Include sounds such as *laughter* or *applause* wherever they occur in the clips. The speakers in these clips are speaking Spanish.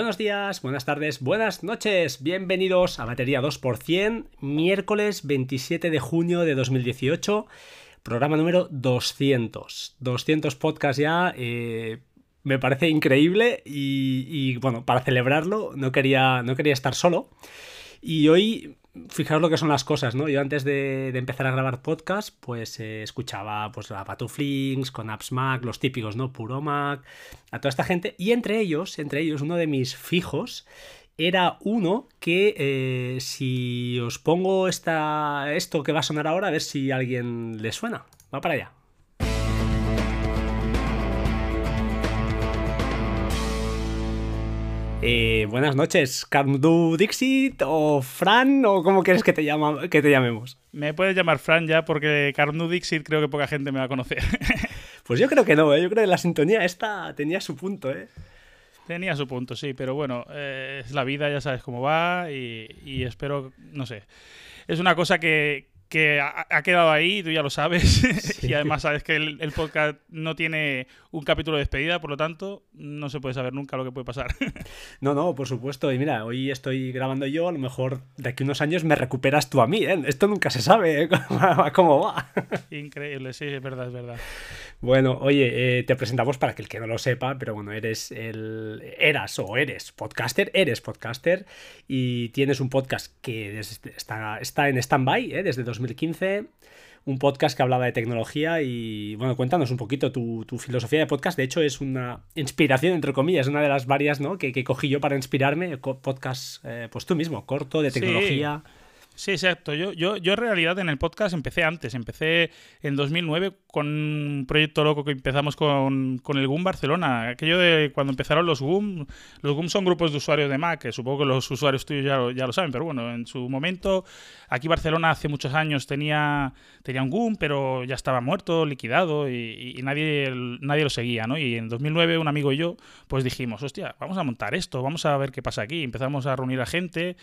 Buenos días, buenas tardes, buenas noches. Bienvenidos a Batería 2%, miércoles 27 de junio de 2018, programa número 200. 200 podcasts ya. Eh, me parece increíble y, bueno, para celebrarlo no quería, no quería estar solo. Y hoy fijaros lo que son las cosas, ¿no? Yo antes de, empezar a grabar podcast, pues eh, escuchaba pues la Patuflinks, con Apps Mac, los típicos, ¿no? Puro Mac, a toda esta gente. Y entre ellos, entre ellos, uno de mis fijos era uno que eh, si os pongo esta, esto que va a sonar ahora, a ver si a alguien le suena. Va para allá. Eh, buenas noches, Carmdu Dixit o Fran o cómo quieres que te, llama, que te llamemos. Me puedes llamar Fran ya porque Carmdu Dixit creo que poca gente me va a conocer. *laughs* pues yo creo que no, ¿eh? yo creo que la sintonía esta tenía su punto, ¿eh? Tenía su punto, sí, pero bueno, eh, es la vida, ya sabes cómo va y espero, no sé. Es una cosa que, que ha, quedado ahí, tú ya lo sabes, *laughs* y además sabes que el, podcast no tiene un capítulo de despedida, por lo tanto, no se puede saber nunca lo que puede pasar. *laughs* no, no, por supuesto, y mira, hoy estoy grabando yo, a lo mejor de aquí a unos años me recuperas tú a mí, ¿eh? Esto nunca se sabe ¿eh? *laughs* cómo va. Increíble, sí, es verdad, es verdad. Bueno, oye, eh, te presentamos para que el que no lo sepa, pero bueno, eres el... eras o eres podcaster, eres podcaster, y tienes un podcast que está, está en stand-by, ¿eh? Desde 2015, un podcast que hablaba de tecnología y bueno, cuéntanos un poquito tu, filosofía de podcast. De hecho, es una inspiración, entre comillas, una de las varias ¿no? que, cogí yo para inspirarme. Podcast, eh, pues tú mismo, corto, de tecnología. Sí, exacto. Yo, yo, yo en realidad en el podcast empecé antes. Empecé en 2009 con un proyecto loco que empezamos con, el GUM Barcelona. Aquello de cuando empezaron los GUM. Los GUM son grupos de usuarios de Mac, supongo que los usuarios tuyos ya lo, ya lo saben, pero bueno, en su momento, aquí Barcelona hace muchos años tenía, tenía un GUM, pero ya estaba muerto, liquidado y, nadie, nadie lo seguía, ¿no? Y en 2009 un amigo y yo, pues dijimos, hostia, vamos a montar esto, vamos a ver qué pasa aquí. Empezamos a reunir a gente,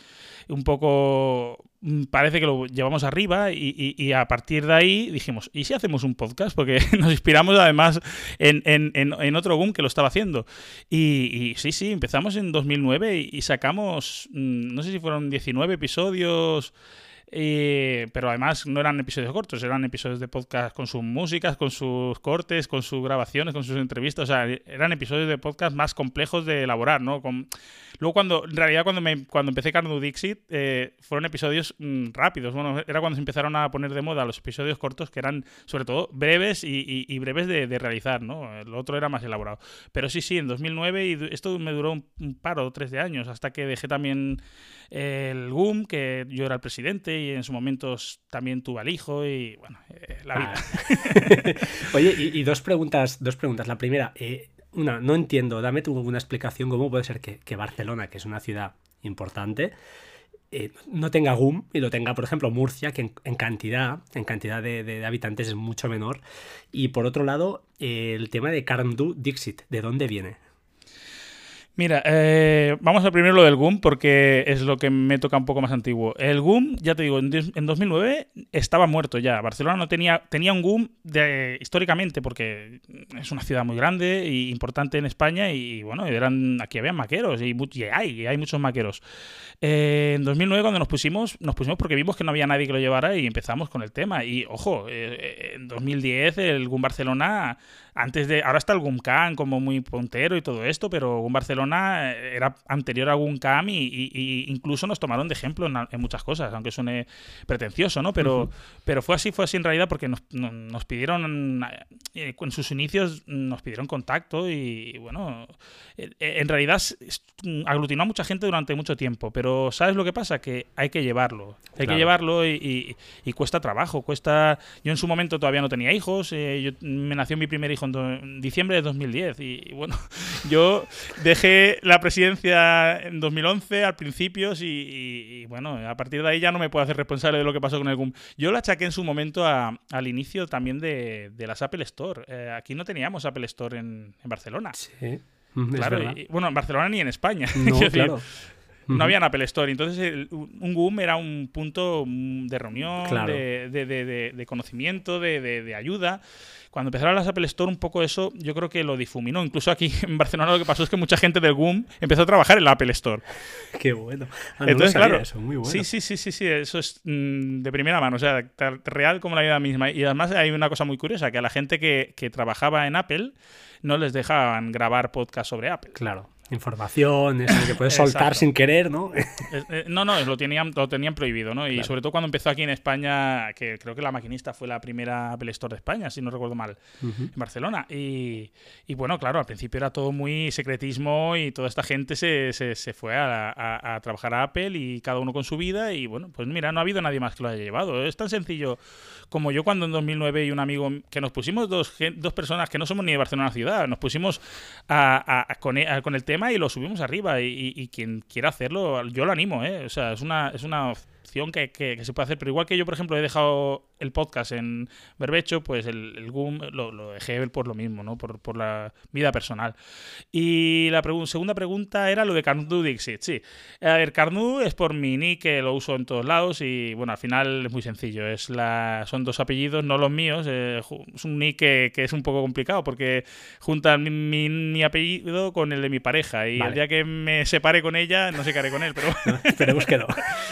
un poco parece que lo llevamos arriba y, a partir de ahí dijimos, ¿y si hacemos un podcast? Porque *laughs* nos inspiramos además en, otro boom que lo estaba haciendo. Y, sí, sí, empezamos en 2009 y, sacamos, mm, no sé si fueron 19 episodios. Eh, pero además no eran episodios cortos, eran episodios de podcast con sus músicas, con sus cortes, con sus grabaciones, con sus entrevistas. O sea, eran episodios de podcast más complejos de elaborar, ¿no? Con, Luego, cuando, en realidad, cuando, me, cuando empecé Carnu Dixit, eh, fueron episodios mm, rápidos. Bueno, era cuando se empezaron a poner de moda los episodios cortos, que eran, sobre todo, breves y, breves de, realizar, ¿no? El otro era más elaborado. Pero sí, sí, en 2009, y esto me duró un, par o tres de años, hasta que dejé también el GUM, que yo era el presidente y en su momento también tuve al hijo y, bueno, eh, la vida. Ah. *laughs* Oye, y, dos preguntas, dos preguntas. La primera, eh, una, no entiendo, dame tú una explicación cómo puede ser que, Barcelona, que es una ciudad importante, eh, no tenga GUM y lo tenga, por ejemplo, Murcia, que en, cantidad, en cantidad de, habitantes es mucho menor. Y por otro lado, el tema de Karamdu Dixit, ¿de dónde viene? Mira, eh, vamos a primero lo del GUM porque es lo que me toca un poco más antiguo. El GUM, ya te digo, en, 2009 estaba muerto ya. Barcelona no tenía, tenía un GUM de, históricamente porque es una ciudad muy grande e importante en España y bueno, eran aquí había maqueros y, hay, muchos maqueros. Eh, en 2009 cuando nos pusimos, nos pusimos porque vimos que no había nadie que lo llevara y empezamos con el tema. Y ojo, eh, en 2010 el GUM Barcelona antes de. Ahora está el Gumcam como muy puntero y todo esto, pero Gum Barcelona eh, era anterior a Gumcam y, y, incluso nos tomaron de ejemplo en, muchas cosas, aunque suene pretencioso, ¿no? Pero, pero fue así, fue así en realidad porque nos, nos pidieron. Eh, en sus inicios nos pidieron contacto y, bueno. Eh, en realidad aglutinó a mucha gente durante mucho tiempo, pero ¿sabes lo que pasa? Que hay que llevarlo. Hay que llevarlo y, cuesta trabajo, cuesta. Yo en su momento todavía no tenía hijos, yo, me nació mi primer hijo en diciembre de 2010. Y, bueno, *laughs* yo dejé la presidencia en 2011 al principio y, bueno, a partir de ahí ya no me puedo hacer responsable de lo que pasó con el GUM. Yo lo achaqué en su momento al inicio también de, las Apple Store. Eh, aquí no teníamos Apple Store en, Barcelona. Sí. Claro, bueno, en Barcelona ni en España. *laughs* claro. no había Apple Store. Entonces, un GUM era un punto de reunión, de, de, de, conocimiento, de, ayuda cuando empezaron las Apple Store, un poco eso yo creo que lo difuminó. Incluso aquí en Barcelona lo que pasó es que mucha gente del GUM empezó a trabajar en la Apple Store. Qué bueno. Ah, Entonces, claro, eso, muy bueno. Sí, sí, sí, sí, sí, eso es mm, de primera mano, o sea, real como la vida misma. Y además hay una cosa muy curiosa, que a la gente que, que trabajaba en Apple no les dejaban grabar podcast sobre Apple. Claro información, eso que puedes soltar sin querer, ¿no? Eh, no, no, lo tenían, lo tenían prohibido, ¿no? Y sobre todo cuando empezó aquí en España, que creo que la maquinista fue la primera Apple Store de España, si no recuerdo mal, en Barcelona. Y, bueno, claro, al principio era todo muy secretismo y toda esta gente se, se, fue a, trabajar a Apple y cada uno con su vida. Y bueno, pues mira, no ha habido nadie más que lo haya llevado. Es tan sencillo como yo cuando en 2009 y un amigo que nos pusimos dos, dos personas que no somos ni de Barcelona ciudad, nos pusimos a, con, con el tema y lo subimos arriba. Y, quien quiera hacerlo, yo lo animo, ¿eh? O sea, es una, es una opción que, que, se puede hacer. Pero igual que yo, por ejemplo, he dejado el podcast en Berbecho, pues el, el GUM lo, lo, dejé por lo mismo, ¿no? Por, por la vida personal. Y la segunda pregunta era lo de Carnu Dixit. Sí. A ver, Carnu es por mi nick, que lo uso en todos lados y bueno, al final es muy sencillo. Es la, son dos apellidos, no los míos. Eh, es un nick que, que, es un poco complicado porque junta mi, mi, apellido con el de mi pareja y el día que me separe con ella, no se quedaré con él, pero... esperemos *laughs* que no.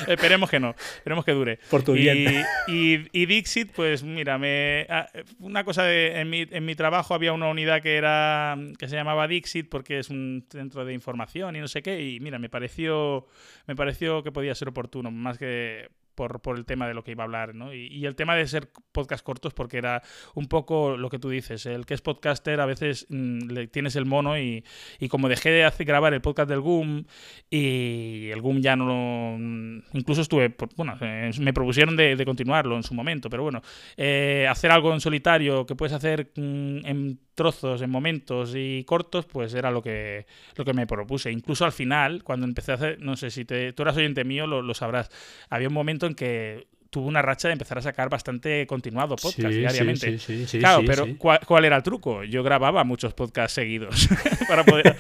esperemos que no. *laughs* Esperemos que dure. Por tu bien. *laughs* Y, y Dixit, pues mira, me, ah, una cosa de, en, mi, en mi trabajo había una unidad que era que se llamaba Dixit porque es un centro de información y no sé qué y mira, me pareció me pareció que podía ser oportuno, más que por, por, el tema de lo que iba a hablar, ¿no? Y, el tema de ser podcast cortos, porque era un poco lo que tú dices, el que es podcaster a veces mm, le tienes el mono y, y, como dejé de grabar el podcast del GUM y el GUM ya no mm, incluso estuve, bueno, eh, me propusieron de, de, continuarlo en su momento, pero bueno, eh, hacer algo en solitario que puedes hacer mm, en trozos, en momentos y cortos, pues era lo que, lo que me propuse. Incluso al final, cuando empecé a hacer, no sé si te, tú eras oyente mío, lo, lo sabrás, había un momento en que tuvo una racha de empezar a sacar bastante continuado podcast diariamente. Sí, sí, claro, pero ¿cuál, era el truco? Yo grababa muchos podcasts seguidos *laughs* para poder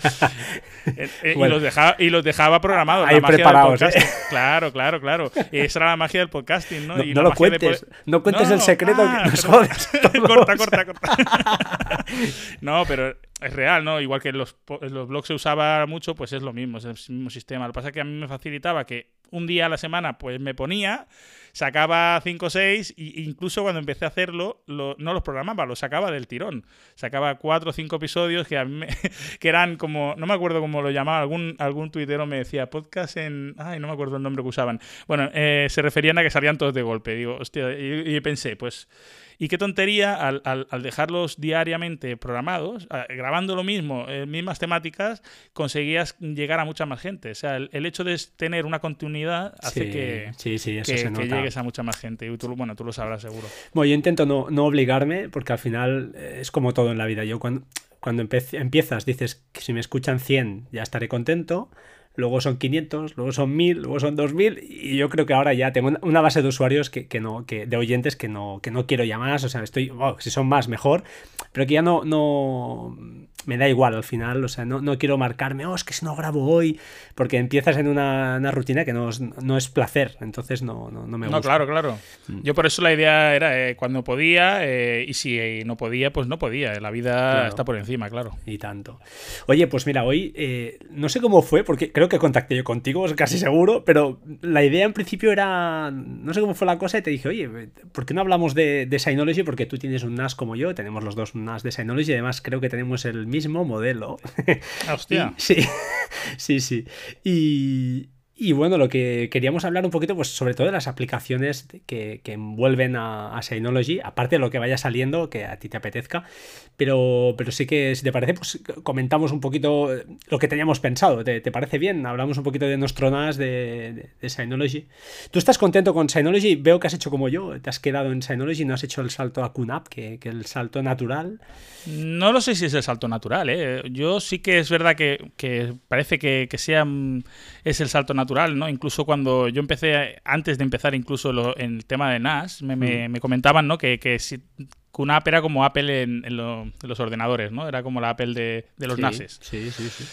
*laughs* eh, eh, y, los dejaba, y los dejaba programados. Ahí preparados. ¿eh? Claro, claro, claro. Esa era la magia del podcasting, ¿no? No, no lo cuentes. No cuentes el secreto ah, *laughs* corta, corta, corta. no, pero es real, ¿no? Igual que en los, los blogs se usaba mucho, pues es lo mismo, es el mismo sistema. Lo que pasa es que a mí me facilitaba que un día a la semana pues me ponía, sacaba 5 o 6 e incluso cuando empecé a hacerlo no los programaba, los sacaba del tirón. Sacaba 4 o 5 episodios que, a mí *laughs* que eran como, no me acuerdo cómo lo llamaba, algún, algún tuitero me decía podcast en... Ay, no me acuerdo el nombre que usaban. Bueno, eh, se referían a que salían todos de golpe. Digo, hostia, y pensé, pues y qué tontería al, al, dejarlos diariamente programados, grabando lo mismo, eh, mismas temáticas, conseguías llegar a mucha más gente. O sea, el, hecho de tener una continuidad hace que, llegues a mucha más gente. Y tú, bueno, tú lo sabrás seguro. Bueno, yo intento no, no obligarme, porque al final eh, es como todo en la vida. Yo cuando, cuando empiezas dices que si me escuchan 100 ya estaré contento luego son 500, luego son 1000, luego son 2000 y yo creo que ahora ya tengo una base de usuarios que, que no, que, de oyentes que no, que no quiero ya más, o sea, estoy, si son más mejor, pero que ya no, no, me da igual al final, o sea, no, no quiero marcarme, oh, es que si no grabo hoy, porque empiezas en una, una rutina que no es, no es placer, entonces no, no, no me gusta. No, claro, claro. Mm. Yo por eso la idea era eh, cuando podía eh, y si eh, no podía, pues no podía, la vida está por encima, claro. Y tanto. Oye, pues mira, hoy no sé cómo fue, porque creo que contacté yo contigo, casi seguro, pero la idea en principio era, no sé cómo fue la cosa y te dije, oye, ¿por qué no hablamos de, de Synology? Porque tú tienes un NAS como yo, tenemos los dos un NAS de Synology y además creo que tenemos el mismo modelo. Hostia. *laughs* sí, *laughs* sí, sí. Y, y bueno, lo que queríamos hablar un poquito, pues sobre todo de las aplicaciones que, envuelven a, Synology, aparte de lo que vaya saliendo, que a ti te apetezca, pero, pero sí que, si te parece, pues comentamos un poquito lo que teníamos pensado. ¿Te, parece bien? Hablamos un poquito de nuestro NAS de, Synology. ¿Tú estás contento con Synology? Veo que has hecho como yo, te has quedado en Synology, no has hecho el salto a QNAP, que, que el salto natural. No lo sé si es el salto natural, ¿eh? Yo sí que es verdad que, parece que, que sea, mm, es el salto natural natural, ¿no? Incluso cuando yo empecé, antes de empezar incluso en el tema de NAS, me, me, mm. comentaban, ¿no? Que, que si, QNAP era como Apple en, los ordenadores, ¿no? Era como la Apple de, los NASes. Sí, sí, sí.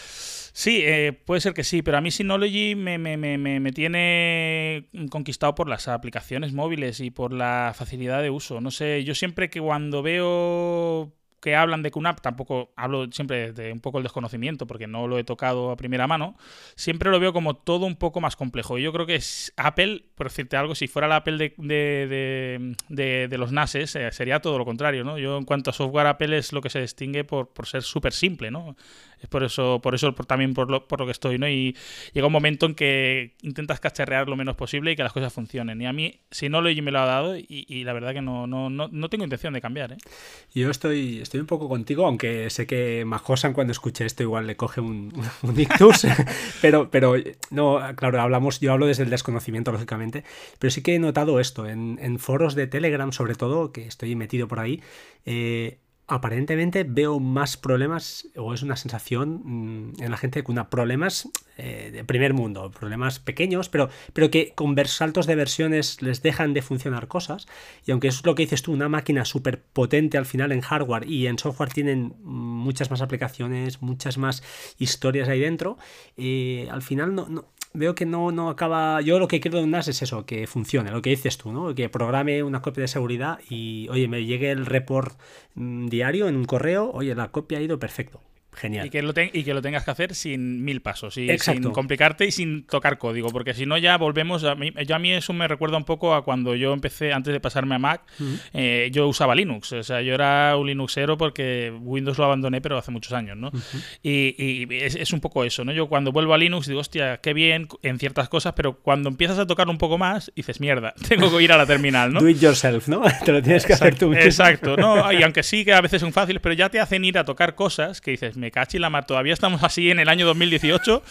Sí, eh, puede ser que sí, pero a mí Synology me, me, me, me, tiene conquistado por las aplicaciones móviles y por la facilidad de uso. No sé, yo siempre que cuando veo que hablan de QNAP, tampoco hablo siempre de un poco el desconocimiento porque no lo he tocado a primera mano, siempre lo veo como todo un poco más complejo. Yo creo que es Apple, por decirte algo, si fuera la Apple de, de, de, de los NASes, eh, sería todo lo contrario, ¿no? Yo en cuanto a software Apple es lo que se distingue por, por ser súper simple, ¿no? Es por eso, por eso también por lo, por lo que estoy, ¿no? Y llega un momento en que intentas cacharrear lo menos posible y que las cosas funcionen. Y a mí, si no lo me lo ha dado, y, y la verdad que no, no, no, no, tengo intención de cambiar, ¿eh? Yo estoy, estoy un poco contigo, aunque sé que Majosan cuando escuche esto igual le coge un, *laughs* un ictus, *laughs* pero, pero no, claro, hablamos, yo hablo desde el desconocimiento, lógicamente, pero sí que he notado esto en, foros de Telegram, sobre todo, que estoy metido por ahí, eh, aparentemente veo más problemas, o es una sensación mm, en la gente que una problemas eh, de primer mundo, problemas pequeños, pero, pero que con saltos de versiones les dejan de funcionar cosas. Y aunque es lo que dices tú, una máquina súper potente al final en hardware y en software tienen muchas más aplicaciones, muchas más historias ahí dentro, eh, al final no, veo que no, no acaba. Yo lo que quiero de un NAS es eso, que funcione, lo que dices tú, ¿no? Que programe una copia de seguridad y, oye, me llegue el report mm, diario en un correo, oye, la copia ha ido perfecto. Genial. Y que, lo y que lo tengas que hacer sin mil pasos, y sin complicarte y sin tocar código, porque si no ya volvemos, a mí, yo a mí eso me recuerda un poco a cuando yo empecé, antes de pasarme a Mac, eh, yo usaba Linux, o sea, yo era un Linuxero porque Windows lo abandoné, pero hace muchos años, ¿no? Y, es, un poco eso, ¿no? Yo cuando vuelvo a Linux digo, hostia, qué bien en ciertas cosas, pero cuando empiezas a tocar un poco más, dices, mierda, *laughs* tengo que ir a la terminal, ¿no? Do it yourself, ¿no? *laughs* Te lo tienes que hacer tú mismo. Exacto, ¿no? *laughs* Y aunque sí que a veces son fáciles, pero ya te hacen ir a tocar cosas que dices, me cachi la mar, todavía estamos *laughs* así en el año 2018.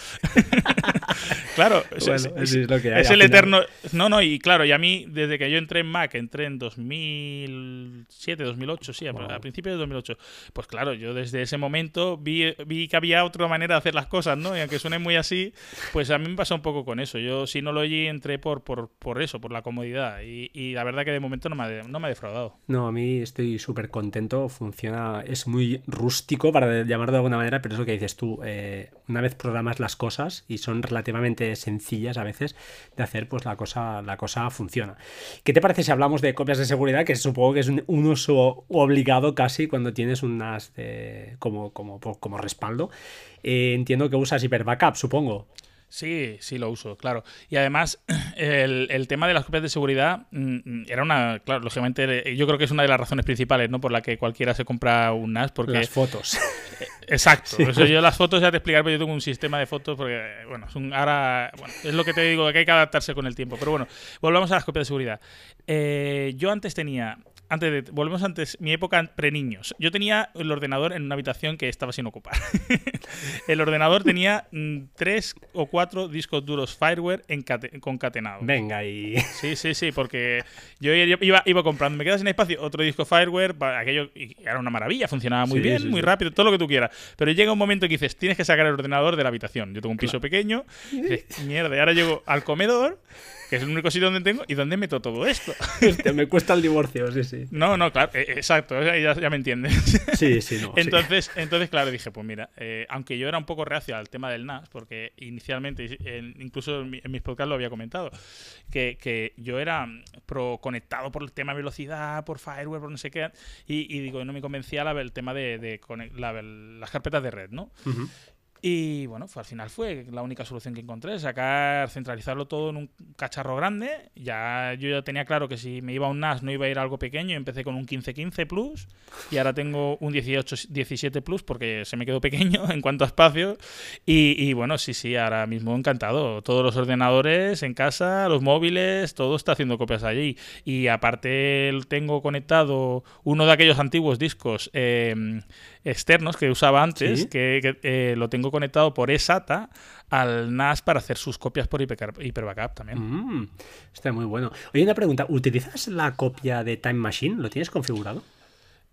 *laughs* claro, es, el eterno. No, no, y claro, y a mí, desde que yo entré en Mac, entré en 2007, 2008, sí, a, principios de 2008. Pues claro, yo desde ese momento vi, vi que había otra manera de hacer las cosas, ¿no? Y aunque suene muy así, pues a mí me pasa un poco con eso. Yo, si no lo oí, entré por, por, por eso, por la comodidad. Y, y, la verdad que de momento no me ha, no me ha defraudado. No, a mí estoy súper contento. Funciona, es muy rústico, para llamarlo de alguna manera, pero es lo que dices tú, eh, una vez programas las cosas y son relativamente sencillas a veces de hacer, pues la cosa, la cosa funciona. ¿Qué te parece si hablamos de copias de seguridad? Que supongo que es un, uso obligado casi cuando tienes un NAS como, como, como respaldo. Eh, entiendo que usas Hyper Backup, supongo. Sí, sí lo uso, claro. Y además, *clears throat* el, el, tema de las copias de seguridad mm, mm, era una, claro, lógicamente, yo creo que es una de las razones principales, ¿no? Por la que cualquiera se compra un NAS, porque... Las fotos. *laughs* Exacto. *laughs* Eso yo las fotos ya te explicar, pero yo tengo un sistema de fotos porque, bueno, es un, ahora, bueno, es lo que te digo, que hay que adaptarse con el tiempo. Pero bueno, volvamos a las copias de seguridad. Eh, yo antes tenía antes de, volvemos antes, mi época pre-niños. Yo tenía el ordenador en una habitación que estaba sin ocupar. *laughs* el ordenador tenía mm, tres o cuatro discos duros Fireware concatenados. Venga, y. *laughs* Sí, sí, sí, porque yo iba, iba comprando, me quedas sin espacio, otro disco Fireware, aquello y era una maravilla, funcionaba muy bien, muy rápido, todo lo que tú quieras. Pero llega un momento que dices, tienes que sacar el ordenador de la habitación. Yo tengo un piso pequeño, *laughs* mierda, y ahora llego al comedor que es el único sitio donde tengo, ¿y dónde meto todo esto? *laughs* me cuesta el divorcio, sí, sí. No, no, claro, eh, exacto, ya, ya, me entiendes. *laughs* Sí, sí, no. entonces, entonces, claro, dije, pues mira, eh, aunque yo era un poco reacio al tema del NAS, porque inicialmente, incluso en, mis podcasts lo había comentado, que, que, yo era pro conectado por el tema de velocidad, por fireware, por no sé qué, y, y digo, no me convencía la, el tema de, de la, las carpetas de red, ¿no? Y bueno, al final fue la única solución que encontré, sacar, centralizarlo todo en un cacharro grande. Ya yo ya tenía claro que si me iba a un NAS no iba a ir algo pequeño, empecé con un 1515 Plus y ahora tengo un 1817 Plus porque se me quedó pequeño *laughs* en cuanto a espacio. Y, y, bueno, sí, sí, ahora mismo encantado. Todos los ordenadores en casa, los móviles, todo está haciendo copias allí. Y aparte tengo conectado uno de aquellos antiguos discos eh, externos que usaba antes, que, eh, lo tengo conectado por eSATA al NAS para hacer sus copias por Hyper, Backup también. Mm, está muy bueno. Oye, una pregunta, ¿utilizas la copia de Time Machine? ¿Lo tienes configurado?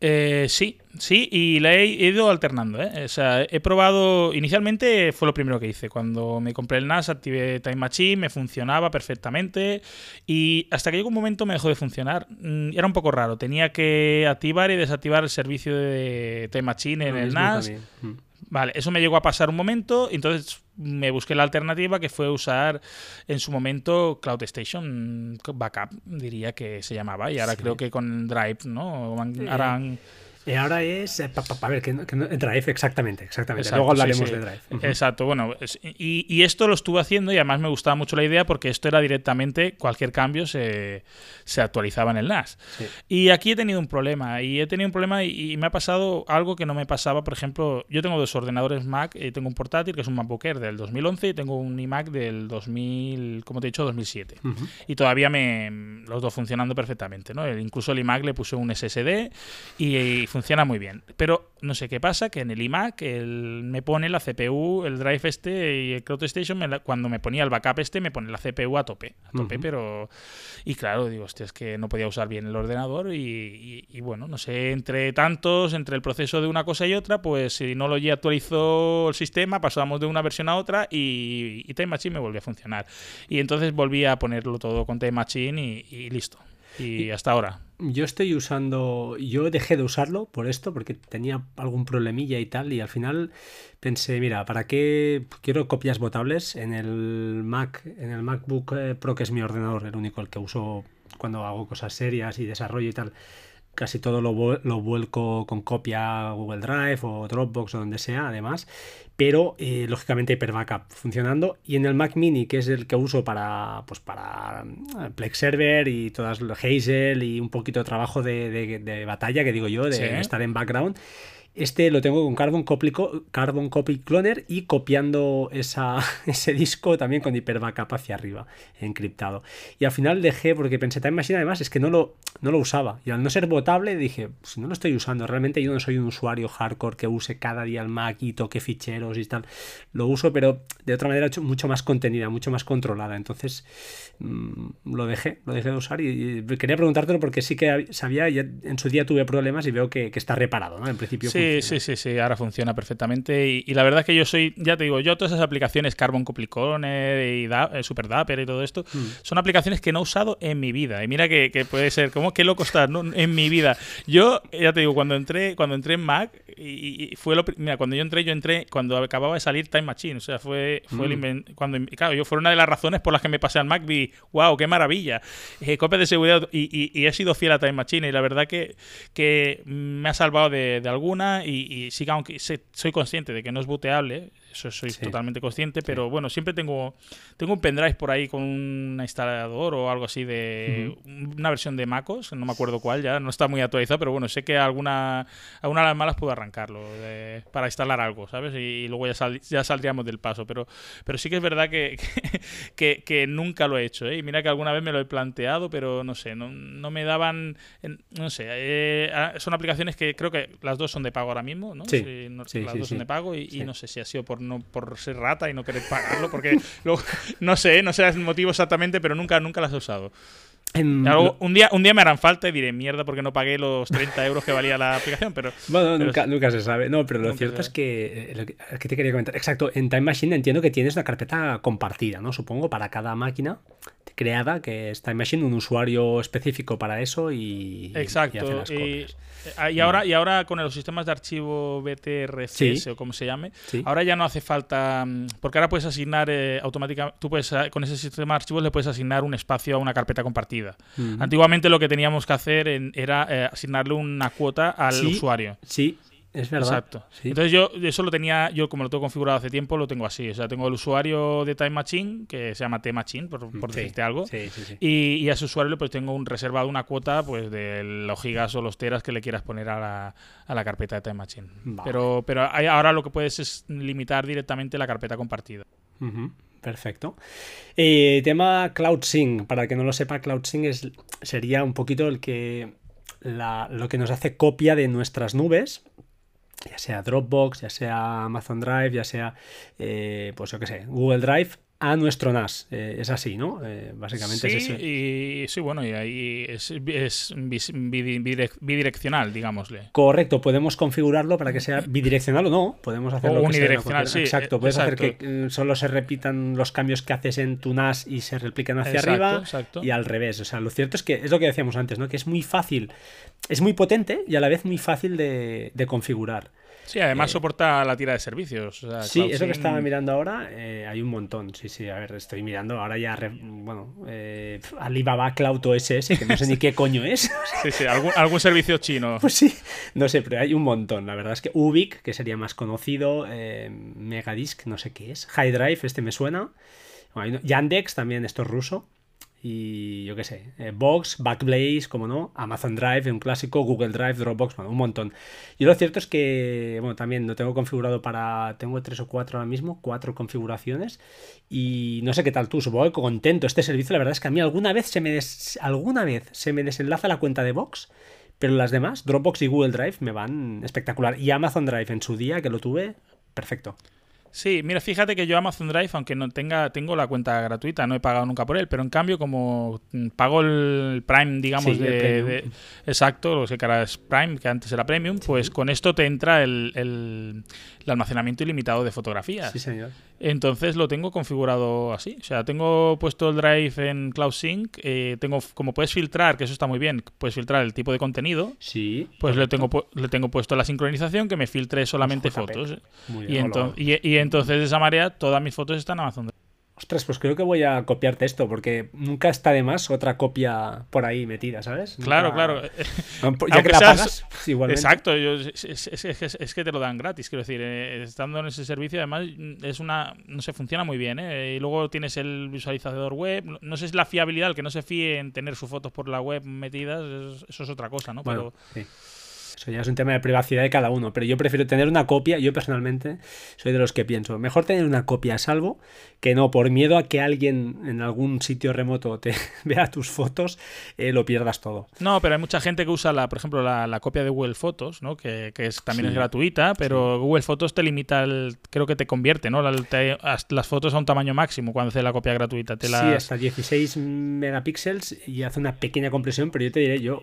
Eh, sí, sí, y la he, ido alternando. ¿eh? O sea, he probado. Inicialmente fue lo primero que hice. Cuando me compré el NAS, activé Time Machine, me funcionaba perfectamente. Y hasta que llegó un momento me dejó de funcionar. Mm, era un poco raro. Tenía que activar y desactivar el servicio de Time Machine en el NAS. Mm. Vale, eso me llegó a pasar un momento, entonces me busqué la alternativa que fue usar en su momento Cloud Station Backup, diría que se llamaba, y ahora creo que con Drive, ¿no? Harán... Y ahora es. Eh, a ver, que, Drive, exactamente, exactamente. Luego hablaremos de Drive. Exacto, bueno, y, esto lo estuve haciendo y además me gustaba mucho la idea porque esto era directamente, cualquier cambio se, actualizaba en el NAS. Y aquí he tenido un problema, y he tenido un problema y, me ha pasado algo que no me pasaba, por ejemplo, yo tengo dos ordenadores Mac, y tengo un portátil que es un MacBook Air del 2011 y tengo un iMac del 2000, como te he dicho, 2007. Y todavía me los dos funcionando perfectamente, ¿no? Incluso el iMac le puse un SSD y, y funciona muy bien. Pero no sé qué pasa, que en el iMac me pone la CPU, el drive este y el Cloud Station, cuando me ponía el backup este, me pone la CPU a tope. A tope, pero... Y claro, digo, hostia, es que no podía usar bien el ordenador y, bueno, no sé, entre tantos, entre el proceso de una cosa y otra, pues si no lo ya actualizó el sistema, pasábamos de una versión a otra y, Time Machine me volvió a funcionar. Y entonces volví a ponerlo todo con Time Machine y listo. Y hasta ahora. Yo estoy usando, yo dejé de usarlo por esto, porque tenía algún problemilla y tal, y al final pensé, mira, ¿para qué quiero copias votables en el Mac, en el MacBook eh, Pro, que es mi ordenador, el único el que uso cuando hago cosas serias y desarrollo y tal? casi todo lo, vuelco con copia Google Drive o Dropbox o donde sea, además, pero eh, lógicamente Hyper Backup funcionando. Y en el Mac Mini, que es el que uso para, pues para eh, Plex Server y todas Hazel y un poquito de trabajo de, batalla, que digo yo, de estar en background este lo tengo con Carbon Copy, Carbon Copy Cloner y copiando esa, *laughs* ese disco también con Hyper Backup hacia arriba, encriptado. Y al final dejé, porque pensé Time Machine además es que no lo, no lo usaba. Y al no ser votable dije, si no lo estoy usando, realmente yo no soy un usuario hardcore que use cada día el Mac y toque ficheros y tal. Lo uso, pero de otra manera mucho más contenida, mucho más controlada. Entonces mm, lo dejé, lo dejé de usar y, quería preguntártelo porque sí que sabía, en su día tuve problemas y veo que, está reparado, ¿no? En principio. Sí, Sí, sí, sí, ahora funciona perfectamente. Y, la verdad es que yo soy, ya te digo, yo todas esas aplicaciones, Carbon Copliconer y eh, Super Dapper y todo esto, hmm. son aplicaciones que no he usado en mi vida. Y mira que, puede ser, como qué loco está en mi vida. Yo, ya te digo, cuando entré, cuando entré en Mac, y, fue lo mira, cuando yo entré, yo entré cuando acababa de salir Time Machine. O sea, fue, fue el hmm. cuando claro, yo fue una de las razones por las que me pasé al Mac, vi, wow, qué maravilla. Eh, copias de seguridad y, he sido fiel a Time Machine. Y la verdad que, que me ha salvado de, de alguna y, sí aunque soy consciente de que no es booteable, eso soy totalmente consciente, pero bueno, siempre tengo, tengo un pendrive por ahí con un instalador o algo así de una versión de MacOS, no me acuerdo cuál ya, no está muy actualizado, pero bueno, sé que alguna, alguna de las malas puedo arrancarlo para instalar algo, ¿sabes? Y, luego ya, ya saldríamos del paso, pero, pero sí que es verdad *laughs* que, que, nunca lo he hecho, ¿eh? Y mira que alguna vez me lo he planteado, pero no sé, no, no me daban, no sé, eh, ah, son aplicaciones que creo que las dos son de pago ahora mismo, ¿no? Sí, las dos son de pago y, y no sé si ha sido por no por ser rata y no querer pagarlo, porque *laughs* no sé, no sé el motivo exactamente, pero nunca, nunca las he usado. Un, día, un día me harán falta y diré, mierda, porque no pagué los 30 euros que valía la *laughs* aplicación, pero... Bueno, nunca, nunca, se sabe. No, pero lo cierto es que, eh, que te quería comentar. Exacto, en Time Machine entiendo que tienes una carpeta compartida, ¿no? Supongo, para cada máquina creada, que es Time Machine, un usuario específico para eso y... Exacto. Y, Ah, y ahora, y ahora con los sistemas de archivo BTRCS o como se llame, ahora ya no hace falta, mm, porque ahora puedes asignar eh, automáticamente, tú puedes, con ese sistema de archivos le puedes asignar un espacio a una carpeta compartida. Antiguamente lo que teníamos que hacer era eh, asignarle una cuota al usuario. Sí, es verdad. Exacto. Entonces yo eso lo tenía, yo como lo tengo configurado hace tiempo, lo tengo así. O sea, tengo el usuario de Time Machine, que se llama T-Machine, por, decirte algo. Y, y, a ese usuario pues tengo un reservado una cuota pues de los gigas o los teras que le quieras poner a la, a la carpeta de Time Machine. Pero, pero ahora lo que puedes es limitar directamente la carpeta compartida. Perfecto. Eh, tema CloudSync. Para que no lo sepa, CloudSync es, sería un poquito el que lo que nos hace copia de nuestras nubes ya sea Dropbox, ya sea Amazon Drive, ya sea, eh, pues yo qué sé, Google Drive, a nuestro NAS. Eh, es así, ¿no? Eh, básicamente es ese. Y, sí, bueno, y ahí es, bidireccional, digámosle. Correcto, podemos configurarlo para que sea *laughs* bidireccional o no. Podemos hacerlo. unidireccional, sí. Exacto, puedes hacer que solo se repitan los cambios que haces en tu NAS y se replican hacia arriba y al revés. O sea, lo cierto es que es lo que decíamos antes, ¿no? Que es muy fácil, es muy potente y a la vez muy fácil de configurar. Sí, además soporta la tira de servicios. sí, eso que estaba mirando ahora, hay un montón. Sí, sí, a ver, estoy mirando ahora ya, bueno, Alibaba Cloud OSS, que no sé ni qué coño es. *laughs* sí, sí, algún, algún servicio chino. Pues sí, no sé, pero hay un montón. La verdad es que Ubic, que sería más conocido, Megadisk, no sé qué es, High Drive, este me suena. Yandex también, esto es ruso. Y yo qué sé, eh, Box, Backblaze, como no, Amazon Drive, un clásico, Google Drive, Dropbox, bueno, un montón. Y lo cierto es que, bueno, también lo tengo configurado para, tengo tres o cuatro ahora mismo, cuatro configuraciones. Y no sé qué tal tú, supongo contento este servicio. La verdad es que a mí alguna vez se me, alguna vez se me desenlaza la cuenta de Box, pero las demás, Dropbox y Google Drive, me van espectacular. Y Amazon Drive en su día, que lo tuve, perfecto. Sí, mira, fíjate que yo Amazon Drive, aunque no tenga, tengo la cuenta gratuita, no he pagado nunca por él, pero en cambio como pago el Prime, digamos, de, exacto, lo que ahora es Prime, que antes era Premium, pues con esto te entra el, el, almacenamiento ilimitado de fotografías. Sí, señor. Entonces lo tengo configurado así. O sea, tengo puesto el Drive en Cloud Sync. Eh, tengo, como puedes filtrar, que eso está muy bien, puedes filtrar el tipo de contenido. Sí. Pues le tengo, le tengo puesto la sincronización que me filtre solamente fotos. y, y, entonces de esa manera todas mis fotos están en Amazon Ostras, pues creo que voy a copiarte esto, porque nunca está de más otra copia por ahí metida, ¿sabes? Claro, claro. *laughs* Ya que la pagas, *laughs* igualmente. Exacto, es, que te lo dan gratis, quiero decir, eh, estando en ese servicio, además, es una. No sé, funciona muy bien, ¿eh? Y luego tienes el visualizador web. No sé si es la fiabilidad, el que no se fíe en tener sus fotos por la web metidas, eso es otra cosa, ¿no? Pero. Eso ya es un tema de privacidad de cada uno, pero yo prefiero tener una copia, yo personalmente soy de los que pienso, mejor tener una copia a salvo que no por miedo a que alguien en algún sitio remoto te *laughs* vea tus fotos, eh, lo pierdas todo. No, pero hay mucha gente que usa, la, por ejemplo, la, copia de Google Fotos, ¿no? que, es, también es gratuita, pero Google Fotos te limita, el, creo que te convierte ¿no? las fotos a un tamaño máximo cuando hace la copia gratuita. Te Sí, hasta 16 megapíxeles y hace una pequeña compresión, pero yo te diré, yo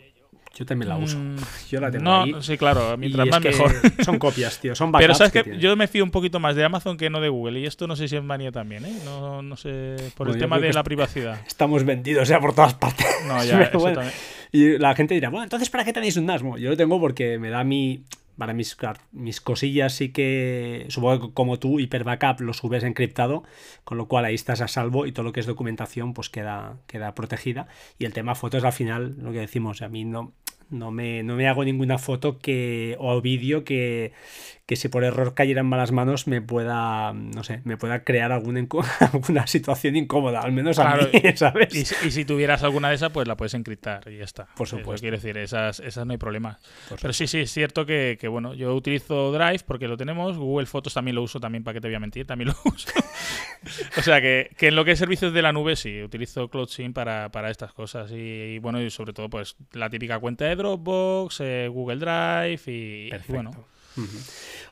yo también la uso. Mm, *laughs* yo la tengo no, Sí, claro, mientras más mejor. *laughs* Son copias, tío, son backups Pero sabes que, yo me fío un poquito más de Amazon que no de Google. Y esto no sé si es manía también, ¿eh? No, no sé, por el tema de la privacidad. *laughs* Estamos vendidos ya por todas partes. No, ya, eso también. Y la gente dirá, bueno, entonces ¿para qué tenéis un NASMO? Yo lo tengo porque me da mi... Para mis, mis cosillas sí que, supongo que como tú, Hyper Backup lo subes encriptado, con lo cual ahí estás a salvo y todo lo que es documentación pues queda, queda protegida. Y el tema fotos al final, lo que decimos, a mí no, no me, no me hago ninguna foto que, o vídeo que, que si por error cayera en malas manos me pueda, no sé, me pueda crear alguna, *laughs* alguna situación incómoda, al menos a mí, *laughs* ¿sabes? Y, si tuvieras alguna de esas, pues la puedes encriptar y ya está. Por supuesto. quiero decir, esas, esas no hay problema. Pero sí, sí, es cierto que, que, bueno, yo utilizo Drive porque lo tenemos, Google Fotos también lo uso, también para que te voy a mentir, también lo *laughs* uso. o sea que, que, en lo que es servicios de la nube, sí, utilizo CloudSync para, para estas cosas. Y, bueno, y sobre todo, pues la típica cuenta de Dropbox, eh, Google Drive y, bueno.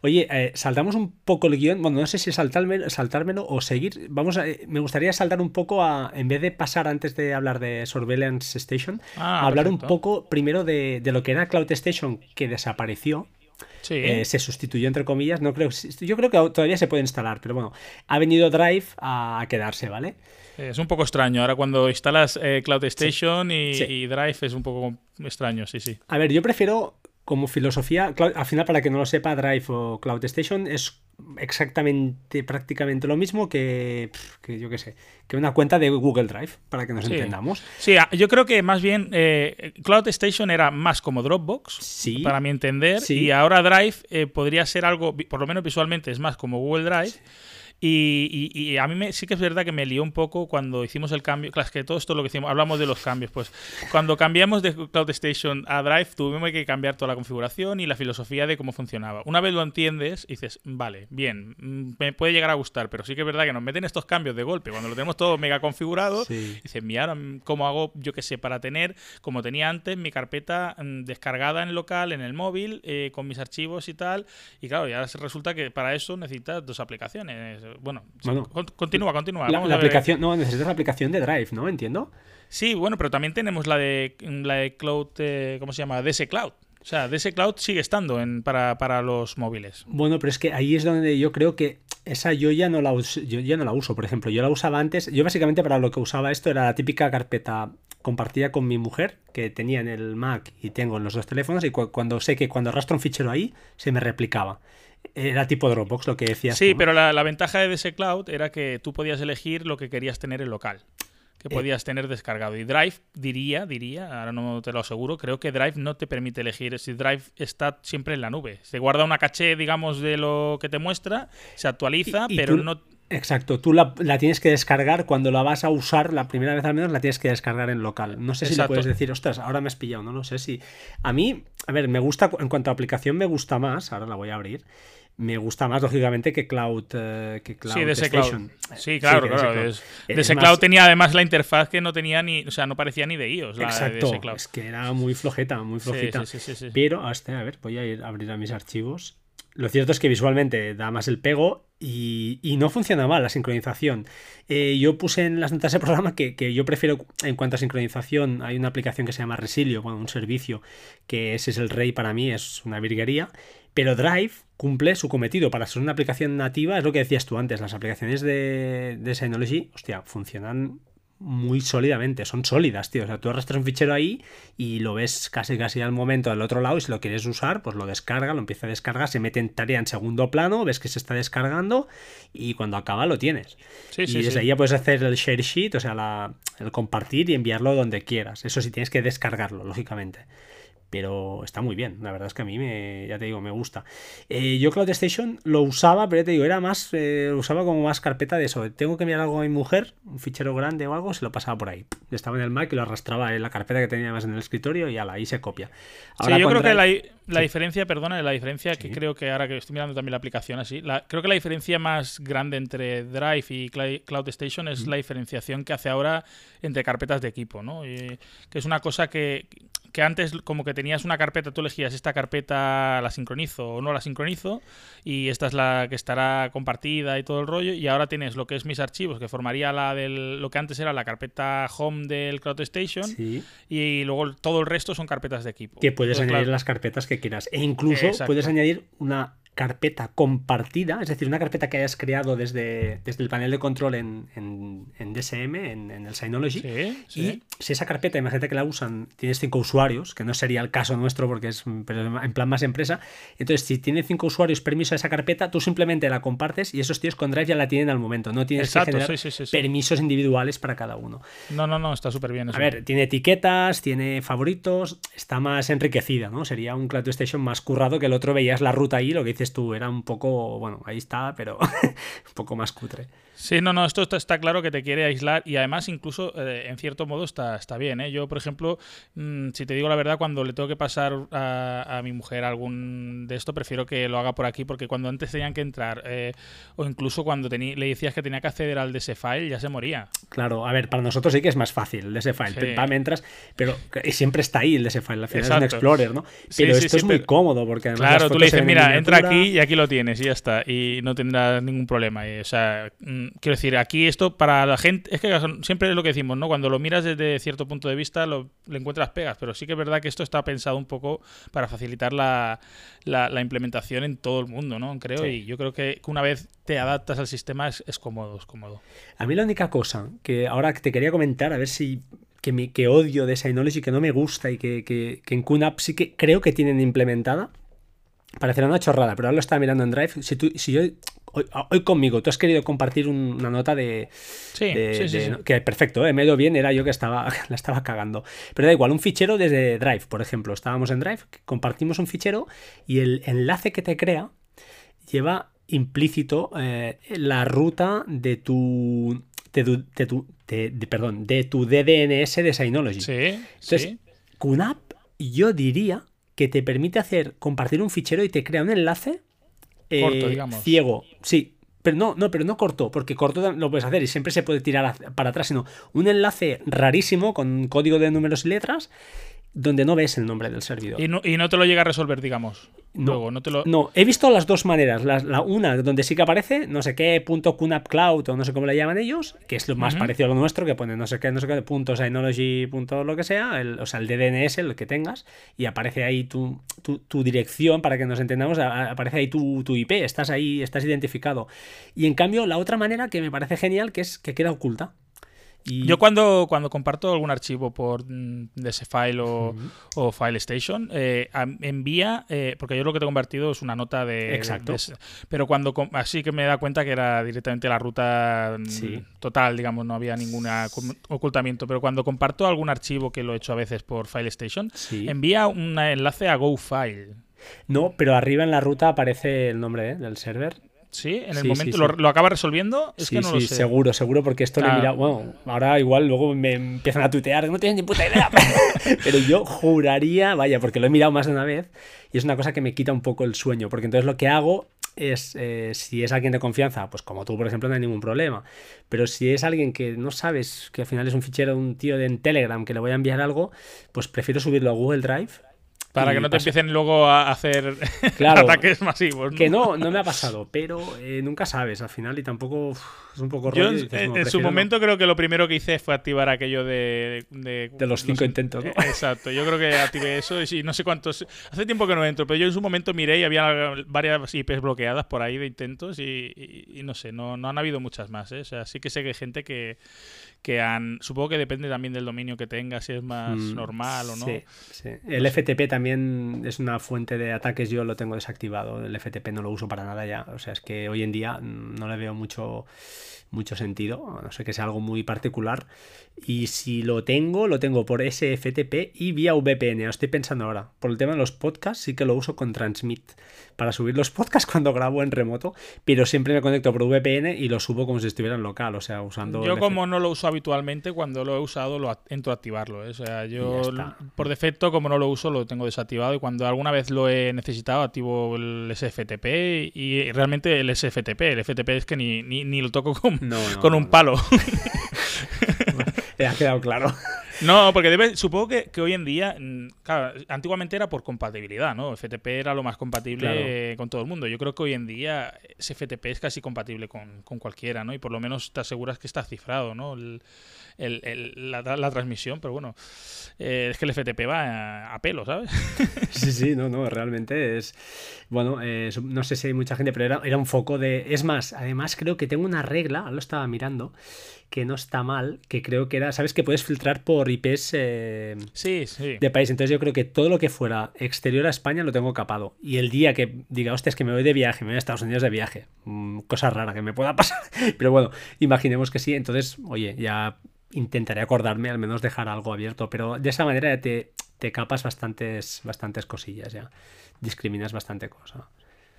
Oye, eh, saltamos un poco el guion. Bueno, no sé si saltármelo, saltármelo o seguir. Vamos a, me gustaría saltar un poco a, en vez de pasar antes de hablar de Surveillance Station, ah, hablar un poco primero de, lo que era Cloud Station, que desapareció. Eh, se sustituyó entre comillas. No creo, yo creo que todavía se puede instalar, pero bueno, ha venido Drive a quedarse, ¿vale? Es un poco extraño. Ahora cuando instalas eh, Cloud Station y, Drive es un poco extraño, sí, sí. A ver, yo prefiero como filosofía, al final para que no lo sepa, Drive o Cloud Station es exactamente, prácticamente lo mismo que, yo qué sé, que una cuenta de Google Drive, para que nos entendamos. Sí, yo creo que más bien eh, Cloud Station era más como Dropbox, para mi entender, y ahora Drive eh, podría ser algo, por lo menos visualmente, es más como Google Drive. Y, a mí me, sí que es verdad que me lió un poco cuando hicimos el cambio. Claro, es que todo esto lo que hicimos, hablamos de los cambios. Pues cuando cambiamos de Cloud Station a Drive, tuvimos que cambiar toda la configuración y la filosofía de cómo funcionaba. Una vez lo entiendes, dices, vale, bien, mm, me puede llegar a gustar, pero sí que es verdad que nos meten estos cambios de golpe. Cuando lo tenemos todo mega configurado, sí. dices, mira, ¿cómo hago, yo qué sé, para tener, como tenía antes, mi carpeta mm, descargada en local, en el móvil, eh, con mis archivos y tal? Y claro, ya resulta que para eso necesitas dos aplicaciones bueno, continúa, continúa. La, aplicación, no, necesitas la aplicación de Drive, ¿no? Entiendo. Sí, bueno, pero también tenemos la de, la de Cloud, eh, ¿cómo se llama? DS Cloud. O sea, DS Cloud sigue estando en, para, para los móviles. Bueno, pero es que ahí es donde yo creo que esa yo ya no la uso, yo ya no la uso, por ejemplo, yo la usaba antes, yo básicamente para lo que usaba esto era la típica carpeta compartida con mi mujer que tenía en el Mac y tengo en los dos teléfonos y cuando sé que cuando arrastro un fichero ahí se me replicaba. Era tipo Dropbox lo que decías. Sí, pero la, la, ventaja de ese cloud era que tú podías elegir lo que querías tener en local que eh. podías tener descargado. Y Drive, diría, diría, ahora no te lo aseguro, creo que Drive no te permite elegir si Drive está siempre en la nube. Se guarda una caché, digamos, de lo que te muestra, se actualiza, pero no... Exacto, tú la, tienes que descargar cuando la vas a usar, la primera vez al menos la tienes que descargar en local. No sé si le puedes decir, ostras, ahora me has pillado, no lo sé si... A mí, a ver, me gusta, en cuanto a aplicación me gusta más, ahora la voy a abrir, me gusta más, lógicamente, que Cloud, eh, que cloud sí, de ese Cloud. Sí, claro, claro. De ese cloud, tenía además la interfaz que no tenía ni, o sea, no parecía ni de iOS. Exacto, es que era muy flojeta, muy flojita. Pero, hasta, a ver, voy a ir a abrir a mis archivos. Lo cierto es que visualmente da más el pego y, no funciona mal la sincronización. Eh, yo puse en las notas del programa que, que, yo prefiero, en cuanto a sincronización, hay una aplicación que se llama Resilio, bueno, un servicio que ese es el rey para mí, es una virguería. Pero Drive cumple su cometido. Para ser una aplicación nativa, es lo que decías tú antes, las aplicaciones de, de Synology, hostia, funcionan muy sólidamente, son sólidas, tío. O sea, tú arrastras un fichero ahí y lo ves casi casi al momento del otro lado y si lo quieres usar, pues lo descarga, lo empieza a descargar, se mete en tarea en segundo plano, ves que se está descargando y cuando acaba lo tienes. y desde ahí ya puedes hacer el share sheet, o sea, el compartir y enviarlo donde quieras. Eso sí tienes que descargarlo, lógicamente pero está muy bien. La verdad es que a mí, me, ya te digo, me gusta. Eh, yo Cloud Station lo usaba, pero ya te digo, era más, eh, lo usaba como más carpeta de eso. Tengo que enviar algo a mi mujer, un fichero grande o algo, se lo pasaba por ahí. Estaba en el Mac y lo arrastraba en la carpeta que tenía más en el escritorio y ala, ahí se copia. Ahora, sí, yo creo que la, la diferencia, perdona, la diferencia que creo que ahora que estoy mirando también la aplicación así, creo que la diferencia más grande entre Drive y Cloud Station es la diferenciación que hace ahora entre carpetas de equipo, ¿no? que es una cosa que que antes como que tenías una carpeta, tú elegías esta carpeta la sincronizo o no la sincronizo y esta es la que estará compartida y todo el rollo y ahora tienes lo que es mis archivos que formaría la del lo que antes era la carpeta home del CloudStation y luego todo el resto son carpetas de equipo. Que puedes añadir las carpetas que quieras. E incluso puedes añadir una carpeta compartida, es decir, una carpeta que hayas creado desde, desde el panel de control en, en, DSM, en, el Synology. Y si esa carpeta, imagínate que la usan, tienes cinco usuarios, que no sería el caso nuestro porque es en plan más empresa. Entonces, si tiene cinco usuarios permiso a esa carpeta, tú simplemente la compartes y esos tíos con Drive ya la tienen al momento. No tienes que generar permisos individuales para cada uno. No, no, no, está súper bien. A ver, tiene etiquetas, tiene favoritos, está más enriquecida, ¿no? Sería un Cloud Station más currado que el otro veías la ruta ahí, lo que dices tú, era un poco, bueno, ahí está, pero *laughs* un poco más cutre. Sí, no, no, esto está, claro que te quiere aislar y además incluso eh, en cierto modo está, está bien. ¿eh? Yo, por ejemplo, mm, si te digo la verdad, cuando le tengo que pasar a, mi mujer algún de esto, prefiero que lo haga por aquí porque cuando antes tenían que entrar eh, o incluso cuando le decías que tenía que acceder al DS file ya se moría. Claro, a ver, para nosotros sí que es más fácil el DS file. Sí. entras, pero siempre está ahí el DS file, al final es un Explorer, ¿no? Pero esto es muy cómodo porque además Claro, tú le dices, mira, entra aquí y aquí lo tienes y ya está y no tendrás ningún problema. o sea, mm, quiero decir, aquí esto para la gente, es que siempre es lo que decimos, ¿no? Cuando lo miras desde cierto punto de vista, lo, le encuentras pegas, pero sí que es verdad que esto está pensado un poco para facilitar la, la, implementación en todo el mundo, ¿no? Creo, y yo creo que una vez te adaptas al sistema es, cómodo, es cómodo. A mí la única cosa que ahora te quería comentar, a ver si que, me, que odio de Synology, que no me gusta y que, que, que en QNAP sí que creo que tienen implementada, parecerá una chorrada, pero ahora lo estaba mirando en Drive. Si, tú, si yo hoy, conmigo, tú has querido compartir una nota de. Sí, sí, sí, Que perfecto, ¿eh? me dio bien, era yo que estaba, *laughs* la estaba cagando. Pero da igual, un fichero desde Drive, por ejemplo. Estábamos en Drive, compartimos un fichero y el enlace que te crea lleva implícito eh, la ruta de tu. De tu, de perdón, de tu DDNS de Synology. Sí. Entonces, QNAP, yo diría que te permite hacer compartir un fichero y te crea un enlace eh, ciego. Sí, pero no, no, pero no corto, porque corto lo puedes hacer y siempre se puede tirar para atrás, sino un enlace rarísimo con código de números y letras donde no ves el nombre del servidor. Y no, y no te lo llega a resolver, digamos. No, Luego, no te lo. no, he visto las dos maneras. La, la una donde sí que aparece, no sé qué, punto QNAP Cloud o no sé cómo le llaman ellos, que es lo más parecido a lo nuestro, que pone no sé qué, no sé qué, punto Synology, punto lo que sea, el- o sea, el DNS, el que tengas, y aparece ahí tu, tu, tu dirección, para que nos entendamos, a- aparece ahí tu, tu IP, estás ahí, estás identificado. Y en cambio, la otra manera que me parece genial, que es que queda oculta. Y... Yo cuando, cuando comparto algún archivo por mm, DSFile o, o File Station, eh, am- envía, eh, porque yo lo que tengo convertido es una nota de... Exacto. de pero cuando así que me da cuenta que era directamente la ruta mm, Sí. total, digamos, no había ningún ocultamiento. Pero cuando comparto algún archivo, que lo he hecho a veces por File Station, Sí. envía un enlace a GoFile. No, pero arriba en la ruta aparece el nombre ¿eh? del server. ¿Sí? En el Sí, momento sí, ¿Lo, sí. lo acaba resolviendo. Es sí, que no lo sé. seguro, seguro, porque esto lo he Ah. mirado. Bueno, ahora igual luego me empiezan a tuitear, no tienes ni puta idea. *laughs* Pero yo juraría, vaya, porque lo he mirado más de una vez y es una cosa que me quita un poco el sueño, porque entonces lo que hago es, eh, si es alguien de confianza, pues como tú, por ejemplo, no hay ningún problema. Pero si es alguien que no sabes, que al final es un fichero de un tío de en Telegram que le voy a enviar algo, pues prefiero subirlo a Google Drive. Para que no te pasa- empiecen luego a hacer *laughs* Claro. ataques masivos. ¿no? Que no, no me ha pasado, pero eh, nunca sabes al final y tampoco uf, es un poco rollo en, dices, en no, su no. momento creo que lo primero que hice fue activar aquello de... De, De los cinco intentos, ¿no? Eh, Exacto, yo creo que activé eso y no sé cuántos... Hace tiempo que no entro, pero yo en su momento miré y había varias IPs bloqueadas por ahí de intentos y, y- y no sé, no, no han habido muchas más. ¿eh? O sea, sí que sé que hay gente que, que han... Supongo que depende también del dominio que tenga, si es más Mm, normal o no. Sí, sí. El FTP también es una fuente de ataques, yo lo tengo desactivado. El FTP no lo uso para nada ya. O sea, es que hoy en día mm, no le veo mucho, mucho sentido, a no sé que sea algo muy particular. Y si lo tengo, lo tengo por SFTP y vía VPN. Lo estoy pensando ahora. Por el tema de los podcasts, sí que lo uso con Transmit para subir los *laughs* podcasts cuando grabo en remoto, pero siempre me conecto por VPN y lo subo como si estuviera en local, o sea, usando. Yo como no lo uso habitualmente, cuando lo he usado lo entro a activarlo. ¿eh? O sea, yo por defecto, como no lo uso, lo tengo desactivado y cuando alguna vez lo he necesitado, activo el SFTP y realmente el SFTP. El FTP es que ni, ni, ni lo toco con, No, no, con un no. palo. *laughs* Ha quedado claro. *laughs* No, porque debe, supongo que, que hoy en día, mm, claro, antiguamente era por compatibilidad, ¿no? FTP era lo más compatible Claro. con todo el mundo. Yo creo que hoy en día ese FTP es casi compatible con, con cualquiera, ¿no? Y por lo menos te aseguras que está cifrado, ¿no? El- el- el- la, la transmisión, pero bueno, eh, es que el FTP va a, a pelo, ¿sabes? *laughs* Sí, sí, no, no, realmente es. Bueno, eh, no sé si hay mucha gente, pero era, era un foco de. Es más, además creo que tengo una regla, lo estaba mirando, que no está mal, que creo que era. ¿Sabes que puedes filtrar por IPs eh, Sí, sí. de país? Entonces yo creo que todo lo que fuera exterior a España lo tengo capado. Y el día que diga, hostia, es que me voy de viaje, me voy a Estados Unidos de viaje, mm, cosa rara que me pueda *laughs* pasar. Pero bueno, imaginemos que sí, entonces, oye, ya intentaré acordarme, al menos dejar algo abierto, pero de esa manera ya te, te capas bastantes, bastantes cosillas ya. Discriminas bastante cosa.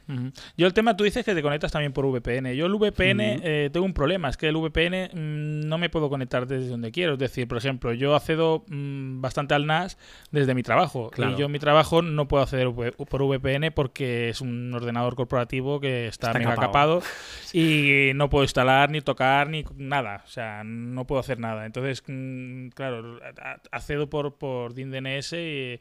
Ujú. Yo el tema, tú dices que te conectas también por VPN. Yo el VPN Ujú. eh, tengo un problema, es que el VPN mm, no me puedo conectar desde donde quiero. Es decir, por ejemplo, yo accedo mm, bastante al NAS desde mi trabajo. Claro. Y yo en mi trabajo no puedo acceder por VPN porque es un ordenador corporativo que está, Está mega capado. capado *laughs* y no puedo instalar, ni tocar, ni nada. O sea, no puedo hacer nada. Entonces, mm, claro, accedo por, por DNS y,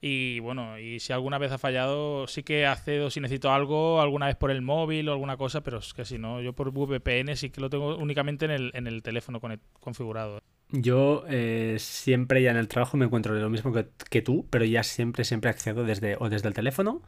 y bueno, y si alguna vez ha fallado, sí que accedo si necesito algo, alguna vez por el móvil o alguna cosa, pero es que si no, yo por VPN sí que lo tengo únicamente en el, en el teléfono configurado. Yo eh, siempre ya en el trabajo me encuentro lo mismo que, que tú, pero ya siempre, siempre accedo desde o desde el teléfono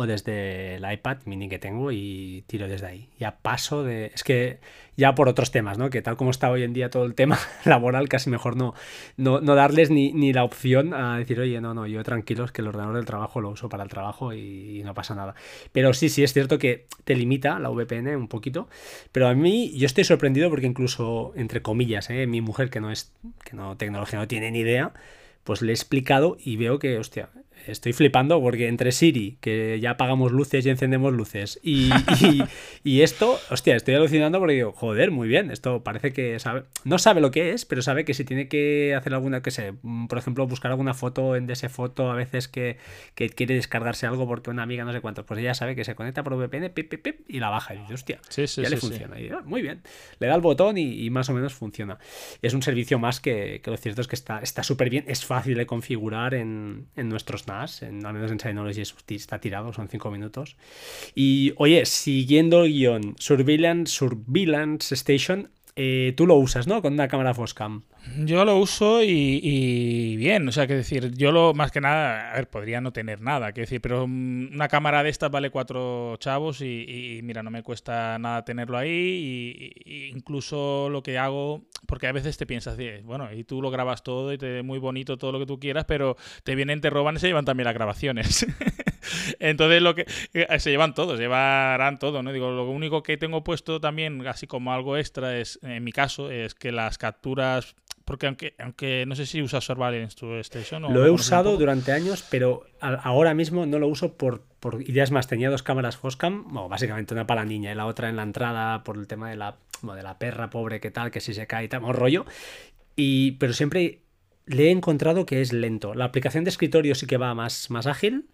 o desde el iPad mini que tengo y tiro desde ahí. Ya paso de... Es que ya por otros temas, ¿no? Que tal como está hoy en día todo el tema *laughs* laboral, casi mejor no, no, no darles ni, ni la opción a decir, oye, no, no, yo tranquilos que el ordenador del trabajo lo uso para el trabajo y, no pasa nada. Pero sí, sí es cierto que te limita la VPN un poquito, pero a mí yo estoy sorprendido porque incluso, entre comillas, ¿eh? mi mujer que no es, que no tecnología no tiene ni idea, pues le he explicado y veo que, hostia, estoy flipando porque entre Siri, que ya apagamos luces y encendemos luces, y, y, esto, hostia, estoy alucinando porque digo, joder, muy bien, esto parece que sabe, no sabe lo que es, pero sabe que si tiene que hacer alguna, que sé, mm, por ejemplo, buscar alguna foto en ese foto, a veces que, que, quiere descargarse algo porque una amiga no sé cuánto, pues ella sabe que se conecta por VPN, pip, pip, pip, y la baja, y dice, hostia, ya le funciona, y, ah, muy bien, le da el botón y, más o menos funciona. Es un servicio más que, que lo cierto es que está súper bien, es fácil de configurar en, en nuestros NAS en, al menos en Synology está tirado, son 5 minutos. Y oye, siguiendo el guion, Surveillance, Surveillance Station, eh, tú lo usas, ¿no? Con una cámara Foscam. Yo lo uso y, bien, o sea, que decir, yo lo más que nada, a ver, podría no tener nada, que decir, pero una cámara de estas vale cuatro chavos y, mira, no me cuesta nada tenerlo ahí y, incluso lo que hago, porque a veces te piensas, bueno, y tú lo grabas todo y te muy bonito todo lo que tú quieras, pero te vienen, te roban y se llevan también las grabaciones. *laughs* Entonces lo que eh, se llevan todos, llevarán todo, ¿no? Digo, lo único que tengo puesto también, así como algo extra, es, en mi caso, es que las capturas porque aunque, aunque no sé si usas Surveillance tu Station Lo he usado durante años, pero ahora mismo no lo uso por, por ideas más. Tenía dos cámaras Foscam, básicamente una para la niña y la otra en la entrada por el tema de la, de la perra pobre que tal, que si se cae y tal, o rollo. Y, pero siempre le he encontrado que es lento. La aplicación de escritorio sí que va más, más ágil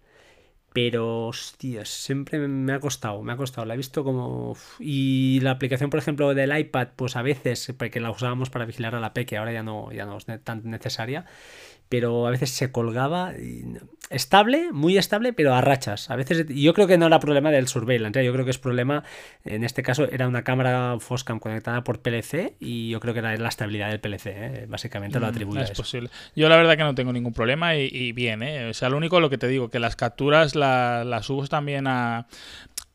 pero, hostia, siempre me ha costado, me ha costado. La he visto como... Y la aplicación, por ejemplo, del iPad, pues a veces, porque la usábamos para vigilar a la P, que ahora ya no, ya no es tan necesaria, pero a veces se colgaba. Estable, muy estable, pero a rachas. A veces, yo creo que no era problema del surveillance, ¿eh? yo creo que es problema, en este caso era una cámara Foscam conectada por PLC y yo creo que era la estabilidad del PLC, ¿eh? básicamente lo mm, atribuye es posible. Yo la verdad que no tengo ningún problema y, bien, ¿eh? o sea, lo único lo que te digo, que las capturas las subo también a,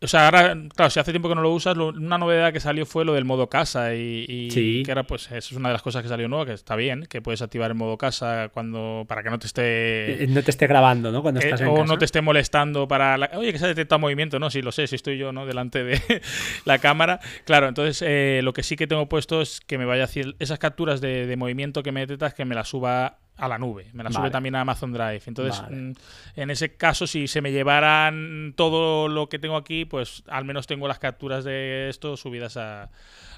o sea, ahora, claro, si hace tiempo que no lo usas, una novedad que salió fue lo del modo casa y, que era, pues, eso es una de las cosas que salió nueva, que está bien, que puedes activar el modo casa cuando para que no te esté... Eh, no te esté grabando, ¿no? Cuando eh, en o no te esté molestando para... Oye, que se ha detectado movimiento, ¿no? Sí, lo sé, si estoy yo, ¿no? Delante de *laughs* la cámara. Claro, entonces eh, lo que sí que tengo puesto es que me vaya a decir esas capturas de, de movimiento que me detectas, que me las suba a la nube. Me la sube también a Amazon Drive. Entonces, mm, en ese caso, si se me llevaran todo lo que tengo aquí, pues al menos tengo las capturas de esto subidas a,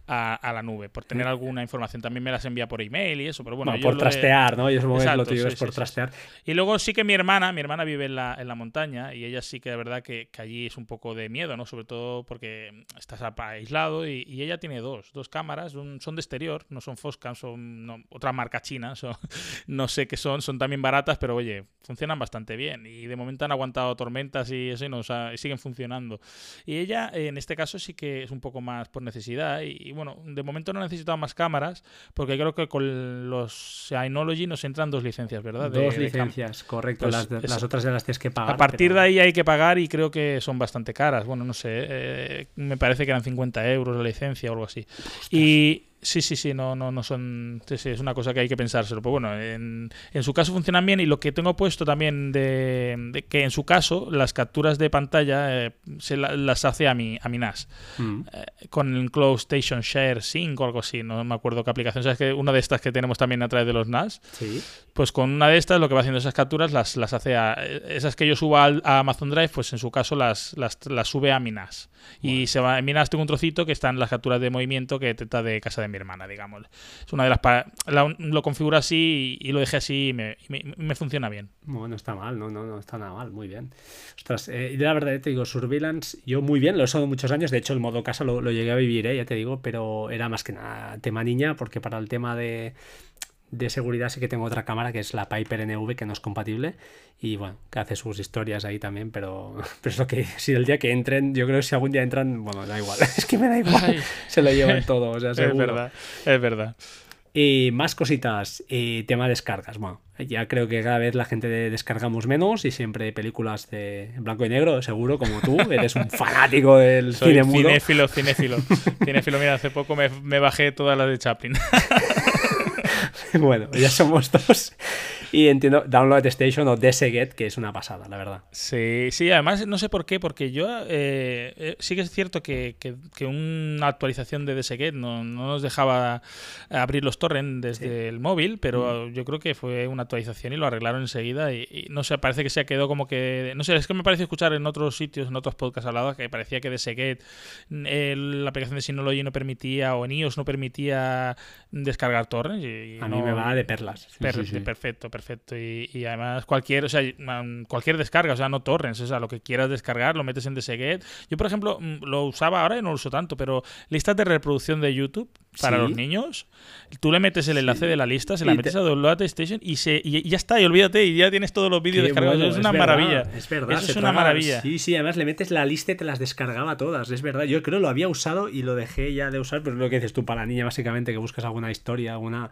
a, la nube, por tener alguna información. También me las envía por email y eso, pero bueno. por trastear, ¿no? Yo supongo que lo tuyo es por trastear. Y luego sí que mi hermana, mi hermana vive en la, en la montaña y ella sí que de verdad que, allí es un poco de miedo, ¿no? Sobre todo porque estás aislado y, ella tiene dos, dos cámaras, son de exterior, no son Foscam, son otra marca china, *laughs* no sé qué son, son también baratas, pero oye, funcionan bastante bien y de momento han aguantado tormentas y eso y, no, siguen funcionando. Y ella en este caso sí que es un poco más por necesidad y, bueno, de momento no he necesitado más cámaras, porque creo que con los Synology nos entran dos licencias, ¿verdad? dos licencias, correcto. Pues las, otras de las tienes que pagar. A partir de ahí hay que pagar y creo que son bastante caras. Bueno, no sé, eh, me parece que eran 50 euros la licencia o algo así. Y Sí, sí, sí, no, no, no son. Sí, sí, es una cosa que hay que pensárselo. Pero bueno, en, en su caso funcionan bien y lo que tengo puesto también de, que en su caso las capturas de pantalla eh, se las hace a mi, a mi NAS mm. eh, con el Cloud Station Share Sync o algo así. No me acuerdo qué aplicación. ¿Sabes que una de estas que tenemos también a través de los NAS? Sí. Pues con una de estas lo que va haciendo esas capturas las, las hace a. Esas que yo subo a, Amazon Drive, pues en su caso las, las, las sube a mi NAS. Y se va, en mi NAS tengo un trocito que están las capturas de movimiento que trata de casa de mi hermana, digamos. Es una de las lo configuro así y, lo dejé así y me, funciona bien. Bueno, está mal, no, no, no está nada mal, muy bien. Ostras, eh, la verdad te digo, Surveillance, yo muy bien, lo he usado muchos años, de hecho el modo casa lo, llegué a vivir, eh, ya te digo, pero era más que nada tema niña, porque para el tema de de seguridad sí que tengo otra cámara que es la Piper NV que no es compatible y bueno, que hace sus historias ahí también, pero, *laughs* pero es lo que si el día que entren, yo creo que si algún día entran, bueno, da igual, *laughs* es que me da igual, se lo llevan todo, o sea, seguro. Es verdad, es verdad. Y más cositas, y tema descargas, bueno, ya creo que cada vez la gente descargamos menos y siempre películas de blanco y negro, seguro, como tú, *laughs* eres un fanático del cine mudo. Cinéfilo, cinéfilo, cinéfilo, mira, hace poco me, me bajé todas las de Chaplin. *laughs* bueno, ya somos dos. *laughs* y entiendo Download Station o DSGet, que es una pasada, la verdad. Sí, sí, además no sé por qué, porque yo eh, eh, sí que es cierto que, una actualización de DSGet no, no, nos dejaba abrir los torrents desde el móvil, pero mm. yo creo que fue una actualización y lo arreglaron enseguida y, no sé, parece que se ha quedado como que, no sé, es que me parece escuchar en otros sitios, en otros podcasts hablados, que parecía que DSGet, eh, la aplicación de Synology no permitía o en iOS no permitía descargar torrents. Y, a mí me va de perlas. Perfecto, perfecto. Y, además cualquier, o sea, cualquier descarga, o sea, no torrents, o sea, lo que quieras descargar, lo metes en DSGet. Yo, por ejemplo, mm, lo usaba ahora y no lo uso tanto, pero listas de reproducción de YouTube para los niños, tú le metes el enlace de la lista, se la metes a Download Station y, se, y ya está, y olvídate, y ya tienes todos los vídeos descargados. es, una maravilla. Es verdad. es una maravilla. Sí, sí, además le metes la lista y te las descargaba todas, es verdad. Yo creo lo había usado y lo dejé ya de usar, pero es lo que dices tú para la niña, básicamente, que buscas alguna historia, alguna.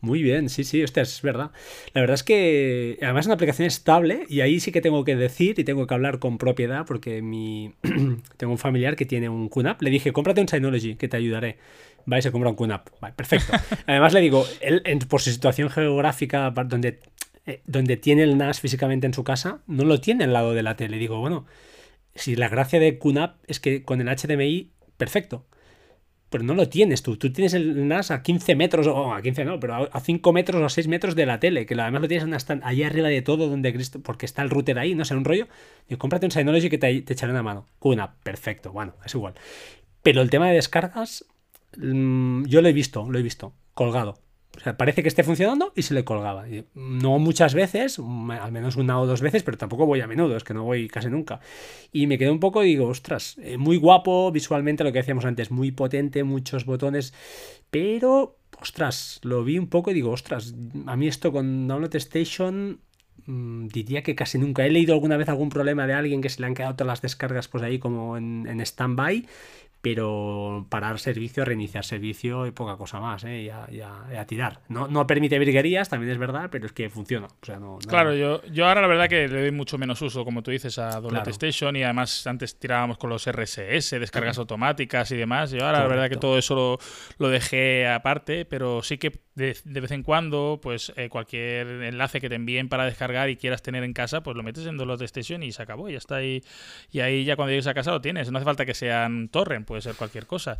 Muy bien, sí, sí, hostia, es verdad. La verdad es que además es una aplicación estable y ahí sí que tengo que decir y tengo que hablar con propiedad porque mi *clears throat* tengo un familiar que tiene un QNAP. Le dije, cómprate un Synology que te ayudaré. Va y se compra un QNAP. Vale, perfecto. *laughs* Además le digo, él por su situación geográfica, donde, eh, donde tiene el NAS físicamente en su casa, no lo tiene al lado de la tele. Digo, bueno, si la gracia de QNAP es que con el HDMI, perfecto. Pero no lo tienes tú. Tú tienes el NAS a 15 metros, o a 15 no, pero a 5 metros o a 6 metros de la tele, que además lo tienes en stand ahí arriba de todo, donde porque está el router ahí, no sé, un rollo. Digo, cómprate un Synology que te, te echaré una mano. QNAP, perfecto, bueno, es igual. Pero el tema de descargas, Mm, yo lo he visto, lo he visto, colgado. O sea, parece que esté funcionando y se le colgaba. No muchas veces, mm, al menos una o dos veces, pero tampoco voy a menudo, es que no voy casi nunca. Y me quedé un poco y digo, ostras, eh, muy guapo visualmente lo que decíamos antes, muy potente, muchos botones, pero, ostras, lo vi un poco y digo, ostras, a mí esto con Download Station mm, diría que casi nunca. He leído alguna vez algún problema de alguien que se le han quedado todas las descargas pues ahí como en, en stand-by pero parar servicio, reiniciar servicio y poca cosa más, ¿eh? y, a, tirar. No, no permite virguerías, también es verdad, pero es que funciona. claro, yo, yo ahora la verdad que le doy mucho menos uso, como tú dices, a Download Station y además antes tirábamos con los RSS, descargas automáticas y demás. Yo ahora la verdad que todo eso lo, lo dejé aparte, pero sí que de, vez en cuando, pues eh, cualquier enlace que te envíen para descargar y quieras tener en casa, pues lo metes en Download Station y se acabó, y ya está ahí. Y ahí ya cuando llegues a casa lo tienes. No hace falta que sean torrent, puede ser cualquier cosa.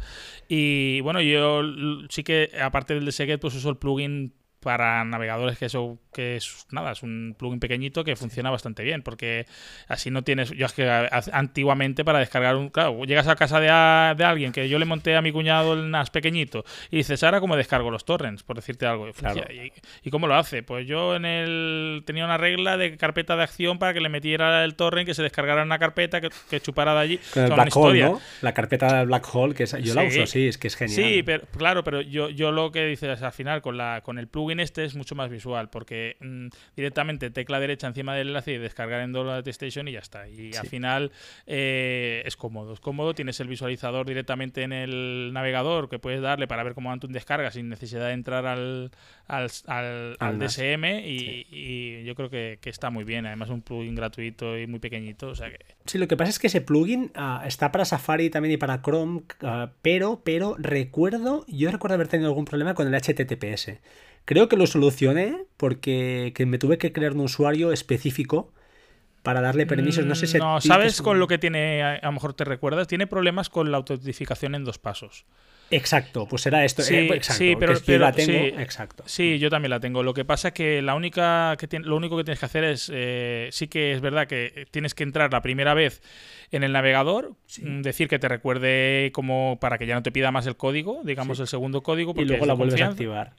Y bueno, yo sí que, aparte del de pues uso el plugin para navegadores que eso que es nada, es un plugin pequeñito que funciona bastante bien, porque así no tienes, yo es que antiguamente para descargar un, claro, llegas a casa de, de alguien que yo le monté a mi cuñado el NAS pequeñito y dices, ahora cómo descargo los torrents, por decirte algo. ¿Y, cómo lo hace? Pues yo en el tenía una regla de carpeta de acción para que le metiera el torrent, que se descargara en una carpeta que, chupara de allí. el Black Hole, ¿no? La carpeta del Black Hole, que yo la uso así, es que es genial. Sí, pero claro, pero yo, yo lo que dices al final con la con el plugin este es mucho más visual, porque mm, directamente tecla derecha encima del enlace y descargar en Download Station y ya está. Y al final eh, es cómodo, es cómodo, tienes el visualizador directamente en el navegador que puedes darle para ver cómo va tu descarga sin necesidad de entrar al, al, al, DSM y, yo creo que, está muy bien. Además, un plugin gratuito y muy pequeñito. O sea que... Sí, lo que pasa es que ese plugin ah, está para Safari también y para Chrome, ah, pero, pero recuerdo, yo recuerdo haber tenido algún problema con el HTTPS. Creo que lo solucioné porque me tuve que crear un usuario específico para darle permisos. No sé si. No, ¿sabes con lo que tiene? A lo mejor te recuerdas. Tiene problemas con la autentificación en dos pasos. Exacto, pues era esto. Sí, eh, sí pero, yo la tengo. exacto. Sí, yo también la tengo. Lo que pasa es que la única que lo único que tienes que hacer es eh, sí que es verdad que tienes que entrar la primera vez en el navegador, mm, decir que te recuerde como para que ya no te pida más el código, digamos el segundo código, y luego la vuelves a activar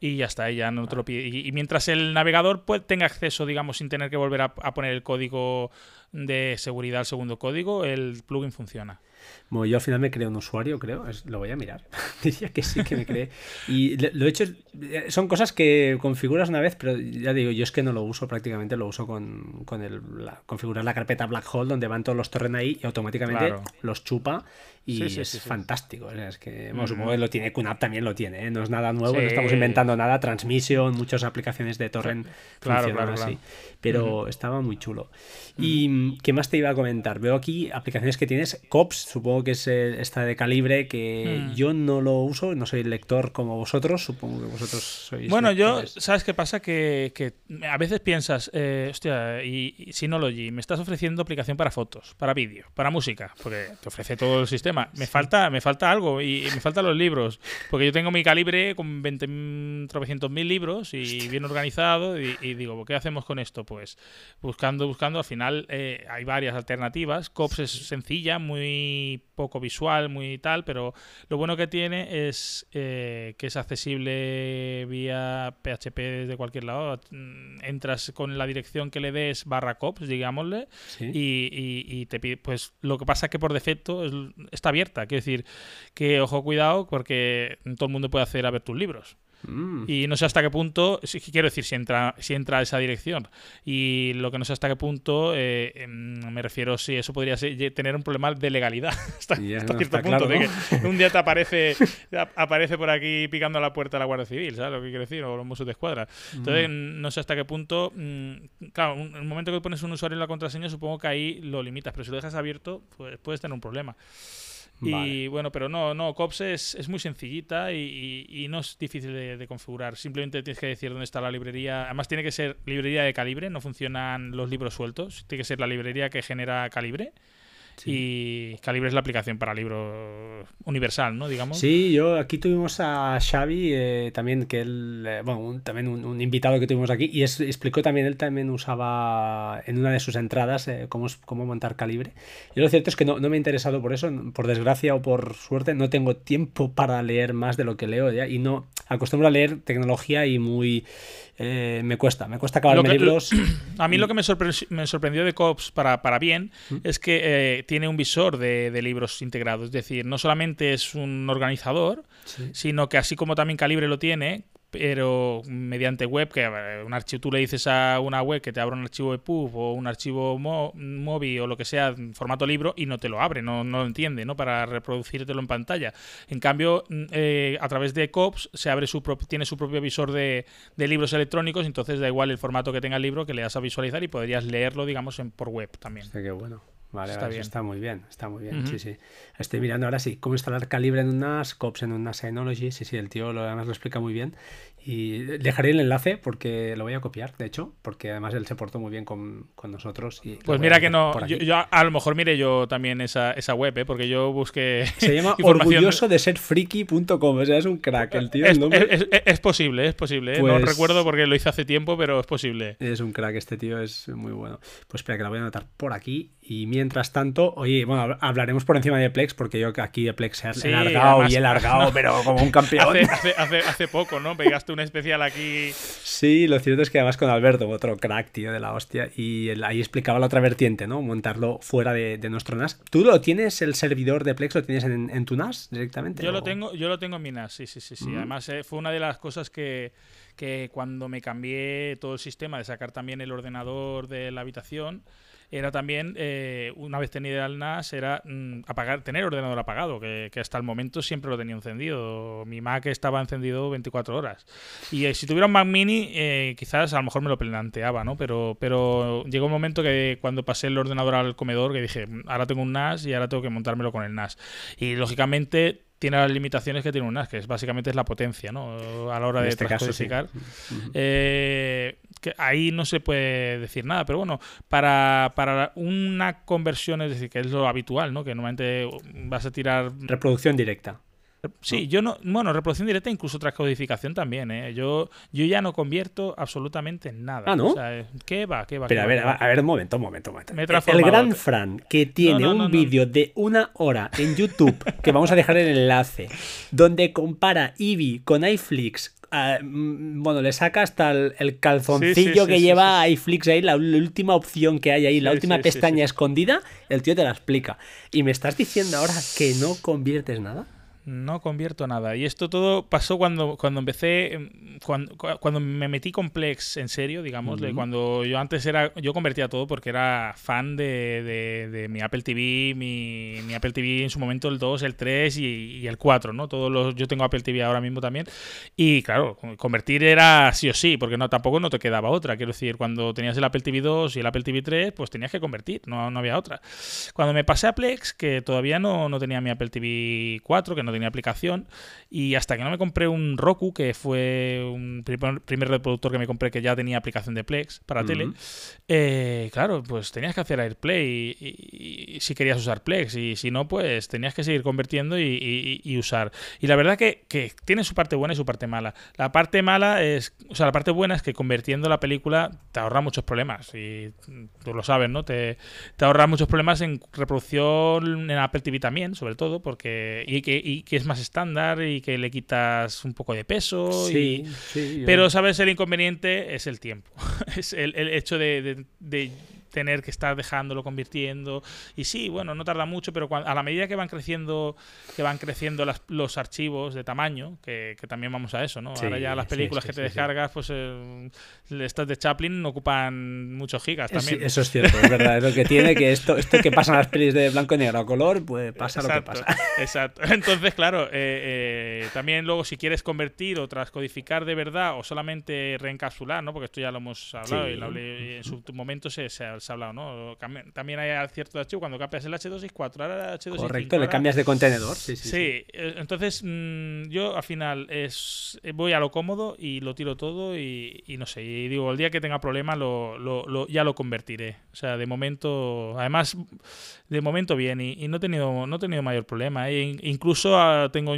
y ya está, ya no te lo pide. Y, mientras el navegador pues, tenga acceso, digamos, sin tener que volver a, a poner el código de seguridad al segundo código, el plugin funciona. Bueno, yo al final me creé un usuario, creo. lo voy a mirar. *laughs* Diría que sí que me creé. Y lo he hecho. Son cosas que configuras una vez, pero ya digo, yo es que no lo uso prácticamente. Lo uso con, con el, configurar la carpeta Black Hole, donde van todos los torrents ahí y automáticamente los chupa. Y es fantástico. Es que, supongo que lo tiene. QNAP también lo tiene. ¿eh? No es nada nuevo, no estamos inventando nada. Transmission, muchas aplicaciones de torrent claro, funcionan así. Pero estaba muy chulo. ¿Y qué más te iba a comentar? Veo aquí aplicaciones que tienes. Cops supongo que es eh, esta de calibre que Mm. yo no lo uso, no soy lector como vosotros, supongo que vosotros sois. Bueno, yo. ¿sabes qué pasa? Que, que a veces piensas, eh, hostia, y, y Synology, me estás ofreciendo aplicación para fotos, para vídeo, para música, porque te ofrece todo el sistema. Me falta me falta algo y, y me faltan los libros, porque yo tengo mi calibre con 20, tropecientos mil libros y bien organizado y, y digo, ¿qué hacemos con esto? Pues buscando, buscando, al final eh, hay varias alternativas. COPS es sencilla, muy poco visual, muy tal, pero lo bueno que tiene es eh, que es accesible vía PHP desde cualquier lado. Mm, Entras con la dirección que le des barra cops, digámosle, Sí. y- y te pide. Pues lo que pasa es que por defecto es- está abierta. Quiero decir que, ojo, cuidado, porque todo el mundo puede acceder a ver tus libros. Mm. Y no sé hasta qué punto, quiero decir, si entra, si entra a esa dirección. Y lo que no sé hasta qué punto, eh, em, me refiero si eso podría ser- tener un problema de legalidad *laughs* hasta, Ya, hasta no, cierto punto. claro, de que un día te *laughs* aparece, ap- aparece por aquí picando a la puerta la Guardia Civil, ¿sabes lo que quiero decir? O los Mossos de Escuadra. Entonces, no sé hasta qué punto. mm, claro, en el momento que pones un usuario en la contraseña, supongo que ahí lo limitas, pero si lo dejas abierto, pues puedes tener un problema. Y bueno, pero no, no, COPS es, es muy sencillita y, y- y no es difícil de configurar. Simplemente tienes que decir dónde está la librería. Además, tiene que ser librería de calibre, no funcionan los libros sueltos. Tiene que ser la librería que genera calibre. Y calibre es la aplicación para libro universal, ¿no? Digamos. Sí, yo aquí tuvimos a Xavi eh, también, que él, eh, bueno, un- también un, un invitado que tuvimos aquí, y es- explicó también, él también usaba en una de sus entradas eh, cómo, cómo montar calibre. Y lo cierto es que no, no me he interesado por eso, por desgracia o por suerte, no tengo tiempo para leer más de lo que leo ya, y no acostumbro a leer tecnología y muy... eh, me cuesta, me cuesta acabarme que- libros. *clears throat* A mí lo que me, sorpre- me sorprendió de COPS para, para bien es que eh, tiene un visor de, de libros integrados. Es decir, no solamente es un organizador, Sí. sino que así como también Calibre lo tiene, pero mediante web, que un archivo, tú le dices a una web que te abra un archivo EPUB o un archivo mo- MOBI o lo que sea formato libro y no te lo abre, no, no lo entiende, ¿no? Para reproducírtelo en pantalla. En cambio, mm, eh, a través de COPS se abre su tiene su propio visor de, de libros electrónicos, entonces da igual el formato que tenga el libro que le das a visualizar y podrías leerlo, digamos, en, por web también. Hostia, qué bueno. Vale, Está vale, eso bien. está muy bien, está muy bien, Ujú. sí, sí. Estoy mirando ahora sí, cómo instalar Calibre en un NAS, COPS en un NAS Synology, sí, sí, el tío lo, además lo explica muy bien. Y dejaré el enlace porque lo voy a copiar, de hecho, porque además él se portó muy bien con, con nosotros. Y lo Pues mira que no, yo, yo a, lo mejor mire yo también esa, esa web, ¿eh? porque yo busqué... Se llama *laughs* orgulloso de ser friki.com, o sea, es un crack el tío. Es, el nombre. es- es- es posible, es posible. ¿eh? no Pues- recuerdo porque lo hice hace tiempo, pero es posible. Es un crack, este tío es muy bueno. Pues espera, que la voy a anotar por aquí. Y mientras tanto, oye, bueno, hab- hablaremos por encima de Plex, porque yo aquí de Plex he Sí, largado además- y he *laughs* largado, pero como un campeón. Hace, hace, hace, hace poco, ¿no? Pegaste un especial aquí. Sí, lo cierto es que además con Alberto, otro crack, tío, de la hostia, y ahí explicaba la otra vertiente, ¿no? Montarlo fuera de, de nuestro NAS. ¿Tú lo tienes, el servidor de Plex, lo tienes en, en tu NAS directamente? Yo lo tengo, yo lo tengo en mi NAS, sí, sí, sí, sí. Mm. Además, eh, fue una de las cosas que, que cuando me cambié todo el sistema de sacar también el ordenador de la habitación, era también, eh, una vez tenido el NAS, era mm, apagar, tener ordenador apagado, que, que hasta el momento siempre lo tenía encendido. Mi Mac estaba encendido 24 horas. Y eh, si tuviera un Mac mini, eh, quizás a lo mejor me lo planteaba, ¿no? Pero, pero llegó un momento que cuando pasé el ordenador al comedor, que dije, "Mm, ahora tengo un NAS y ahora tengo que montármelo con el NAS. Y lógicamente tiene las limitaciones que tiene un NAS, que es básicamente es la potencia, ¿no? A la hora En de este caso, sí. Eh, que ahí no se puede decir nada, pero bueno, para, para una conversión, es decir, que es lo habitual, ¿no? Que normalmente vas a tirar Reproducción directa. Sí, yo no, bueno, reproducción directa, incluso transcodificación también, ¿eh? Yo, yo ya no convierto absolutamente nada. Ah, ¿no? O sea, ¿qué va? ¿Qué va? Pero qué a va, ver, va? a ver, un momento, un momento, un momento. Me he El gran Fran, que tiene No, no, no, un vídeo de una hora en YouTube, que vamos a dejar el enlace, donde compara Eevee con iFlix. ah, mm, bueno, le saca hasta el, el calzoncillo Sí, sí, sí, que sí, lleva iFlix ahí, la, la última opción que hay ahí, la última pestaña escondida, el tío te la explica. Y me estás diciendo ahora que no conviertes nada. No convierto nada. Y esto todo pasó cuando, cuando empecé, em, cuando, cuando me metí con Plex en serio, digamos, cuando yo antes era, yo convertía todo porque era fan de, de, mi Apple TV, mi, mi, Apple TV en su momento el 2, el 3 y, el 4, ¿no? Todos los, yo tengo Apple TV ahora mismo también. Y claro, convertir era sí o sí, porque no tampoco no te quedaba otra. Quiero decir, cuando tenías el Apple TV 2 y el Apple TV 3, pues tenías que convertir, no, no había otra. Cuando me pasé a Plex, que todavía no, no tenía mi Apple TV 4, que no tenía aplicación, y hasta que no me compré un Roku, que fue un primer, reproductor que me compré que ya tenía aplicación de Plex para tele, eh, claro, pues tenías que hacer AirPlay y, si querías usar Plex, y si no, pues tenías que seguir convirtiendo y, usar. Y la verdad que, que, tiene su parte buena y su parte mala. La parte mala es, o sea, la parte buena es que convirtiendo la película te ahorra muchos problemas, y tú lo sabes, ¿no? Te, te ahorra muchos problemas en reproducción en Apple TV también, sobre todo, porque y que, y que es más estándar y que le quitas un poco de peso. Sí, Pero, ¿sabes? El inconveniente es el tiempo. *laughs* es el, hecho de tener que estar dejándolo, convirtiendo. Y sí, bueno, no tarda mucho, pero a la medida que van creciendo, que van creciendo los archivos de tamaño, que, también vamos a eso, ¿no? Ahora ya las películas que te descargas, pues eh, estas de Chaplin ocupan muchos gigas también. eso es cierto, es verdad. Es lo que tiene que esto, esto que pasan las pelis de blanco y negro a color, pues pasa lo que pasa. *laughs* Exacto. Entonces, claro, eh, eh, también luego si quieres convertir o transcodificar de verdad o solamente reencapsular, ¿no? Porque esto ya lo hemos hablado y, en su momento se, se ha hablado, ¿no? También hay cierto archivo cuando cambias el H264, ahora el H265. Correcto, le cambias de contenedor. Sí, sí, sí. Eh, entonces mm, yo al final es eh, voy a lo cómodo y lo tiro todo y, no sé, y digo, el día que tenga problemas lo, ya lo convertiré. O sea, de momento, además, de momento bien y, no, he tenido, no he tenido mayor problema. E incluso ah, tengo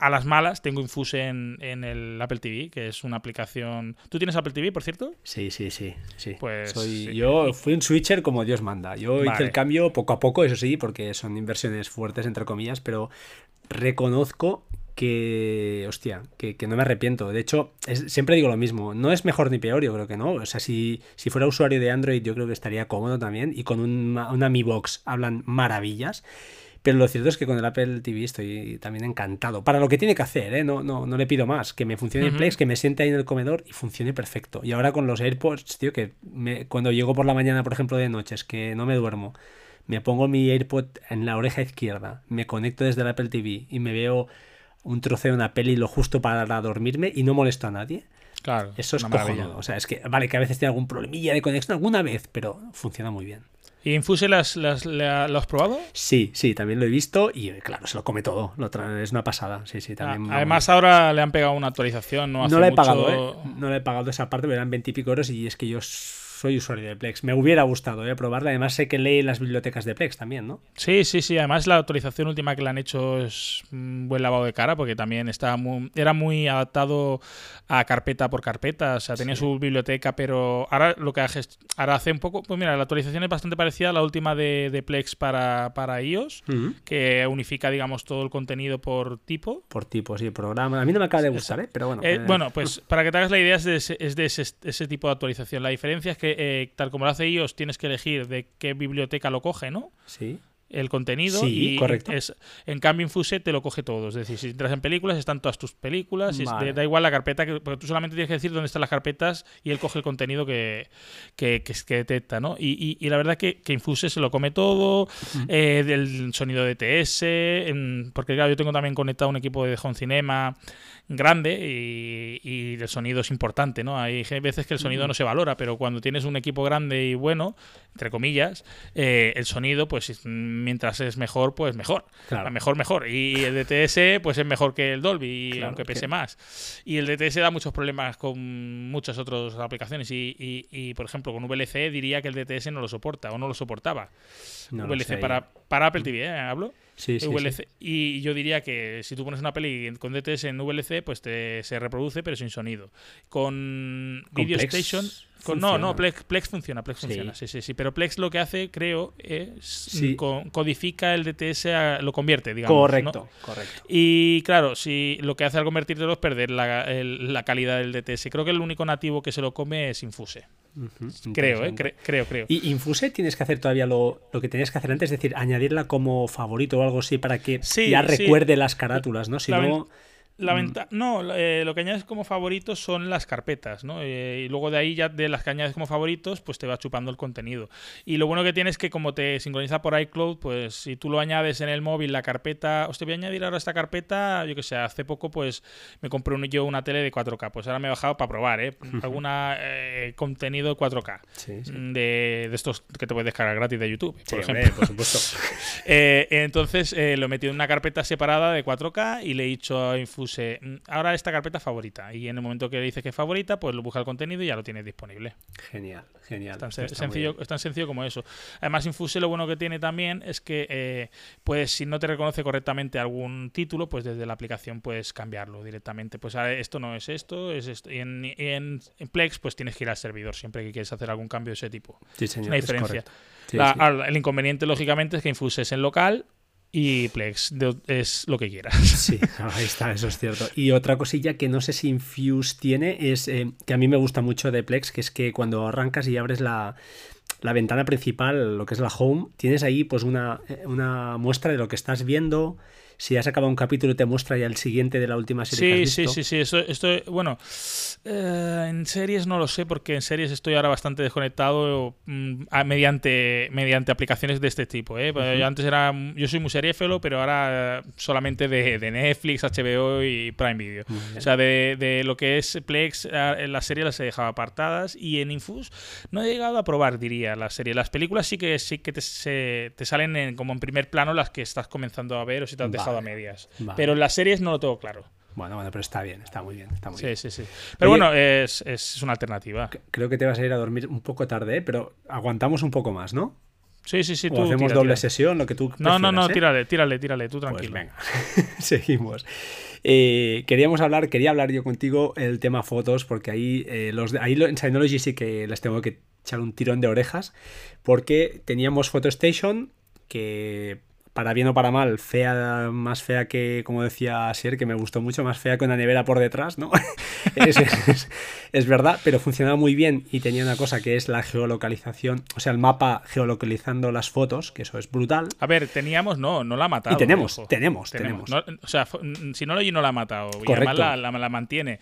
a las malas tengo Infuse en, en, el Apple TV, que es una aplicación. ¿Tú tienes Apple TV, por cierto? Sí, sí, sí. sí. Pues yo fui un switcher como Dios manda. Yo hice el cambio poco a poco, eso sí, porque son inversiones fuertes, entre comillas, pero reconozco que, hostia, que, no me arrepiento. De hecho, siempre digo lo mismo. No es mejor ni peor, yo creo que no. O sea, si, si fuera usuario de Android, yo creo que estaría cómodo también. Y con una, una Mi Box hablan maravillas. Pero lo cierto es que con el Apple TV estoy también encantado. Para lo que tiene que hacer, ¿eh? no, no, no le pido más. Que me funcione el Plex, que me siente ahí en el comedor y funcione perfecto. Y ahora con los AirPods, tío, que cuando llego por la mañana, por ejemplo, de noches, que no me duermo, me pongo mi AirPod en la oreja izquierda, me conecto desde el Apple TV y me veo un trozo de una peli lo justo para dormirme y no molesto a nadie. Claro. Eso es cojonudo. O sea, es que, vale, que a veces tiene algún problemilla de conexión alguna vez, pero funciona muy bien. ¿Y Infuse las, las, lo has probado? Sí, sí, también lo he visto y claro, se lo come todo. Lo es una pasada. Sí, sí, también además, ahora le han pegado una actualización. No, no le he pagado, ¿eh? No le he pagado esa parte, me dan 20 y pico euros y es que yo soy usuario de Plex. Me hubiera gustado eh, probarla. Además, sé que lee las bibliotecas de Plex también, ¿no? Sí, sí, sí. Además, la actualización última que le han hecho es un buen lavado de cara porque también estaba muy, era muy adaptado a carpeta por carpeta. O sea, tenía su biblioteca, pero ahora lo que ahora hace un poco. Pues mira, la actualización es bastante parecida a la última de, Plex para, para iOS, que unifica, digamos, todo el contenido por tipo. Por tipo, sí, programa. A mí no me acaba de gustar, ¿eh? Pero bueno. Eh, bueno, pues para que te hagas la idea, es de, ese, es de ese tipo de actualización. La diferencia es que eh, tal como lo hace iOS, tienes que elegir de qué biblioteca lo coge, ¿no? Sí el contenido y correcto. Es, en cambio Infuse te lo coge todo. Es decir, si entras en películas, están todas tus películas, da igual la carpeta, que, porque tú solamente tienes que decir dónde están las carpetas y él coge el contenido que, que, que, detecta, ¿no? Y, y, la verdad que, que, Infuse se lo come todo, eh, del sonido de TS, porque claro, yo tengo también conectado un equipo de Home Cinema grande y, el sonido es importante, ¿no? Hay veces que el sonido no se valora, pero cuando tienes un equipo grande y bueno, entre comillas, eh, el sonido, pues mientras es mejor, pues mejor. Mejor, mejor. Y el DTS, pues es mejor que el Dolby, aunque pese más. Y el DTS da muchos problemas con muchas otras aplicaciones. Y, por ejemplo, con VLC diría que el DTS no lo soporta o no lo soportaba. VLC para, para Apple TV, ¿eh? Hablo. Sí, sí, Y yo diría que si tú pones una peli con DTS en VLC, pues te, se reproduce, pero sin sonido. Con, Video Station. no, no, Plex, Plex funciona, Plex funciona, sí, sí, sí. Pero Plex lo que hace, creo, es codifica el DTS, lo convierte, digamos. Correcto, correcto. Y claro, si lo que hace al convertirlo es perder la, la calidad del DTS. Creo que el único nativo que se lo come es Infuse. Creo, ¿eh? creo, creo. ¿Y Infuse tienes que hacer todavía lo, que tenías que hacer antes? Es decir, añadirla como favorito o algo así para que ya recuerde las carátulas, ¿no? Si no... La mm. No, eh, lo que añades como favoritos son las carpetas, ¿no? Eh, y luego de ahí ya de las que añades como favoritos, pues te va chupando el contenido. Y lo bueno que tienes es que como te sincroniza por iCloud, pues si tú lo añades en el móvil, la carpeta, os te voy a añadir ahora esta carpeta, yo que sé, hace poco pues me compré yo una tele de 4K, pues ahora me he bajado para probar, ¿eh? *laughs* Alguna eh, contenido 4K mm, De, de, estos que te puedes descargar gratis de YouTube, por ejemplo. por supuesto. *laughs* entonces lo he metido en una carpeta separada de 4K y le he dicho a Infus Mm, ahora esta carpeta favorita. Y en el momento que le dices que es favorita, pues lo busca el contenido y ya lo tienes disponible. Genial, genial. Tan sencillo, es tan sencillo como eso. Además, Infuse lo bueno que tiene también es que, eh, pues si no te reconoce correctamente algún título, pues desde la aplicación puedes cambiarlo directamente. Pues esto no es esto, es esto. Y en, Plex, pues tienes que ir al servidor siempre que quieres hacer algún cambio de ese tipo. Sí, señor. Una diferencia. El inconveniente, lógicamente, es que Infuse es en local y Plex es lo que quieras. *laughs* Sí, ahí está, eso es cierto. Y otra cosilla que no sé si Infuse tiene es eh, que a mí me gusta mucho de Plex, que es que cuando arrancas y abres la, la ventana principal, lo que es la home, tienes ahí pues una, eh, una muestra de lo que estás viendo, si has acabado un capítulo te muestra ya el siguiente de la última serie. Sí, que has sí, sí, sí. Esto, bueno, eh, en series no lo sé porque en series estoy ahora bastante desconectado mm, mediante, mediante aplicaciones de este tipo. ¿eh? Yo antes era, yo soy muy seriéfilo, pero ahora solamente de, Netflix, HBO y Prime Video. O sea, de, lo que es Plex, en las series las he dejado apartadas y en Infus no he llegado a probar, diría, la serie. Las películas sí que sí que te, te salen como en primer plano las que estás comenzando a ver o si te has dejado a medias. Pero en las series no lo tengo claro. Bueno, bueno, pero está bien, está muy bien. Está muy sí, bien. sí, sí. Pero bueno, es, es, una alternativa. Creo que te vas a ir a dormir un poco tarde, ¿eh? pero aguantamos un poco más, ¿no? Sí, sí, sí. O hacemos doble sesión, lo que tú. No, no, no, ¿eh? tírale, tírale, tírale, tú pues tranquilo. venga, *laughs* seguimos. Eh, queríamos hablar, quería hablar yo contigo el tema fotos, porque ahí, los, ahí en Synology sí que les tengo que echar un tirón de orejas, porque teníamos PhotoStation que para bien o para mal, fea, más fea que, como decía Sier, que me gustó mucho, más fea que una nevera por detrás, ¿no? *laughs* es, verdad, pero funcionaba muy bien y tenía una cosa que es la geolocalización, o sea, el mapa geolocalizando las fotos, que eso es brutal. A ver, teníamos, no, no la ha matado. Y tenemos, tenemos, tenemos. o sea, si no lo no la ha matado, y además la, la, mantiene.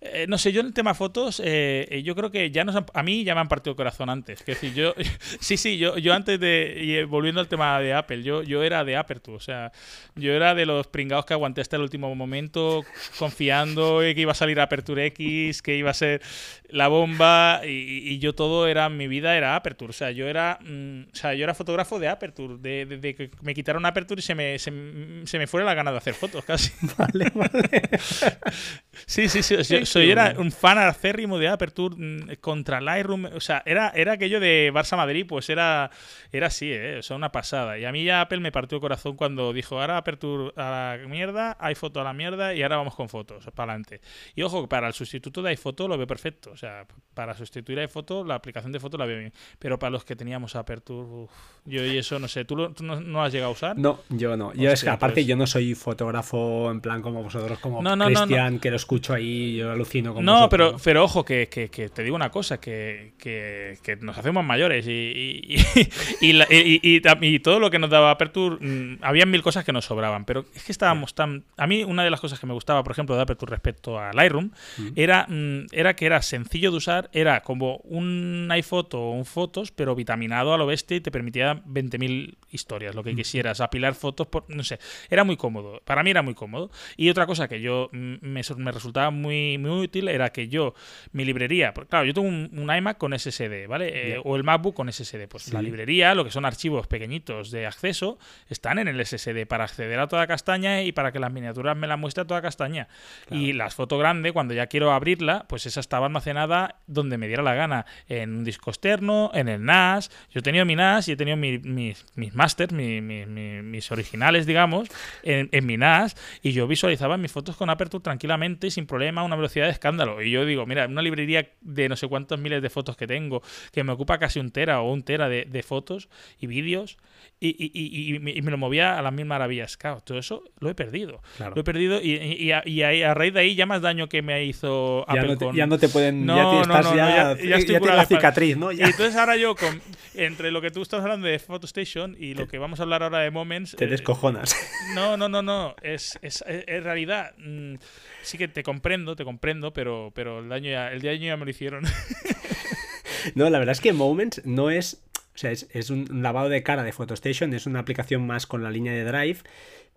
Eh, no sé, yo en el tema fotos, eh, yo creo que ya nos a mí ya me han partido el corazón antes. Es decir, yo, *laughs* sí, sí, yo, yo antes de, volviendo al tema de Apple, yo, yo era de Aperture. O sea, yo era de los pringados que aguanté hasta el último momento, confiando que iba a salir Aperture X, que iba a ser la bomba, y, yo todo era, mi vida era Aperture. O sea, yo era, mm, o sea, yo era fotógrafo de Aperture, de, que me quitaron Aperture y se me, se, me fuera la gana de hacer fotos casi. *laughs* Vale, vale. *laughs* sí, sí, sí. Yo, soy, era un fan acérrimo de Aperture mm, contra Lightroom. O sea, era, era aquello de Barça Madrid, pues era, era así, ¿eh? O sea, una pasada. Y a mí ya Apple me partió el corazón cuando dijo, ahora Aperture a la mierda, iPhoto a la mierda y ahora vamos con fotos, para adelante. Y ojo, para el sustituto de iPhoto lo veo perfecto. O sea, para sustituir a iPhoto, la aplicación de foto la veo bien. Pero para los que teníamos Aperture, yo y eso no sé. ¿Tú, no, no, has llegado a usar? No, yo no. Yo es que aparte pues yo no soy fotógrafo en plan como vosotros, como Cristian, que lo escucho ahí, yo alucino con No, pero, pero ojo, que, que, te digo una cosa, que, que, nos hacemos mayores *laughs* y, y, y, todo lo que nos daba Aperture, mm, había mil cosas que nos sobraban, pero es que estábamos tan... A mí una de las cosas que me gustaba, por ejemplo, de Aperture respecto a Lightroom, era, mm, era que era sencillo de usar, era como un iPhoto o un Fotos, pero vitaminado a lo bestia y te permitía 20.000 historias, lo que quisieras, apilar fotos, por, no sé, era muy cómodo, para mí era muy cómodo. Y otra cosa que yo mm, me, me resultaba muy, muy útil era que yo, mi librería, porque claro, yo tengo un, iMac con SSD, ¿vale? Eh, o el MacBook con SSD, pues la librería, lo que son archivos pequeñitos de acceso, están en el SSD para acceder a toda castaña y para que las miniaturas me las muestre a toda castaña. Y las fotos grandes, cuando ya quiero abrirla, pues esa estaba almacenada donde me diera la gana, en un disco externo, en el NAS. Yo he tenido mi NAS y he tenido mis, mis masters, mis originales, digamos, en, mi NAS y yo visualizaba mis fotos con Aperture tranquilamente sin problema, una velocidad de escándalo. Y yo digo, mira, una librería de no sé cuántos miles de fotos que tengo, que me ocupa casi un tera o un tera de, fotos y vídeos, y, me lo movía a las mil maravillas. Claro, todo eso lo he perdido. Lo he perdido y, a, raíz de ahí ya más daño que me hizo ya Apple no te, Ya no te pueden... No, ya no, ya, ya, estoy la cicatriz, ¿no? Y entonces ahora yo, con, entre lo que tú estás hablando de PhotoStation y lo que vamos a hablar ahora de Moments... Te descojonas. *laughs* No, no, no, no. Es, es, es realidad. Mm, sí que te comprendo, te comprendo, pero, pero el daño ya, el daño ya me lo hicieron. *laughs* no, la verdad es que Moments no es. O sea, es, es un lavado de cara de PhotoStation, es una aplicación más con la línea de Drive,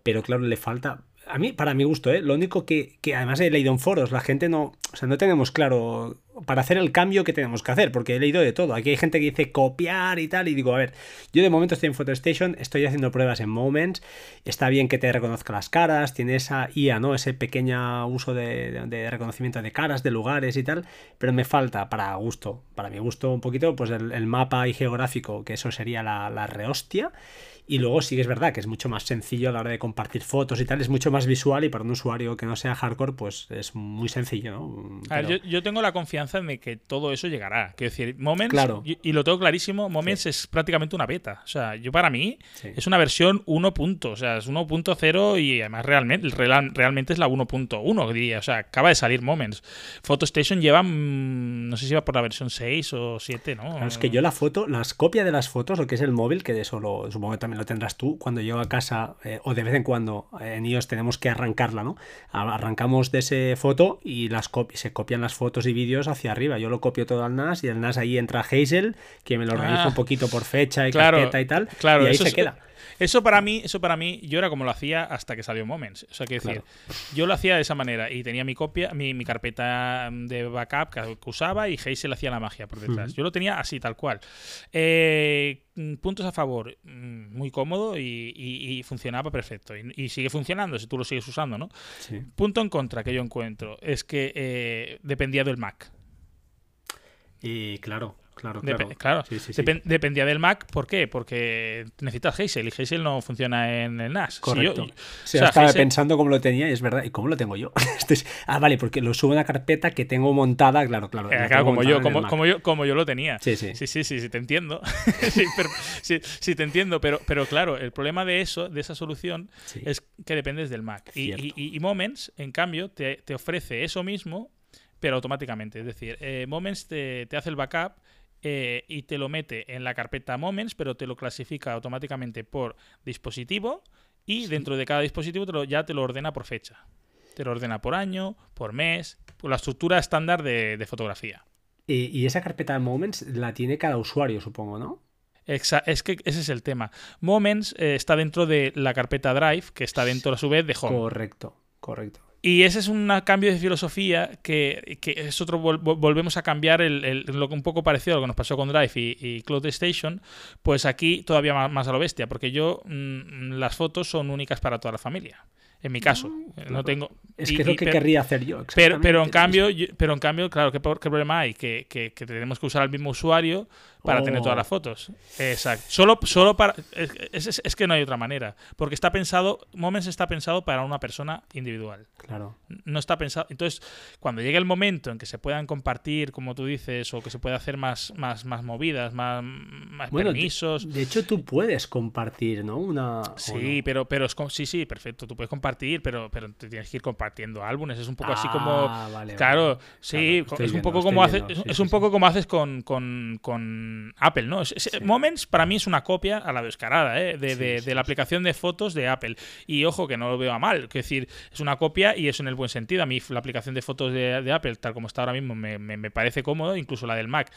pero claro, le falta a mí, para mi gusto, ¿eh? lo único que, que, además he leído en foros, la gente no, o sea, no tenemos claro para hacer el cambio que tenemos que hacer, porque he leído de todo. Aquí hay gente que dice copiar y tal, y digo, a ver, yo de momento estoy en PhotoStation, estoy haciendo pruebas en Moments, está bien que te reconozca las caras, tiene esa IA, ¿no? Ese pequeño uso de, reconocimiento de caras, de lugares y tal, pero me falta para gusto, para mi gusto un poquito, pues el, mapa y geográfico, que eso sería la, la rehostia. Y luego sí que es verdad que es mucho más sencillo a la hora de compartir fotos y tal, es mucho más visual y para un usuario que no sea hardcore, pues es muy sencillo, ¿no? A ver, yo, tengo la confianza de que todo eso llegará. Quiero decir, Moments, y, lo tengo clarísimo, Moments es prácticamente una beta. O sea, yo para mí es una versión 1. o sea, es 1.0 y además realmente, realmente es la 1.1, diría. O sea, acaba de salir Moments. PhotoStation lleva, mm, no sé si va por la versión 6 o 7, ¿no? es que yo la foto, las copias de las fotos, lo que es el móvil, que de eso lo, supongo que también lo tendrás tú cuando llego a casa eh, o de vez en cuando eh, en iOS tenemos que arrancarla, ¿no? Arrancamos de ese foto y las se copian las fotos y vídeos hacia arriba. Yo lo copio todo al NAS y el NAS ahí entra Hazel, que me lo organiza ah. un poquito por fecha y carpeta y tal, claro, y ahí se queda. Eso para mí, eso para mí, yo era como lo hacía hasta que salió Moments. O sea, que decir, yo lo hacía de esa manera y tenía mi copia, mi, mi carpeta de backup que, usaba y Hazel hacía la magia por detrás. Yo lo tenía así, tal cual. Eh, puntos a favor, mm, muy cómodo y, funcionaba perfecto. Y, sigue funcionando si tú lo sigues usando, ¿no? Punto en contra que yo encuentro es que eh, dependía del Mac. Y claro, Claro, claro. dependía del Mac. ¿Por qué? Porque necesitas Hazel y Hazel no funciona en el NAS. Correcto. estaba pensando cómo lo tenía y es verdad. ¿Y cómo lo tengo yo? *laughs* ah, vale, porque lo subo a una carpeta que tengo montada. Claro, claro. Eh, como, yo, como, yo, como yo lo tenía. Sí, sí. Sí, sí, sí, te entiendo. *laughs* sí, te entiendo. Pero, pero claro, el problema de eso, de esa solución, es que dependes del Mac. Y, Moments, en cambio, te, ofrece eso mismo pero automáticamente. Es decir, eh, Moments te, te, hace el backup eh, y te lo mete en la carpeta Moments, pero te lo clasifica automáticamente por dispositivo y dentro de cada dispositivo te lo, ya te lo ordena por fecha. Te lo ordena por año, por mes, por la estructura estándar de, fotografía. Y, esa carpeta Moments la tiene cada usuario, supongo, ¿no? es que ese es el tema. Moments eh, está dentro de la carpeta Drive, que está dentro a su vez de Home. Correcto, correcto. Y ese es un cambio de filosofía que, es otro, volvemos a cambiar el, lo un poco parecido a lo que nos pasó con Drive y, Cloud Station, pues aquí todavía más, a lo bestia, porque yo mm, las fotos son únicas para toda la familia en mi caso. Mm, no tengo. Es que es lo que querría hacer yo. Pero, pero, en cambio, pero en cambio, claro, ¿qué, problema hay? Que, que, tenemos que usar el mismo usuario para tener todas las fotos. Exacto. Solo, solo para. Es, es, que no hay otra manera. Porque está pensado. Moments está pensado para una persona individual. Claro. No está pensado. Entonces, cuando llegue el momento en que se puedan compartir, como tú dices, o que se pueda hacer más, más, más movidas, más, más permisos. De, hecho, tú puedes compartir, ¿no? Una. Sí, pero, pero es sí, sí, perfecto. Tú puedes compartir pero, pero te tienes que ir compartiendo álbumes. Es un poco así como. Claro, sí, es un poco como haces, es un poco como haces con, con, Apple, ¿no? Moments para mí es una copia a la descarada ¿eh? de, la aplicación de fotos de Apple. Y ojo que no lo veo a mal, es decir, es una copia y es en el buen sentido. A mí la aplicación de fotos de, Apple, tal como está ahora mismo, me, parece cómodo, incluso la del Mac.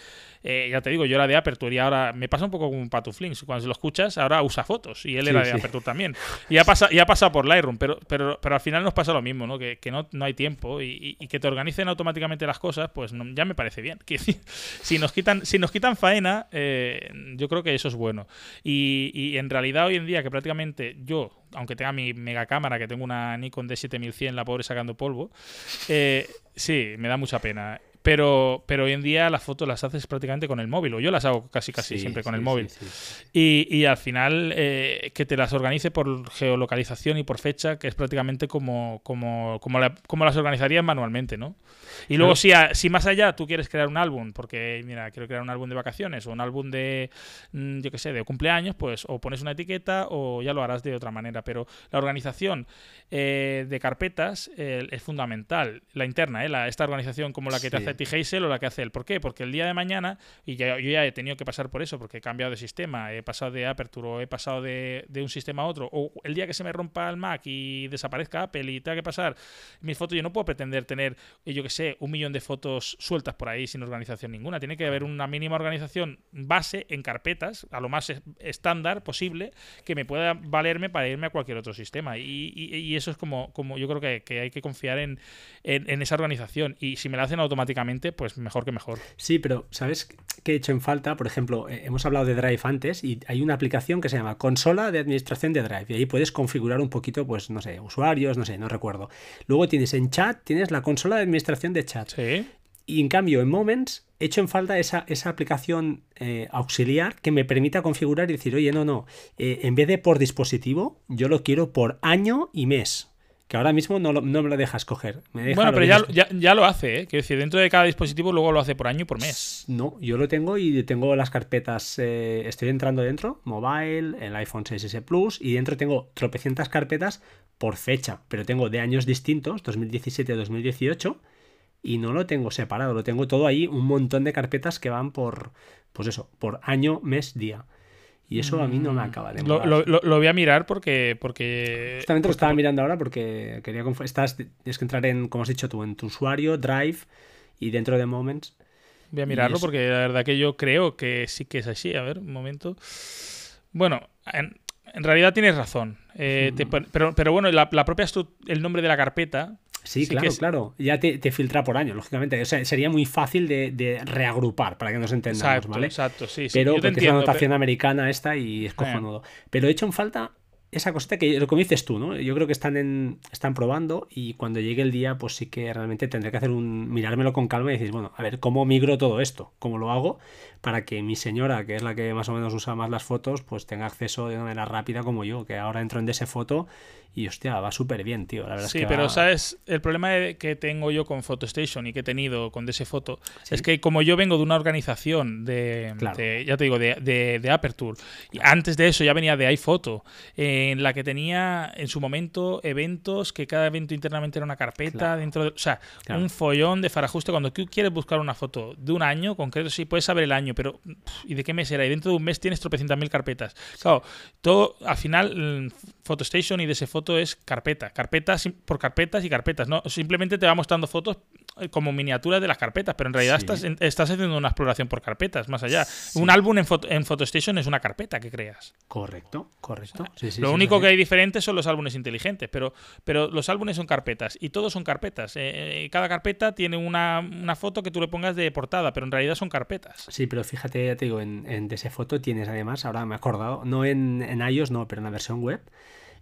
Eh, ya te digo, yo era de Aperture y ahora me pasa un poco como un Patuflings. Cuando lo escuchas, ahora usa fotos y él era de Aperture también. Y ha, pasado, y ha pasado por Lightroom, pero, pero, pero al final nos pasa lo mismo, ¿no? Que, no, no, hay tiempo y, que te organicen automáticamente las cosas, pues ya me parece bien. *laughs* Que, si, nos quitan, si nos quitan faena, eh, yo creo que eso es bueno. Y, en realidad hoy en día que prácticamente yo, aunque tenga mi mega cámara, que tengo una Nikon D7100, la pobre sacando polvo, eh, sí, me da mucha pena. Pero, pero hoy en día las fotos las haces prácticamente con el móvil, o yo las hago casi casi siempre con el móvil. y, y, al final eh, que te las organice por geolocalización y por fecha, que es prácticamente como, como, como, como las organizarías manualmente, ¿no? Y luego si, si más allá tú quieres crear un álbum, porque mira, quiero crear un álbum de vacaciones o un álbum de, mm, yo qué sé, de cumpleaños, pues o pones una etiqueta o ya lo harás de otra manera. Pero la organización eh, de carpetas eh, es fundamental. La interna, ¿eh? esta organización como la que te hace O la que hace él. ¿Por qué? Porque el día de mañana, y yo ya he tenido que pasar por eso, porque he cambiado de sistema, he pasado de Aperture o he pasado de, de un sistema a otro, o el día que se me rompa el Mac y desaparezca Apple y tenga que pasar mis fotos, yo no puedo pretender tener, yo qué sé, un millón de fotos sueltas por ahí sin organización ninguna. Tiene que haber una mínima organización base en carpetas, a lo más estándar posible, que me pueda valerme para irme a cualquier otro sistema. Y, eso es como, como yo creo que, hay que confiar en, esa organización. Y si me la hacen automáticamente, pues mejor que mejor. Sí, pero ¿sabes qué he hecho en falta? Por ejemplo, eh, hemos hablado de Drive antes y hay una aplicación que se llama Consola de Administración de Drive. Y ahí puedes configurar un poquito, pues, no sé, usuarios, no sé, no recuerdo. Luego tienes en chat, tienes la consola de administración de chat. Y en cambio, en Moments, he hecho en falta esa, esa aplicación eh, auxiliar que me permita configurar y decir, oye, no, no, eh, en vez de por dispositivo, yo lo quiero por año y mes. Que ahora mismo no, me lo deja escoger. bueno, pero ya, lo hace, ¿eh? Quiero decir, dentro de cada dispositivo luego lo hace por año y por mes. No, yo lo tengo y tengo las carpetas. Eh, estoy entrando dentro, mobile, el iPhone 6S Plus, y dentro tengo tropecientas carpetas por fecha, pero tengo de años distintos, 2017-2018 y no lo tengo separado, lo tengo todo ahí, un montón de carpetas que van por, pues eso, por año, mes, día. Y eso a mí no me acaba de lo, lo, lo, voy a mirar porque. porque Justamente lo estaba mirando ahora porque quería. Estás, tienes que entrar en, como has dicho tú, en tu usuario, Drive y dentro de Moments. Voy a mirarlo porque la verdad que yo creo que sí que es así. A ver, un momento. Bueno, en, en realidad tienes razón. Eh, pero, pero bueno, la, la propia el nombre de la carpeta Sí, claro, claro. Ya te, filtra por año, lógicamente. O sea, sería muy fácil de, reagrupar para que nos entendamos, ¿vale? Exacto, sí, sí. Pero porque es una notación americana esta y es cojonudo. Pero he hecho en falta esa cosita que lo que dices tú, ¿no? Yo creo que están en, están probando y cuando llegue el día, pues sí que realmente tendré que hacer un mirármelo con calma y decir, bueno, a ver, ¿cómo migro todo esto? ¿Cómo lo hago? Para que mi señora, que es la que más o menos usa más las fotos, pues tenga acceso de una manera rápida como yo, que ahora entro en ese foto y hostia, va súper bien, tío. La verdad sí, es que pero sabes, el problema que tengo yo con PhotoStation y que he tenido con DS Foto es que como yo vengo de una organización de, ya te digo, de, de, Aperture, y antes de eso ya venía de iPhoto, en la que tenía en su momento eventos que cada evento internamente era una carpeta dentro de. O sea, un follón de farajuste. Cuando tú quieres buscar una foto de un año concreto, sí puedes saber el año, pero ¿y de qué mes era? Y dentro de un mes tienes tropecientas mil carpetas. Claro, todo al final, mm, PhotoStation y DS Foto es carpeta, carpetas por carpetas y carpetas, ¿no? Simplemente te va mostrando fotos como miniaturas de las carpetas, pero en realidad estás, estás haciendo una exploración por carpetas, más allá. Un álbum en, en PhotoStation es una carpeta que creas. Correcto, correcto. lo único que hay diferente son los álbumes inteligentes, pero, pero los álbumes son carpetas y todos son carpetas. Eh, eh, cada carpeta tiene una, foto que tú le pongas de portada, pero en realidad son carpetas. Sí, pero fíjate, ya te digo, en, en de ese foto tienes además, ahora me he acordado, no en, en iOS, no, pero en la versión web,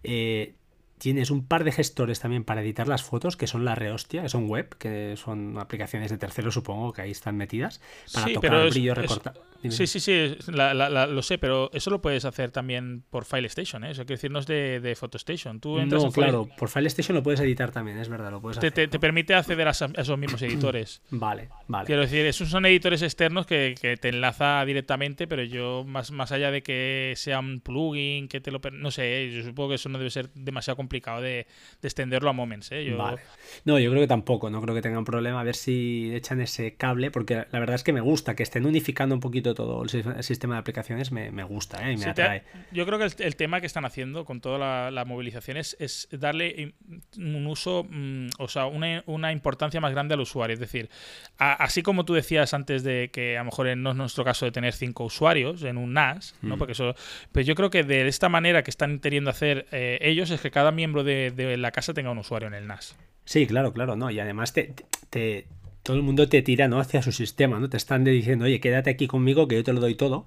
eh, Tienes un par de gestores también para editar las fotos, que son la rehostia, que son web, que son aplicaciones de terceros, supongo, que ahí están metidas, para tocar el brillo, recortar. Sí, sí, sí, lo sé, pero eso lo puedes hacer también por FileStation, ¿eh? Eso quiere decir, no es de, de PhotoStation. Tú entras no, claro, por FileStation lo puedes editar también, es verdad, lo puedes te, Te, permite acceder a, esos mismos *clears throat* editores. vale, vale. Quiero decir, esos son editores externos que, te enlaza directamente, pero yo, más, más allá de que sea un plugin, que te lo... No sé, yo supongo que eso no debe ser demasiado complicado de, extenderlo a Moments, ¿eh? Vale. No, yo creo que tampoco, no creo que tengan problema. A ver si echan ese cable, porque la verdad es que me gusta que estén unificando un poquito todo el sistema de aplicaciones me, gusta ¿eh? y me atrae. yo creo que el, tema que están haciendo con toda la, movilización es, darle un uso, mm, o sea, una, importancia más grande al usuario. Es decir, así como tú decías antes de que a lo mejor no es nuestro caso de tener cinco usuarios en un NAS, ¿no? Mm. Porque eso, pues yo creo que de esta manera que están queriendo hacer eh, ellos es que cada miembro de, la casa tenga un usuario en el NAS. Sí, claro, claro, no. Y además te, todo el mundo te tira ¿no? hacia su sistema, ¿no? Te están diciendo, oye, quédate aquí conmigo que yo te lo doy todo.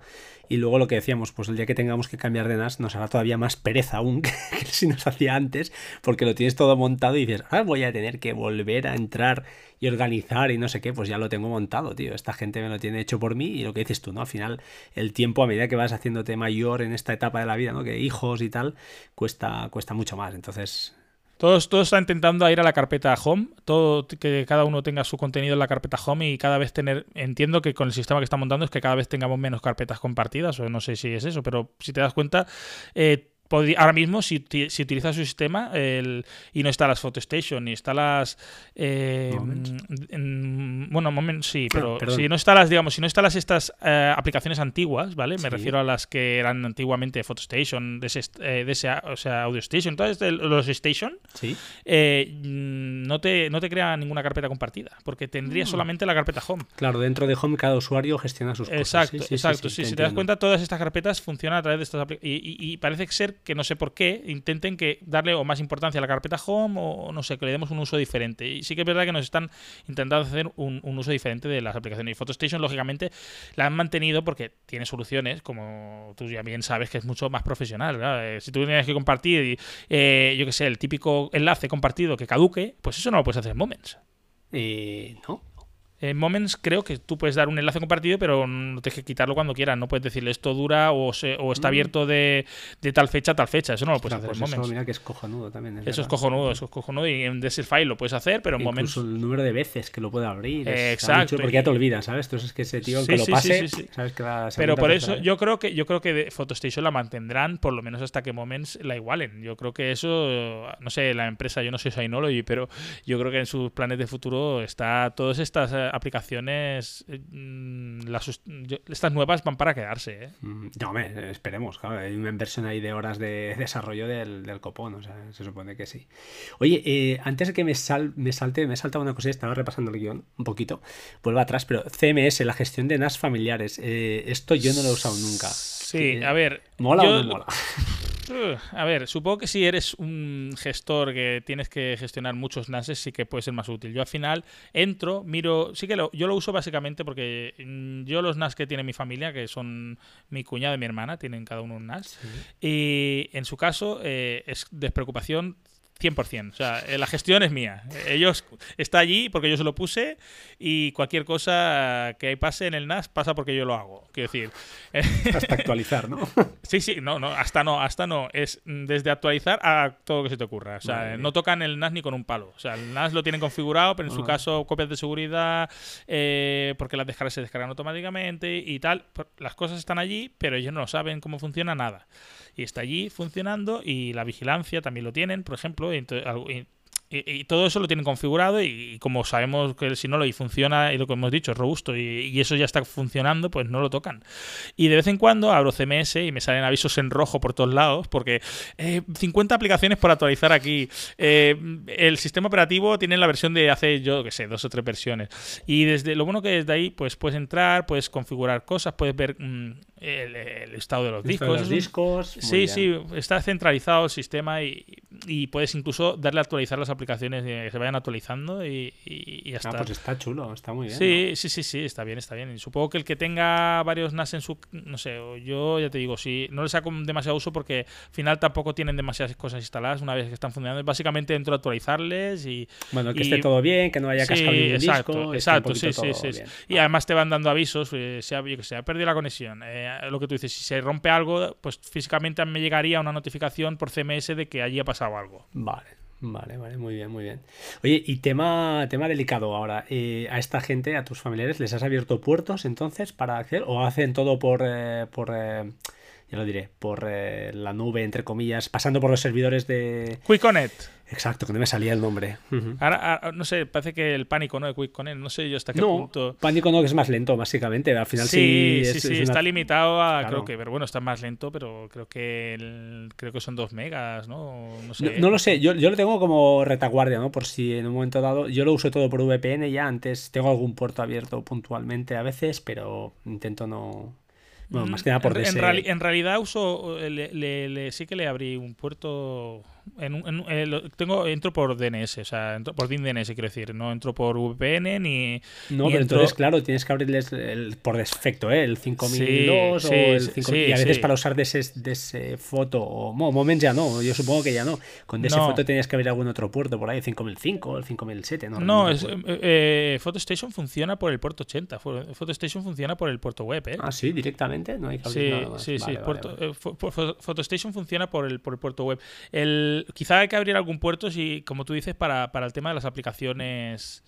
Y luego lo que decíamos, pues el día que tengamos que cambiar de NAS nos hará todavía más pereza aún *laughs* que, si nos hacía antes, porque lo tienes todo montado y dices, ah, voy a tener que volver a entrar y organizar y no sé qué, pues ya lo tengo montado, tío. Esta gente me lo tiene hecho por mí y lo que dices tú, ¿no? Al final el tiempo a medida que vas haciéndote mayor en esta etapa de la vida, ¿no? Que hijos y tal, cuesta, cuesta mucho más. Entonces todos, todos están intentando ir a la carpeta home, todo que cada uno tenga su contenido en la carpeta home y cada vez tener, entiendo que con el sistema que está montando es que cada vez tengamos menos carpetas compartidas, o no sé si es eso, pero si te das cuenta, eh, ahora mismo, si, si utilizas su sistema el, y no está las PhotoStation ni está las. Eh, bueno, moment, sí, pero si no está las, digamos, si no está las estas eh, aplicaciones antiguas, ¿vale? Me refiero a las que eran antiguamente PhotoStation, de ese, eh, de ese o sea, AudioStation, todos los Station, ¿Sí? no, te, no te crea ninguna carpeta compartida, porque tendría mm. solamente la carpeta Home. Claro, dentro de Home cada usuario gestiona sus cosas. Exacto, exacto. si te das cuenta, todas estas carpetas funcionan a través de estas aplicaciones. Y, y parece ser que no sé por qué, intenten que darle o más importancia a la carpeta home o no sé, que le demos un uso diferente. Y sí que es verdad que nos están intentando hacer un, uso diferente de las aplicaciones. Y PhotoStation, lógicamente, la han mantenido porque tiene soluciones, como tú ya bien sabes, que es mucho más profesional. Eh, si tú tienes que compartir, eh, yo que sé, el típico enlace compartido que caduque, pues eso no lo puedes hacer en Moments. Eh, no. En Moments creo que tú puedes dar un enlace compartido, pero no tienes que quitarlo cuando quieras. No puedes decirle esto dura o, o está mm. abierto de, tal fecha a tal fecha. Eso no lo puedes hacer en pues Moments. Eso, que es cojonudo también. eso es cojonudo, eso es cojonudo. Y en File lo puedes hacer, pero en Moments. el número de veces que lo puede abrir. Exacto. porque ya te olvidas, ¿sabes? Entonces es que ese tío, que lo pase, sabes que la Pero por eso yo creo que yo creo que PhotoStation la mantendrán por lo menos hasta que Moments la igualen. Yo creo que eso, no sé, la empresa, yo no soy Synology, pero yo creo que en sus planes de futuro está todas estas eh, aplicaciones Mm, estas nuevas van para quedarse. ¿eh? Mm, no, esperemos, claro. Hay una inversión ahí de horas de *laughs* desarrollo del, copón, o sea, se supone que sí. Oye, eh, antes de que me, sal, me salte, me salta una cosa, estaba repasando el guion un poquito, vuelvo atrás, pero CMS, la gestión de NAS familiares, eh, esto yo no lo he usado nunca. Sí, a ver. ¿Mola o no mola? *laughs* A ver, supongo que si eres un gestor que tienes que gestionar muchos NASes, sí que puede ser más útil. Yo al final entro, miro, sí que lo, yo lo uso básicamente porque mm, yo los NAS que tiene mi familia, que son mi cuñado y mi hermana, tienen cada uno un NAS, y en su caso eh, es despreocupación 100%. O sea, eh, la gestión es mía. Ellos está allí porque yo se lo puse y cualquier cosa que pase en el NAS pasa porque yo lo hago. Quiero decir. *laughs* Hasta actualizar, ¿no? *laughs* sí, sí, no, no, hasta no, hasta no. Es desde actualizar a todo lo que se te ocurra. O sea, no tocan el NAS ni con un palo. O sea, el NAS lo tienen configurado, pero en su caso copias de seguridad, eh, porque las descargas se descargan automáticamente y tal. Las cosas están allí, pero ellos no saben cómo funciona nada y está allí funcionando y la vigilancia también lo tienen, por ejemplo, y, todo eso lo tienen configurado y, como sabemos que si no lo y funciona y lo que hemos dicho es robusto y, eso ya está funcionando, pues no lo tocan. Y de vez en cuando abro CMS y me salen avisos en rojo por todos lados porque 50 eh, aplicaciones por actualizar aquí. Eh, el sistema operativo tiene la versión de hace, yo que sé, dos o tres versiones. Y desde lo bueno que desde ahí, pues puedes entrar, puedes configurar cosas, puedes ver mm, el, estado de los discos. los discos. Sí, sí, está centralizado el sistema y, y puedes incluso darle a actualizar las aplicaciones aplicaciones que se vayan actualizando y, y, ah, pues está chulo, está muy bien. Sí, sí, sí, sí, está bien, está bien. Y supongo que el que tenga varios NAS en su. No sé, yo ya te digo, si no le saco demasiado uso porque al final tampoco tienen demasiadas cosas instaladas una vez que están funcionando. Básicamente dentro de actualizarles y. Bueno, que esté todo bien, que no haya cascado ningún exacto, disco. Exacto, sí, sí, sí. Y además te van dando avisos, eh, se ha, que se ha perdido la conexión. Eh, lo que tú dices, si se rompe algo, pues físicamente me llegaría una notificación por CMS de que allí ha pasado algo. Vale. Vale, vale, muy bien, muy bien. Oye, y tema, tema delicado ahora. Eh, ¿A esta gente, a tus familiares, les has abierto puertos entonces para acceder? ¿O hacen todo por, eh, por eh, ya lo diré, por la nube, entre comillas, pasando por los servidores de... QuickConnect. Exacto, que no me salía el nombre. ahora, no sé, parece que el pánico, ¿no? De Quick Connect, no sé yo hasta qué punto. Pánico no, que es más lento, básicamente. Al final sí. Sí, sí, está limitado a. Creo que, pero bueno, está más lento, pero creo que creo que son dos megas, ¿no? No, sé. no, lo sé, yo, yo, lo tengo como retaguardia, ¿no? Por si en un momento dado. Yo lo uso todo por VPN ya. Antes tengo algún puerto abierto puntualmente a veces, pero intento no Bueno, más que nada por en, en en realidad uso le- le- le- sí que le abrí un puerto en en eh, tengo entro por DNS o sea entro por DIN DNS quiero decir no entro por VPN ni No, pero entro- entonces, claro, tienes que abrirles el, por defecto, ¿eh? el 5002 Sí, o sí, el sí, 5000. sí, y a veces para usar de ese, de ese foto, o mo- Moment ya no, yo supongo que ya no. Con de ese No. foto tenías que abrir algún otro puerto por ahí, 5005 o el 5007, ¿no? no, me es, eh, eh, PhotoStation funciona por el puerto 80 Fo- PhotoStation funciona por el puerto web ¿eh? Ah, sí, directamente, no hay que abrir nada más. sí, sí. Vale, vale, puerto- vale. eh, PhotoStation funciona por el, por el puerto web. El, quizá hay que abrir algún puerto, si, como tú dices, para, para el tema de las aplicaciones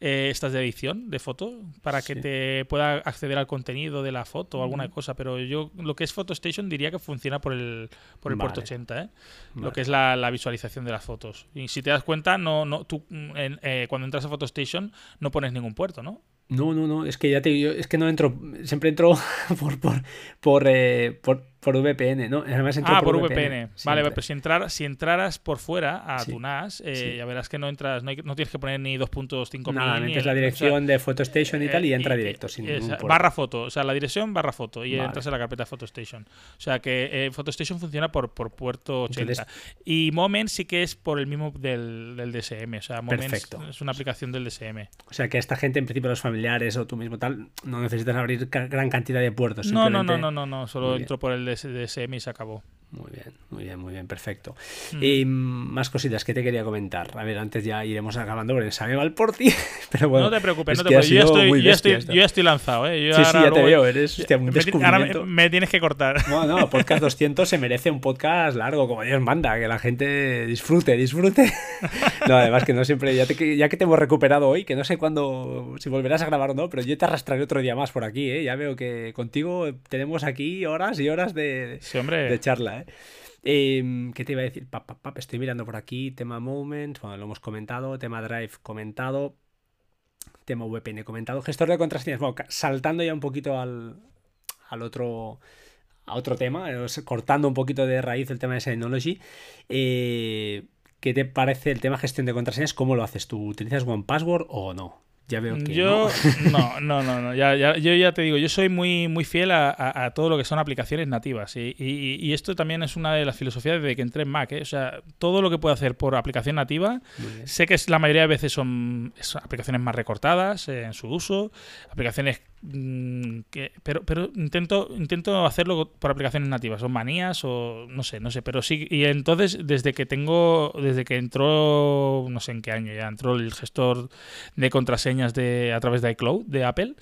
eh, estas de edición de foto, para que Sí. te pueda acceder al contenido de la foto o alguna cosa. Pero yo lo que es PhotoStation diría que funciona por el, por el puerto Vale. 80, ¿eh? Vale. lo que es la, la visualización de las fotos. Y si te das cuenta, no, no, tú mm, en- eh, cuando entras a PhotoStation no pones ningún puerto, ¿no? No, no, no, es que ya te digo, es que no entro, siempre entro *laughs* por, por, por, eh, por, por VPN, ¿no? Además entro Ah, por VPN. Vale, siempre. pues si, entrar, si entraras por fuera a Sí, tu NAS, eh, sí. ya verás que no entras, no, hay- no tienes que poner ni 2.5 Nada, ni metes la o sea, dirección de PhotoStation y tal y eh, entra y- directo sin esa- puerto. barra foto, o sea, la dirección barra foto y Vale. entras en la carpeta PhotoStation. O sea que eh, PhotoStation funciona por, por puerto 80. Entonces- y Moment sí que es por el mismo del, del DSM. O sea, Moment es- Perfecto. es una aplicación del DSM. O sea que esta gente, en principio, los familiares o tú mismo tal, no necesitas abrir gran cantidad de puertos. No, no, no, no, no, no, solo entro por el DS DSM y se acabó. Muy bien, muy bien, muy bien, perfecto. Mm. Y más cositas que te quería comentar. A ver, antes ya iremos acabando porque se me va el por ti. *laughs* Pero bueno, no te preocupes, es no te preocupes. Yo ya estoy, yo ya estoy, esto. yo ya estoy lanzado, ¿eh? Yo Sí, sí, ya te veo, eres hostia, un me ahora tienes que cortar. *laughs* No, no, podcast 200 se merece un podcast largo, como Dios manda, que la gente disfrute, disfrute. *laughs* No, además que no siempre, ya, te- ya que te hemos recuperado hoy, que no sé cuándo, si volverás a grabar o no, pero yo te arrastraré otro día más por aquí, ¿eh? Ya veo que contigo tenemos aquí horas y horas de, Sí, hombre. de charla, ¿eh? Em, ¿Qué te iba a decir? Pap, estoy mirando por aquí, tema Moments, bueno, lo hemos comentado, tema Drive comentado, tema VPN comentado, gestor de contraseñas, bueno, saltando ya un poquito al, al otro a otro tema, cortando un poquito de raíz el tema de Synology. Eh, ¿Qué te parece el tema gestión de contraseñas? ¿Cómo lo haces tú? ¿Utilizas OnePassword o no? Ya veo que Yo no. *laughs* no, no, no, no, Ya, ya- yo ya te digo, yo soy muy, muy fiel a, a- a todo lo que son aplicaciones nativas y, y- y esto también es una de las filosofías desde que entré en Mac. ¿eh? O sea, todo lo que puedo hacer por aplicación nativa, sé que es, la mayoría de veces son, son aplicaciones más recortadas eh, en su uso, aplicaciones que, pero, pero intento, intento hacerlo por aplicaciones nativas, son manías o no sé, no sé, pero sí y entonces desde que tengo, desde que entró, no sé en qué año ya entró el gestor de contraseñas de a través de iCloud de Apple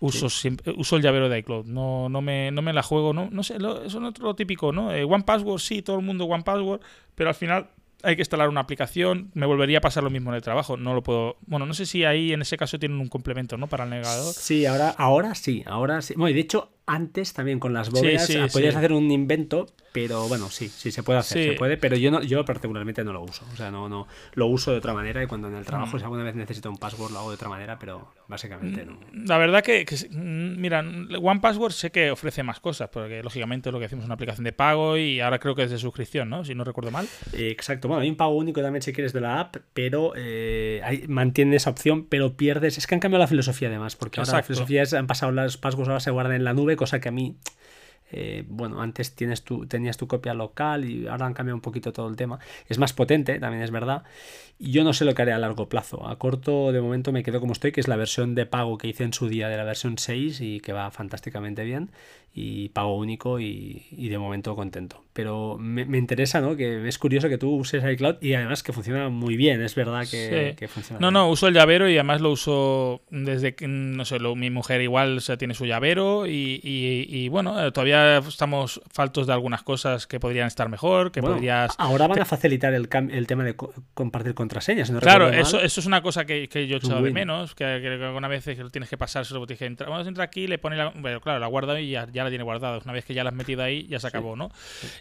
uso siempre, uso el llavero de iCloud no no me, no me la juego no no sé lo, eso no es lo típico no Eh, One Password sí todo el mundo One Password pero al final hay que instalar una aplicación me volvería a pasar lo mismo en el trabajo no lo puedo bueno no sé si ahí en ese caso tienen un complemento no para el navegador Sí, ahora, ahora sí, ahora sí. Bueno, y de hecho, antes también con las bóvedas sí, ah, podías sí. hacer un invento, pero bueno, sí, sí se puede hacer, Sí. se puede, pero yo no, yo particularmente no lo uso. O sea, no, no, lo uso de otra manera y cuando en el trabajo Mm. si alguna vez necesito un password lo hago de otra manera, pero básicamente no. La verdad que, que, mm, mira, One Password sé que ofrece más cosas, porque lógicamente lo que hacemos es una aplicación de pago y ahora creo que es de suscripción, ¿no? Si no recuerdo mal. Exacto, bueno, hay un pago único también si quieres de la app, pero eh, hay- mantiene esa opción, pero pierdes. Es que han cambiado la filosofía además, porque ahora la Exacto. filosofía es, han pasado las passwords, ahora se guardan en la nube, cosa que a mí, eh, bueno, antes tienes tu, tenías tu copia local y ahora han cambiado un poquito todo el tema. Es más potente, también es verdad. Y yo no sé lo que haré a largo plazo. A corto, de momento me quedo como estoy, que es la versión de pago que hice en su día de la versión 6 y que va fantásticamente bien. Y pago único y, y de momento contento. Pero me, me interesa, ¿no? Que es curioso que tú uses iCloud y además que funciona muy bien. Es verdad que, Sí. que funciona No, bien. no, uso el llavero y además lo uso desde que, no sé, lo- mi mujer igual o sea, tiene su llavero y, y- y, bueno, eh, todavía estamos faltos de algunas cosas que podrían estar mejor, que Bueno, podrías... Ahora van a facilitar el, cam- el tema de co- compartir contraseñas. no Claro, eso, eso es una cosa que, que yo he echado de menos, que, que alguna vez tienes que pasar, solo te dije, entra, vamos a entrar aquí, le pone la, bueno, claro, la guarda y ya, ya la tiene guardada. Una vez que ya la has metido ahí, ya se acabó, ¿no?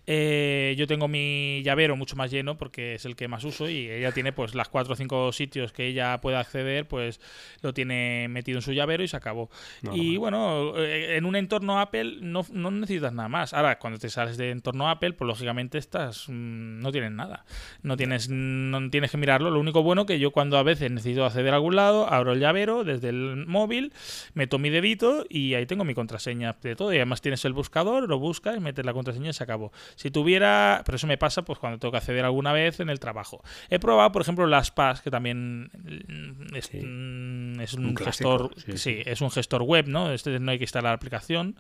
Eh, yo tengo mi llavero mucho más lleno porque es el que más uso y ella tiene pues las cuatro o cinco sitios que ella puede acceder, pues lo tiene metido en su llavero y se acabó. No, y no. bueno, eh, en un entorno Apple no, no necesitas nada más. Ahora, cuando te sales de entorno Apple, pues lógicamente estás mm, no tienes nada. No tienes no tienes que mirarlo. Lo único bueno que yo cuando a veces necesito acceder a algún lado, abro el llavero desde el móvil, meto mi dedito y ahí tengo mi contraseña de todo. Y además además tienes el buscador, lo buscas, metes la contraseña y se acabó. Si tuviera, pero eso me pasa pues cuando tengo que acceder alguna vez en el trabajo. He probado, por ejemplo, las PAS, que también mm, es, mm, es un, gestor, sí, es un gestor web, ¿no? Este no hay que instalar la aplicación.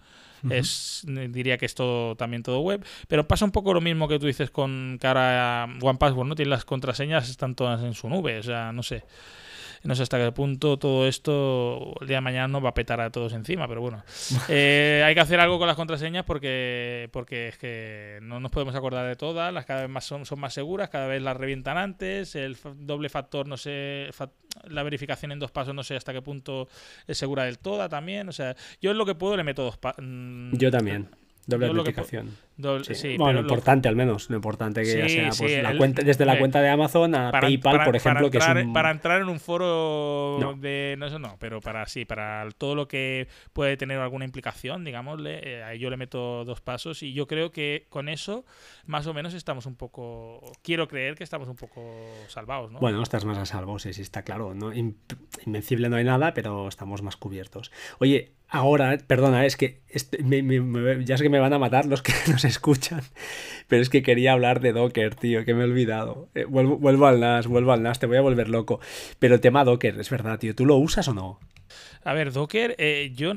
Es, diría que es todo también todo web. Pero pasa un poco lo mismo que tú dices con cara a OnePassword, ¿no? Tiene las contraseñas, están todas en su nube. O sea, no sé. No sé hasta qué punto todo esto el día de mañana no va a petar a todos encima, pero bueno. *laughs* Eh, hay que hacer algo con las contraseñas porque, porque es que no nos podemos acordar de todas, las cada vez más son, son más seguras, cada vez las revientan antes, el doble factor, no sé, la verificación en dos pasos, no sé hasta qué punto es segura del todo también. O sea, yo es lo que puedo le meto dos pasos. Mm, yo también. Doble autenticación. bueno, lo importante al menos, lo importante que ya sea pues, la cuenta, desde la cuenta de Amazon a PayPal, por ejemplo, para entrar, que es un... para entrar en un foro de no eso no, pero para sí, para todo lo que puede tener alguna implicación, digámosle, eh, yo le meto dos pasos y yo creo que con eso más o menos estamos un poco quiero creer que estamos un poco salvados, ¿no? Bueno, estás más a salvo, sí, sí está claro, no invencible no hay nada, pero estamos más cubiertos. Oye, ahora, perdona, es que este, ya sé que me van a matar los que *laughs* nos escuchan, pero es que quería hablar de Docker, tío, que me he olvidado. Eh, vuelvo, al NAS, vuelvo al NAS, te voy a volver loco. Pero el tema Docker, es verdad, tío, ¿tú lo usas o no? A ver, Docker, eh, yo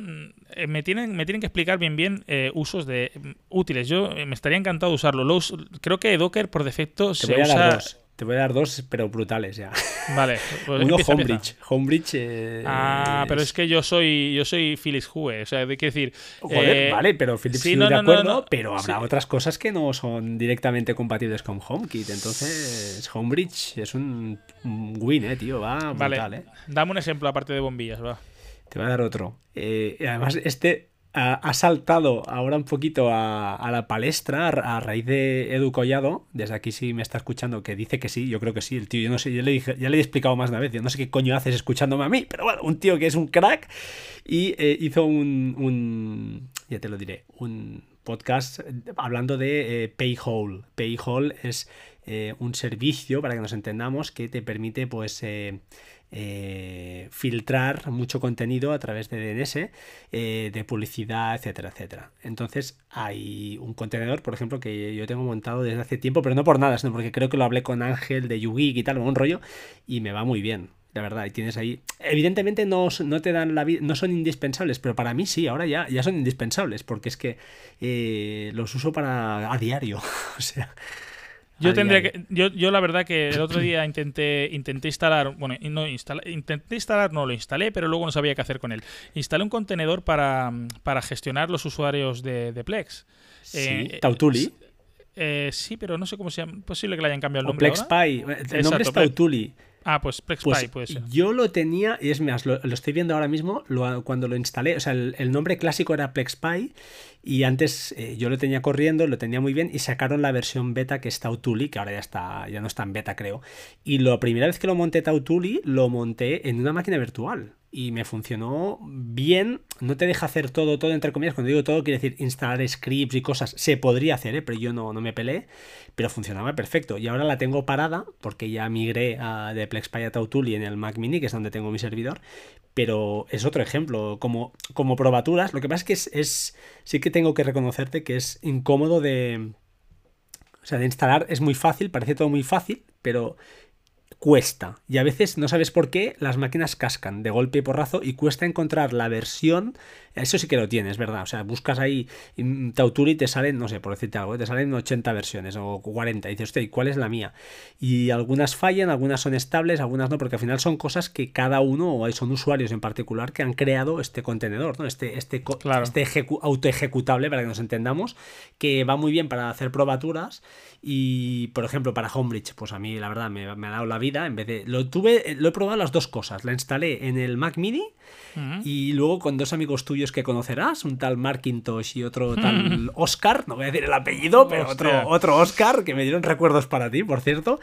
eh, me tienen, me tienen que explicar bien bien usos de útiles. Yo me estaría encantado de usarlo. creo que Docker por defecto se usa. Te voy a dar dos, pero brutales ya. Vale. *laughs* Pues Uno Homebridge. Homebridge. Eh, ah, pero es que yo soy yo soy Philips Hue. O sea, hay que decir. Eh, vale, pero Philips sí, no, de acuerdo, pero habrá otras cosas que no son directamente compatibles con HomeKit. Entonces, Homebridge es un, win, eh, tío. Va brutal, eh. Dame un ejemplo aparte de bombillas, va. Te voy a dar otro. Eh, además, este ha, saltado ahora un poquito a, la palestra a, raíz de Edu Collado. Desde aquí sí me está escuchando, que dice que sí, yo creo que sí. El tío, yo no sé, yo le ya le he explicado más de una vez, yo no sé qué coño haces escuchándome a mí, pero bueno, un tío que es un crack y eh, hizo un, ya te lo diré, un podcast hablando de eh, Payhole. Payhole es eh, un servicio, para que nos entendamos, que te permite pues eh, filtrar mucho contenido a través de DNS, eh, de publicidad, etcétera, etcétera. Entonces hay un contenedor, por ejemplo, que yo tengo montado desde hace tiempo, pero no por nada, sino porque creo que lo hablé con Ángel de Yugi y tal, un rollo, y me va muy bien. La verdad, y tienes ahí. Evidentemente no, no te dan la vida, no son indispensables, pero para mí sí, ahora ya, ya son indispensables, porque es que eh, los uso para a diario. *laughs* o sea, yo tendría que, yo, yo la verdad que el otro día intenté, intenté instalar, bueno, no intenté instalar, no lo instalé, pero luego no sabía qué hacer con él. Instalé un contenedor para, para gestionar los usuarios de, Plex. Sí, eh, Tautuli. Eh, sí, pero no sé cómo se llama. Posible que le hayan cambiado el nombre. PlexPy. El nombre es Tautuli. Ah, pues PlexPy pues puede ser. Yo lo tenía, y es más, lo, estoy viendo ahora mismo, cuando lo instalé, o sea, el, el nombre clásico era PlexPy y antes eh, yo lo tenía corriendo, lo tenía muy bien y sacaron la versión beta que es Tautuli, que ahora ya está, ya no está en beta creo. Y la primera vez que lo monté Tautuli, lo monté en una máquina virtual y me funcionó bien. No te deja hacer todo, todo entre comillas. Cuando digo todo, quiere decir instalar scripts y cosas. Se podría hacer, ¿eh? pero yo no, no me peleé. Pero funcionaba perfecto. Y ahora la tengo parada porque ya migré a, de PlexPy a Tautuli en el Mac Mini, que es donde tengo mi servidor pero es otro ejemplo. Como, como probaturas, lo que pasa es que es, es, sí que tengo que reconocerte que es incómodo de... O sea, de instalar es muy fácil, parece todo muy fácil, pero cuesta. Y a veces no sabes por qué las máquinas cascan de golpe y porrazo y cuesta encontrar la versión. Eso sí que lo tienes, ¿verdad? O sea, buscas ahí Tauturi y te salen, no sé, por decirte algo, te salen 80 versiones o 40. Y dices, hostia, ¿y cuál es la mía? Y algunas fallan, algunas son estables, algunas no, porque al final son cosas que cada uno, o son usuarios en particular, que han creado este contenedor, ¿no? Este, este, este auto ejecutable, para que nos entendamos, que va muy bien para hacer probaturas y, por ejemplo, para Homebridge, pues a mí la verdad me, ha dado la vida. En vez de. Lo tuve. Lo he probado las dos cosas. La instalé en el Mac Mini. Y luego con dos amigos tuyos que conocerás, un tal Markintosh y otro tal Oscar, no voy a decir el apellido, pero otro, otro Oscar, que me dieron recuerdos para ti, por cierto.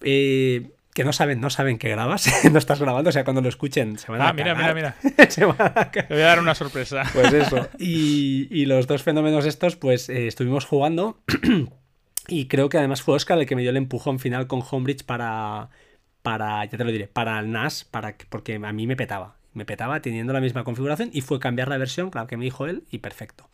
Eh, que no saben, no saben que grabas, *laughs* no estás grabando, o sea, cuando lo escuchen se van a Ah, mira, mira, mira. *laughs* Te voy a dar una sorpresa. Pues eso. Y, los dos fenómenos estos, pues eh, estuvimos jugando *clears throat* y creo que además fue Oscar el que me dio el empujón final con Homebridge para, para ya te lo diré, para el NAS, para, porque a mí me petaba. Me petaba teniendo la misma configuración y fue cambiar la versión, claro que me dijo él, y perfecto.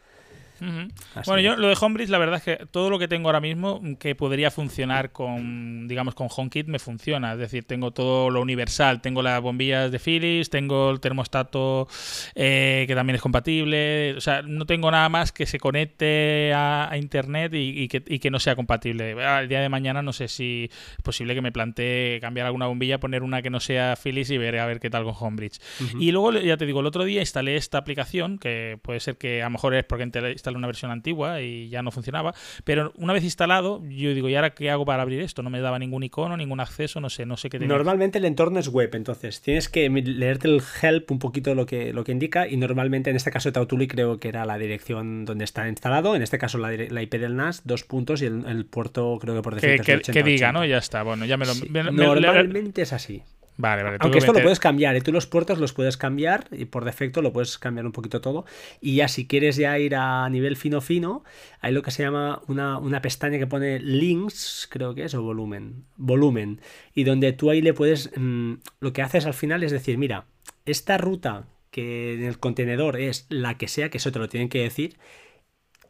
Bueno, yo lo de Homebridge, la verdad es que todo lo que tengo ahora mismo que podría funcionar con, digamos, con HomeKit me funciona. Es decir, tengo todo lo universal. Tengo las bombillas de Philips, tengo el termostato eh, que también es compatible. O sea, no tengo nada más que se conecte a, Internet y, que, no sea compatible. El día de mañana no sé si es posible que me plantee cambiar alguna bombilla, poner una que no sea Philips y ver a ver qué tal con Homebridge. Y luego, ya te digo, el otro día instalé esta aplicación, que puede ser que a lo mejor es porque instalé una versión antigua y ya no funcionaba, pero una vez instalado, yo digo, ¿y ahora qué hago para abrir esto? No me daba ningún icono, ningún acceso, no sé, no sé qué tenía. Normalmente el entorno es web, entonces tienes que leerte el help un poquito lo que, lo que indica y normalmente en este caso de Tautuli creo que era la dirección donde está instalado, en este caso la, IP del NAS, dos puntos y el, puerto creo que por defecto que, que, diga, ¿no? Ya está, bueno, ya me lo... normalmente es así. Vale, vale. Aunque esto lo puedes cambiar, ¿eh? tú los puertos los puedes cambiar y por defecto lo puedes cambiar un poquito todo. Y ya si quieres ya ir a nivel fino fino, hay lo que se llama una, una pestaña que pone links, creo que es, o volumen. Volumen. Y donde tú ahí le puedes, mm, lo que haces al final es decir, mira, esta ruta que en el contenedor es la que sea, que eso te lo tienen que decir,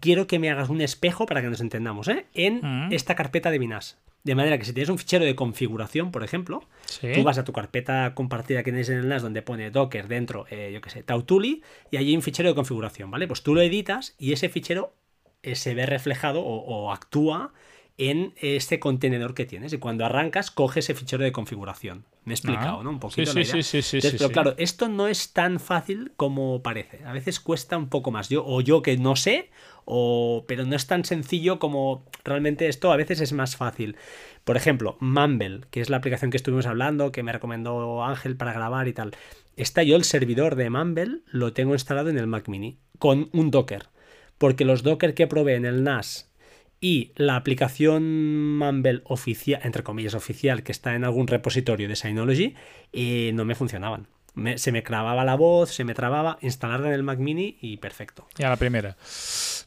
quiero que me hagas un espejo para que nos entendamos, ¿eh? En mm. esta carpeta de Minas. De manera que si tienes un fichero de configuración, por ejemplo, tú vas a tu carpeta compartida que tienes en el NAS donde pone Docker dentro, eh, yo qué sé, Tautuli, y allí hay un fichero de configuración, ¿vale? Pues tú lo editas y ese fichero eh, se ve reflejado o, actúa en este contenedor que tienes. Y cuando arrancas, coge ese fichero de configuración. Me he explicado, ah. ¿no? Un poquito. Sí, sí, sí, sí, Pero claro, esto no es tan fácil como parece. A veces cuesta un poco más. Yo, o yo que no sé, pero no es tan sencillo como realmente esto a veces es más fácil. Por ejemplo, Mumble, que es la aplicación que estuvimos hablando, que me recomendó Ángel para grabar y tal. Está yo el servidor de Mumble, lo tengo instalado en el Mac Mini con un Docker. Porque los Docker que probé en el NAS y la aplicación Mumble oficial, entre comillas oficial, que está en algún repositorio de Synology, eh, no me funcionaban se me clavaba la voz, se me trababa, instalarla en el Mac Mini y perfecto. Ya la primera.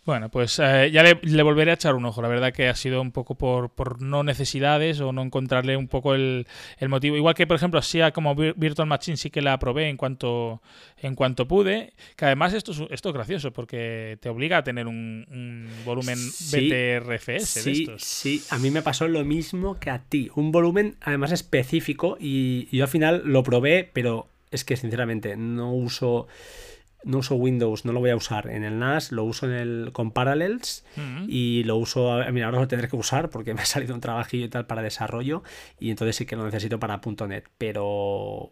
Bueno, pues eh, ya le, volveré a echar un ojo. La verdad que ha sido un poco por, por no necesidades o no encontrarle un poco el, motivo. Igual que, por ejemplo, así como Virtual Machine sí que la probé en cuanto, en cuanto pude. Que además esto es, esto es gracioso porque te obliga a tener un, volumen BTRFS sí, de estos. Sí, a mí me pasó lo mismo que a ti. Un volumen además específico y yo al final lo probé, pero es que sinceramente no uso no uso Windows, no lo voy a usar en el NAS, lo uso en el con Parallels y lo uso, mira, ahora lo tendré que usar porque *laughs* me ha salido un trabajillo y tal para desarrollo y entonces sí que lo necesito para .NET, pero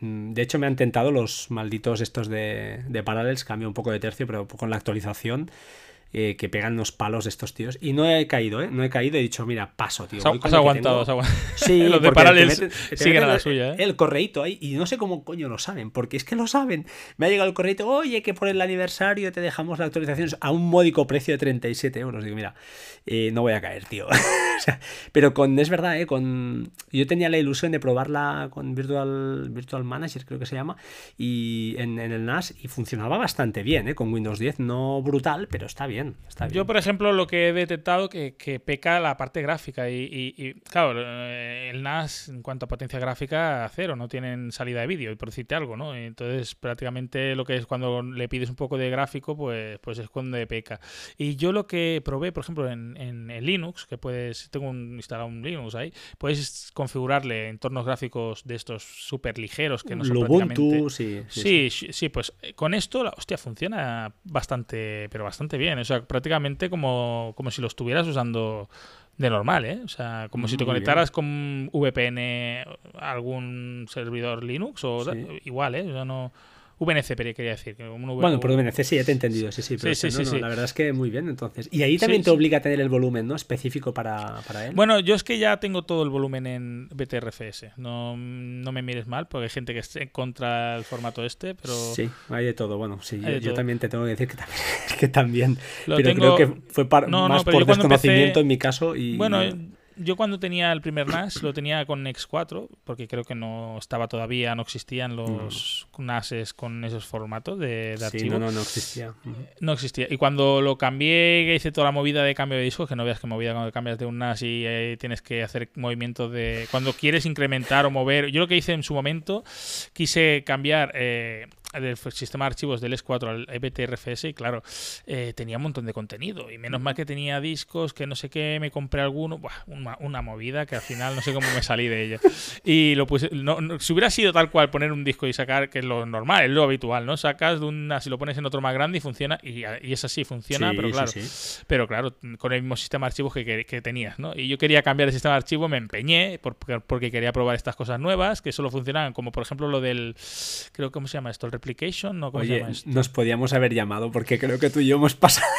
mm, de hecho me han tentado los malditos estos de, de Parallels, cambio un poco de tercio, pero con la actualización eh, que pegan los palos estos tíos. Y no he caído, ¿eh? No he caído, he dicho, mira, paso, tío. Has, aguantado, has aguantado. *laughs* Sí, *laughs* los de Parallels siguen a la suya, ¿eh? El correito ahí, y no sé cómo coño lo saben, porque es que lo saben. Me ha llegado el correito, oye, que por el aniversario te dejamos la actualización a un módico precio de 37 euros. Digo, mira, eh, no voy a caer, tío. *laughs* pero con, es verdad, ¿eh? Con, yo tenía la ilusión de probarla con Virtual, Virtual Manager, creo que se llama, y en, en el NAS, y funcionaba bastante bien, ¿eh? Con Windows 10, no brutal, pero está bien. Yo, por ejemplo, lo que he detectado que, que peca la parte gráfica y, claro, eh, el NAS en cuanto a potencia gráfica, cero, no tienen salida de vídeo, y por decirte algo, ¿no? Entonces, prácticamente lo que es cuando le pides un poco de gráfico, pues, pues es cuando peca. Y yo lo que probé, por ejemplo, en, en, Linux, que puedes, tengo un, instalado un Linux ahí, puedes configurarle entornos gráficos de estos súper ligeros que no son Ubuntu, sí sí, sí sí, pues con esto, la hostia, funciona bastante, pero bastante bien. O sea, prácticamente como, como si lo estuvieras usando de normal, ¿eh? O sea, como si te conectaras con VPN a algún servidor Linux o igual, ¿eh? O sea, no VNC, quería decir. bueno, por VNC sí, ya te he entendido, sí, sí, pero sí, sí, la verdad es que muy bien, entonces. Y ahí también te obliga a tener el volumen, ¿no? Específico para, para, él. Bueno, yo es que ya tengo todo el volumen en BTRFS. No, no me mires mal, porque hay gente que esté contra el formato este, pero... Sí, hay de todo. Bueno, sí, yo, también te tengo que decir que también, *laughs* que también pero creo que fue más por desconocimiento en mi caso y... Bueno, yo cuando tenía el primer NAS lo tenía con X4, porque creo que no estaba todavía, no existían los NASes con esos formatos de, de sí, No, no, no existía. No existía. Y cuando lo cambié, que hice toda la movida de cambio de discos, que no veas que movida cuando cambias de un NAS y eh, tienes que hacer movimientos de... Cuando quieres incrementar o mover... Yo lo que hice en su momento, quise cambiar... Eh, del sistema de archivos del S4 al EBTRFS y claro, eh, tenía un montón de contenido. Y menos mal que tenía discos, que no sé qué, me compré alguno. Buah, una, una, movida que al final no sé cómo me salí de ella. *laughs* Y lo puse. No, si hubiera sido tal cual poner un disco y sacar, que es lo normal, es lo habitual, ¿no? Sacas de una, si lo pones en otro más grande y funciona, y, y es así, funciona, pero claro. Pero claro, con el mismo sistema de archivos que, que, tenías, ¿no? Y yo quería cambiar el sistema de archivo, me empeñé porque quería probar estas cosas nuevas que solo funcionaban, como por ejemplo lo del. Creo, ¿cómo se llama esto? El replication, ¿no? ¿Cómo Oye, se llama esto? nos podíamos haber llamado porque creo que tú y yo hemos pasado. *laughs*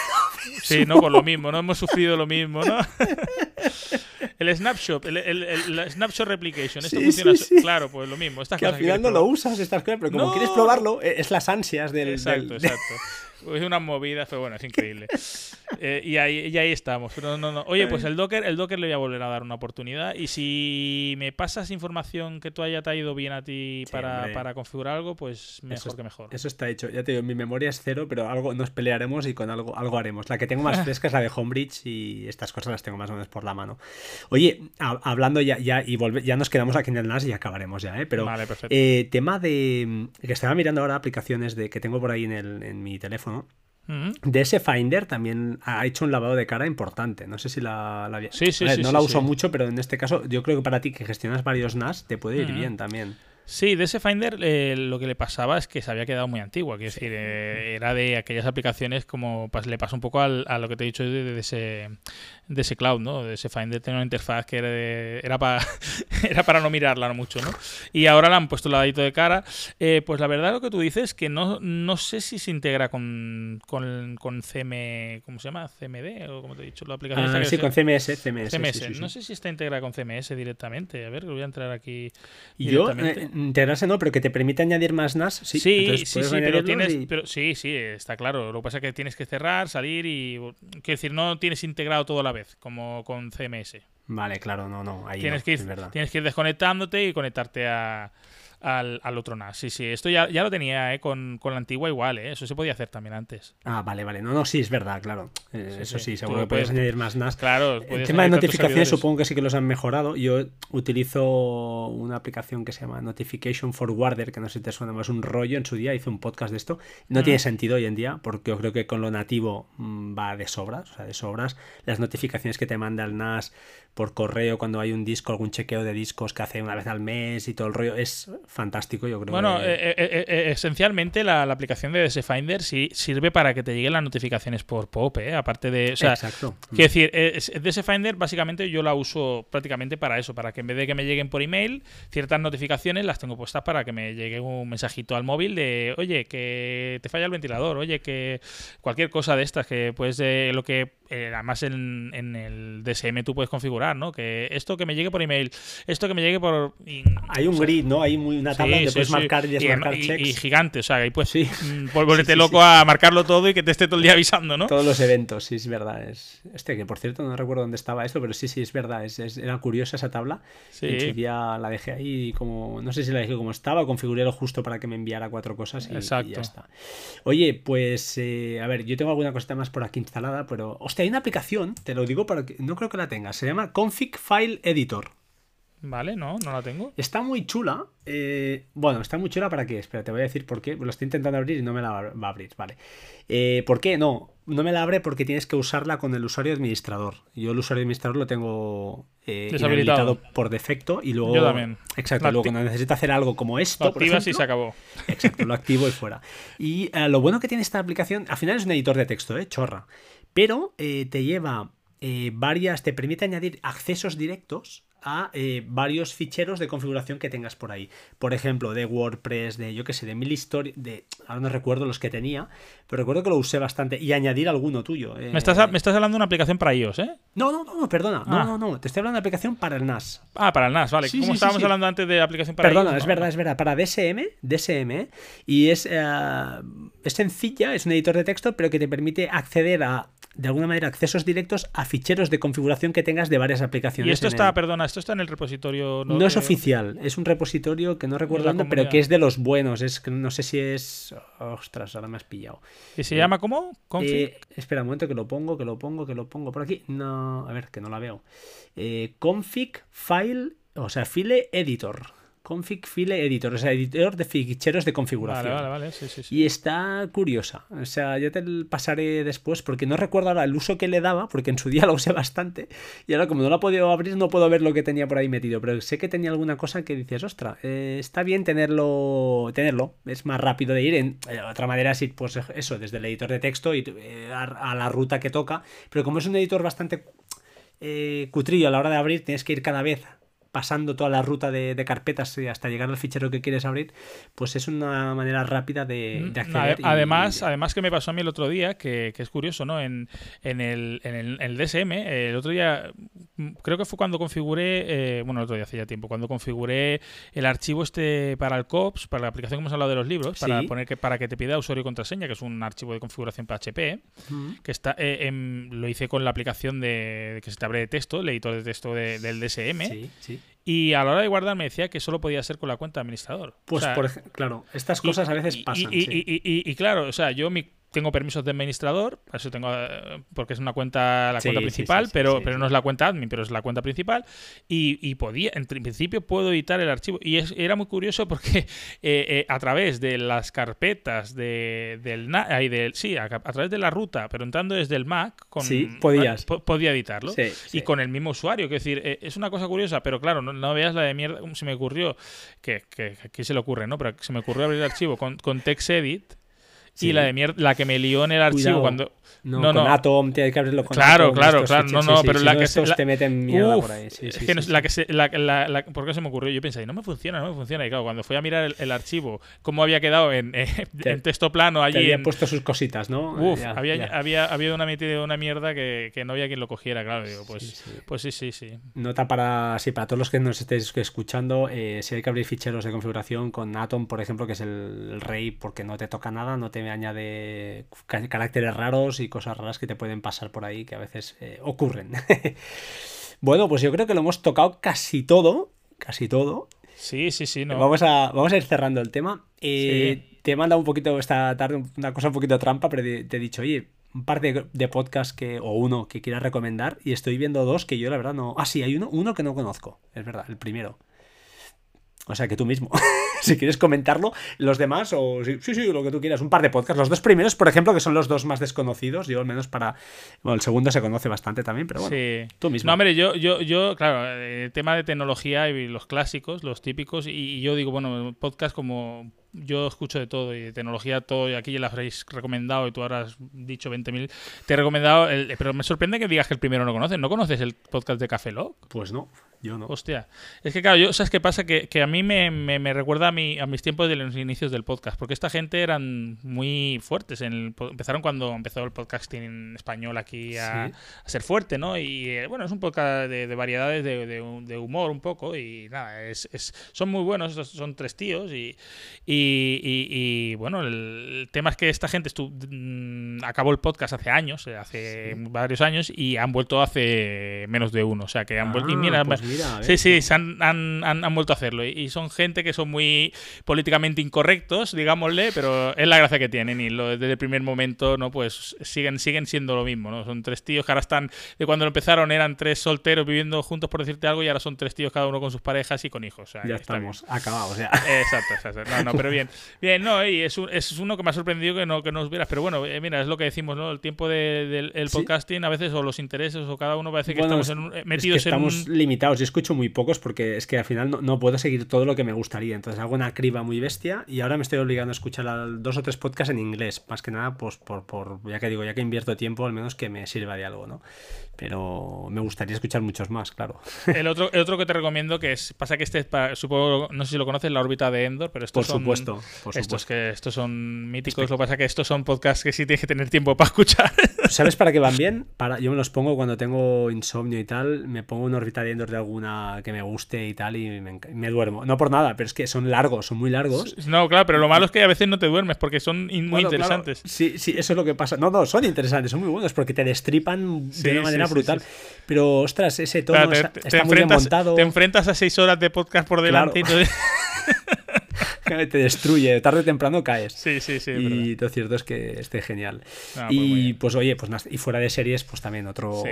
Sí, no, por lo mismo, no hemos sufrido lo mismo, ¿no? *laughs* el snapshot, el, el, el, snapshot replication, esto Sí, funciona, sí, sí. claro, pues lo mismo. Estas Que al cosas final no lo usas estas cosas, pero como No. quieres probarlo, eh, es las ansias del. Exacto, del- exacto. *laughs* Es una movida, pero bueno, es increíble. *laughs* Eh, y, ahí, y ahí estamos. Pero no, no. Oye, pues el Docker, el Docker le voy a volver a dar una oportunidad. Y si me pasas información que tú haya traído bien a ti Sí, para, para configurar algo, pues mejor es- que mejor. Eso está hecho. Ya te digo, mi memoria es cero, pero algo nos pelearemos y con algo, algo haremos. La que tengo más *laughs* fresca es la de Homebridge y estas cosas las tengo más o menos por la mano. Oye, ha- hablando ya, ya y volve- ya nos quedamos aquí en el NAS y acabaremos ya, ¿eh? Pero Vale, perfecto. eh, tema de que estaba mirando ahora aplicaciones de que tengo por ahí en, el, en mi teléfono. Ujú. DS Finder también ha hecho un lavado de cara importante. No sé si la, la había- Sí, sí, A ver, sí, No la uso mucho, pero en este caso yo creo que para ti que gestionas varios NAS te puede ir bien también. Sí, de ese Finder eh, lo que le pasaba es que se había quedado muy antigua. Quiero decir, eh, era de aquellas aplicaciones como le pasa un poco al- a lo que te he dicho de, de ese, de ese cloud, ¿no? De ese Finder tenía una interfaz que era, de- era, para *laughs* era para no mirarla mucho, ¿no? Y ahora le han puesto ladito de cara. Eh, pues la verdad lo que tú dices que no, no sé si se integra con, con, con CM... ¿Cómo se llama? ¿CMD? O como te he dicho, la aplicación Ah, sí, con CMS, CMS. sí, CMS. sí, sí. No sé si está integrada con CMS directamente. A ver, voy a entrar aquí. Yo, eh, integrarse no, pero que te permite añadir más NAS, sí. Sí, sí, sí, pero tienes. y- Pero, sí, sí, está claro. Lo que pasa es que tienes que cerrar, salir y. Quiero decir, no tienes integrado todo a la vez, como con CMS. Vale, claro, no, no, ahí Tienes, no, que ir, tienes que ir desconectándote y conectarte a- al, al otro NAS. Sí, sí, esto ya, ya lo tenía eh, con, con la antigua igual, eh, eso se podía hacer también antes. Ah, vale, vale. No, no, sí, es verdad, claro. Eh, Sí, eso sí. sí, seguro que puedes- puedes añadir más NAS. Claro, El tema de notificaciones supongo que sí que los han mejorado. Yo utilizo una aplicación que se llama Notification Forwarder, que no sé si te suena más un rollo. En su día hice un podcast de esto. No Mm. tiene sentido hoy en día porque yo creo que con lo nativo mm, va de sobras. O sea, de sobras. Las notificaciones que te manda el NAS por correo cuando hay un disco, algún chequeo de discos que hace una vez al mes y todo el rollo. Es fantástico, yo creo. Bueno, que- eh, eh, eh, esencialmente la, la aplicación de DS Finder sí sirve para que te lleguen las notificaciones por POP, ¿eh? aparte de... O sea, Exacto. Quiero decir, eh, DS Finder básicamente yo la uso prácticamente para eso, para que en vez de que me lleguen por email, ciertas notificaciones las tengo puestas para que me llegue un mensajito al móvil de, oye, que te falla el ventilador, oye, que cualquier cosa de estas, que pues de lo que eh, además en, en el DSM tú puedes configurar, ¿no? Que esto que me llegue por email, esto que me llegue por... y- Hay un o sea, grid, ¿no? Hay muy, una tabla Sí, donde sí, puedes sí. marcar y Y- desmarcar y, checks. y gigante, o sea, ahí pues Sí. *laughs* mm, volverte loco a marcarlo todo y que te esté todo el día avisando, ¿no? Todos los eventos, sí, es verdad. Es... Este, que por cierto, no recuerdo dónde estaba esto, pero sí, sí, es verdad. Es, es- Era curiosa esa tabla. Sí. Y en su día la dejé ahí como. No sé si la dejé como estaba, configuré lo justo para que me enviara cuatro cosas y, y Exacto. ya está. Oye, pues. eh, a ver, yo tengo alguna cosita más por aquí instalada, pero. Hostia, hay una aplicación, te lo digo para que. No creo que la tengas. Se llama Config File Editor. Vale, no, no la tengo. Está muy chula. eh, bueno, está muy chula para qué. Espera, te voy a decir por qué. Lo estoy intentando abrir y no me la va a abrir. Vale. Eh, ¿Por qué? No, no me la abre porque tienes que usarla con el usuario administrador. Yo el usuario administrador lo tengo eh, Deshabilitado. por defecto y luego. Yo también. Exacto. Lo luego cuando necesito hacer algo como esto, Lo activas y se acabó. Exacto, lo activo y fuera. Y eh, lo bueno que tiene esta aplicación, al final es un editor de texto, ¿eh? Chorra. Pero eh, te lleva eh, varias, te permite añadir accesos directos a eh, varios ficheros de configuración que tengas por ahí. Por ejemplo, de WordPress, de yo qué sé, de mil historias, de ahora no recuerdo los que tenía, pero recuerdo que lo usé bastante y añadir alguno tuyo. eh. Me estás, me estás hablando de una aplicación para iOS, ¿eh? No, no, no, perdona, no, Ah. no, no, te estoy hablando de aplicación para el NAS. Ah, para el NAS, vale. Sí, Como sí, estábamos sí. hablando antes de aplicación para Perdona, iOS, es ¿no? verdad, es verdad. Para DSM, DSM, y es, eh, es sencilla, es un editor de texto, pero que te permite acceder a, de alguna manera, accesos directos a ficheros de configuración que tengas de varias aplicaciones. Y esto está, el- perdona, esto está en el repositorio. No, es oficial, es un repositorio que no recuerdo dónde, pero que es de los buenos. Es que no sé si es. Ostras, ahora me has pillado. ¿Y se llama cómo? Config. Eh, espera un momento que lo pongo, que lo pongo, que lo pongo por aquí. No, a ver, que no la veo. Eh, config file, o sea, file editor. Config file editor, o sea, editor de ficheros de configuración. Vale, vale, vale. Sí, sí, sí. Y está curiosa. O sea, yo te pasaré después porque no recuerdo ahora el uso que le daba, porque en su día *laughs* lo usé bastante. Y ahora, como no lo he podido abrir, no puedo ver lo que tenía por ahí metido. Pero sé que tenía alguna cosa que dices, ostra, eh, está bien tenerlo. tenerlo. Es más rápido de ir. En eh, otra manera, sí, pues eso, desde el editor de texto y eh, a, a la ruta que toca. Pero como es un editor bastante eh, cutrillo a la hora de abrir, tienes que ir cada vez pasando toda la ruta de, de carpetas eh, hasta llegar al fichero que quieres abrir, pues es una manera rápida de, de Mm, acceder. y- Además, además que me pasó a mí el otro día, que, que es curioso, ¿no? En, en, el, en el- en el DSM, eh, el otro día, mm, creo que fue cuando configuré, eh, bueno, el otro día hace ya tiempo, cuando configuré el archivo este para el COPS, para la aplicación que hemos hablado de los libros, para Sí. poner que para que te pida usuario y contraseña, que es un archivo de configuración PHP, Mm. que está eh, en- lo hice con la aplicación de que se te abre de texto, el editor de texto de- del DSM, Sí, sí. Y a la hora de guardar me decía que solo podía ser con la cuenta de administrador. Pues, O sea, por ej- claro, estas y- cosas a veces pasan. Y, sí. y- y- y- y claro, o sea, yo mi- tengo permisos de administrador, eso tengo eh, porque es una cuenta, la Sí, cuenta principal, sí, sí, pero, pero no es la cuenta admin, pero es la cuenta principal. Y, y podía, en principio puedo editar el archivo. Y es- era muy curioso porque *laughs* eh, eh, a través de las carpetas de, del, ay, del sí, a, a través de la ruta, pero entrando desde el Mac, con, Sí, podías. po- podía editarlo. Y con el mismo usuario, es decir, eh, es una cosa curiosa, pero claro, no, no veas la de mierda, se me ocurrió, que, que, que aquí se le ocurre, ¿no? Pero se me ocurrió abrir el archivo con, con TextEdit Sí. y la de mierda, la que me lió en el archivo Cuidado. cuando... No, no, con no. Atom, tienes que abrirlo con Claro, Atom, claro, claro, ficheros, no, no, sí, pero si la que se- la- te meten mierda Uf, por ahí. Sí, es sí, que la que se, la, la- la- ¿por qué se me ocurrió? Yo pensé, no me funciona, no me funciona. Y claro, cuando fui a mirar el, el archivo, cómo había quedado en, eh, *laughs* Te- en texto plano Te allí había en, puesto sus cositas, ¿no? Uf, Ya, había, ya. había, había una metida una mierda que, que no había quien lo cogiera, claro. Digo, pues Sí, sí, sí. pues sí, sí, sí. Nota para, sí, para todos los que nos estéis escuchando, eh, si hay que abrir ficheros de configuración con Atom, por ejemplo, que es el, el rey porque no te toca nada, no te añade ca- caracteres raros y cosas raras que te pueden pasar por ahí que a veces eh, ocurren. *laughs* bueno, pues yo creo que lo hemos tocado casi todo, casi todo. Sí, sí, sí, no. Vamos, a, vamos a ir cerrando el tema. Eh, Sí. Te he mandado un poquito esta tarde una cosa un poquito trampa, pero te, te he dicho, oye, un par de, de podcasts que, o uno que quieras recomendar, y estoy viendo dos que yo la verdad no. Ah, sí, hay uno, uno que no conozco, es verdad, el primero. O sea, que tú mismo. *laughs* si quieres comentarlo, los demás, o sí, sí, lo que tú quieras, un par de podcasts. Los dos primeros, por ejemplo, que son los dos más desconocidos, yo al menos para. Bueno, el segundo se conoce bastante también, pero bueno. Sí. Tú mismo. No, hombre, yo, yo, yo claro, eh, tema de tecnología y los clásicos, los típicos, y, y yo digo, bueno, podcast como yo escucho de todo y de tecnología todo, y aquí ya lo habréis recomendado y tú ahora has dicho 20.000, te he recomendado, el- pero me sorprende que digas que el primero no conoces, ¿no conoces el podcast de Café Lock? Pues no, yo no. Hostia, es que claro, yo, ¿sabes qué pasa? Que, que a mí me, me- me recuerda a, mi, a mis tiempos de los inicios del podcast, porque esta gente eran muy fuertes. En el empezaron cuando empezó el podcasting en español aquí a, Sí. a ser fuerte, ¿no? Y eh, bueno, es un podcast de, de variedades de, de- de humor un poco y nada, es, es- son muy buenos, son- tres tíos y, y, y- y, bueno, el, el tema es que esta gente estu- mm, acabó el podcast hace años, eh, hace varios años y han vuelto hace menos de uno, o sea que han vuelto... y Ah, mira, pues mira, Sí, sí, se han, han- han- han vuelto a hacerlo. Y, y son gente que son muy políticamente incorrectos, digámosle, pero es la gracia que tienen. Y lo- desde el primer momento, ¿no? Pues siguen, siguen siendo lo mismo, ¿no? Son tres tíos que ahora están. De cuando lo empezaron eran tres solteros viviendo juntos, por decirte algo, y ahora son tres tíos cada uno con sus parejas y con hijos. O sea, Ya bien. estamos acabados ya. *laughs* Exacto, exacto. No, no, pero bien. Bien, no, y es, un- es uno que me ha sorprendido que no, que no os vieras. Pero bueno, eh, mira, es lo que decimos, ¿no? El tiempo de- del el Sí. podcasting, a veces, o los intereses, o cada uno parece que Bueno, estamos es- en un- eh, Es que metidos en estamos un. limitados. Yo escucho muy pocos porque es que al final no, no puedo seguir todo lo que me gustaría. Entonces hago una criba muy bestia y ahora me estoy obligando a escuchar dos o tres podcasts en inglés. Más que nada, pues por, por ya que digo, ya que invierto tiempo, al menos que me sirva de algo, ¿no? Pero me gustaría escuchar muchos más, claro. El otro, el otro que te recomiendo que es. Pasa que este, es para- supongo, no sé si lo conoces, la órbita de Endor, pero estos Por son- supuesto, por Estos supuesto. que estos son míticos, lo que pasa es que estos son podcasts que sí tienes que tener tiempo para escuchar. ¿Sabes para qué van bien? Para, yo me los pongo cuando tengo insomnio y tal, me pongo una órbita de Endor de alguna que me guste y tal y me, me duermo. No por nada, pero es que son largos, son muy largos. No, claro, pero lo malo es que a veces no te duermes porque son muy Bueno, claro, interesantes. sí, sí, eso es lo que pasa. No, no, son interesantes, son muy buenos porque te destripan Sí, de una manera sí, brutal. sí. Pero, ostras, ese tono Claro, te, está, te- está te muy bien montado. te enfrentas a seis horas de podcast por delante Claro. y todo- *laughs* te destruye, tarde o temprano caes. Sí, sí, sí. y lo cierto es que esté genial. Ah, pues y pues oye, pues y fuera de series, pues también otro, Sí,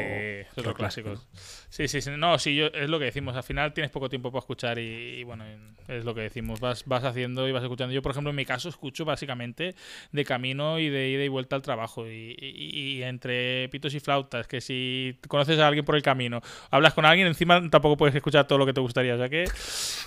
otro otro clásico. clásico. Sí, sí, sí. No, sí, yo, es lo que decimos. Al final tienes poco tiempo para escuchar y, y bueno, es lo que decimos. Vas, vas haciendo y vas escuchando. Yo, por ejemplo, en mi caso, escucho básicamente de camino y de ida y vuelta al trabajo. Y, y- y entre pitos y flautas, que si conoces a alguien por el camino, hablas con alguien, encima tampoco puedes escuchar todo lo que te gustaría. O sea que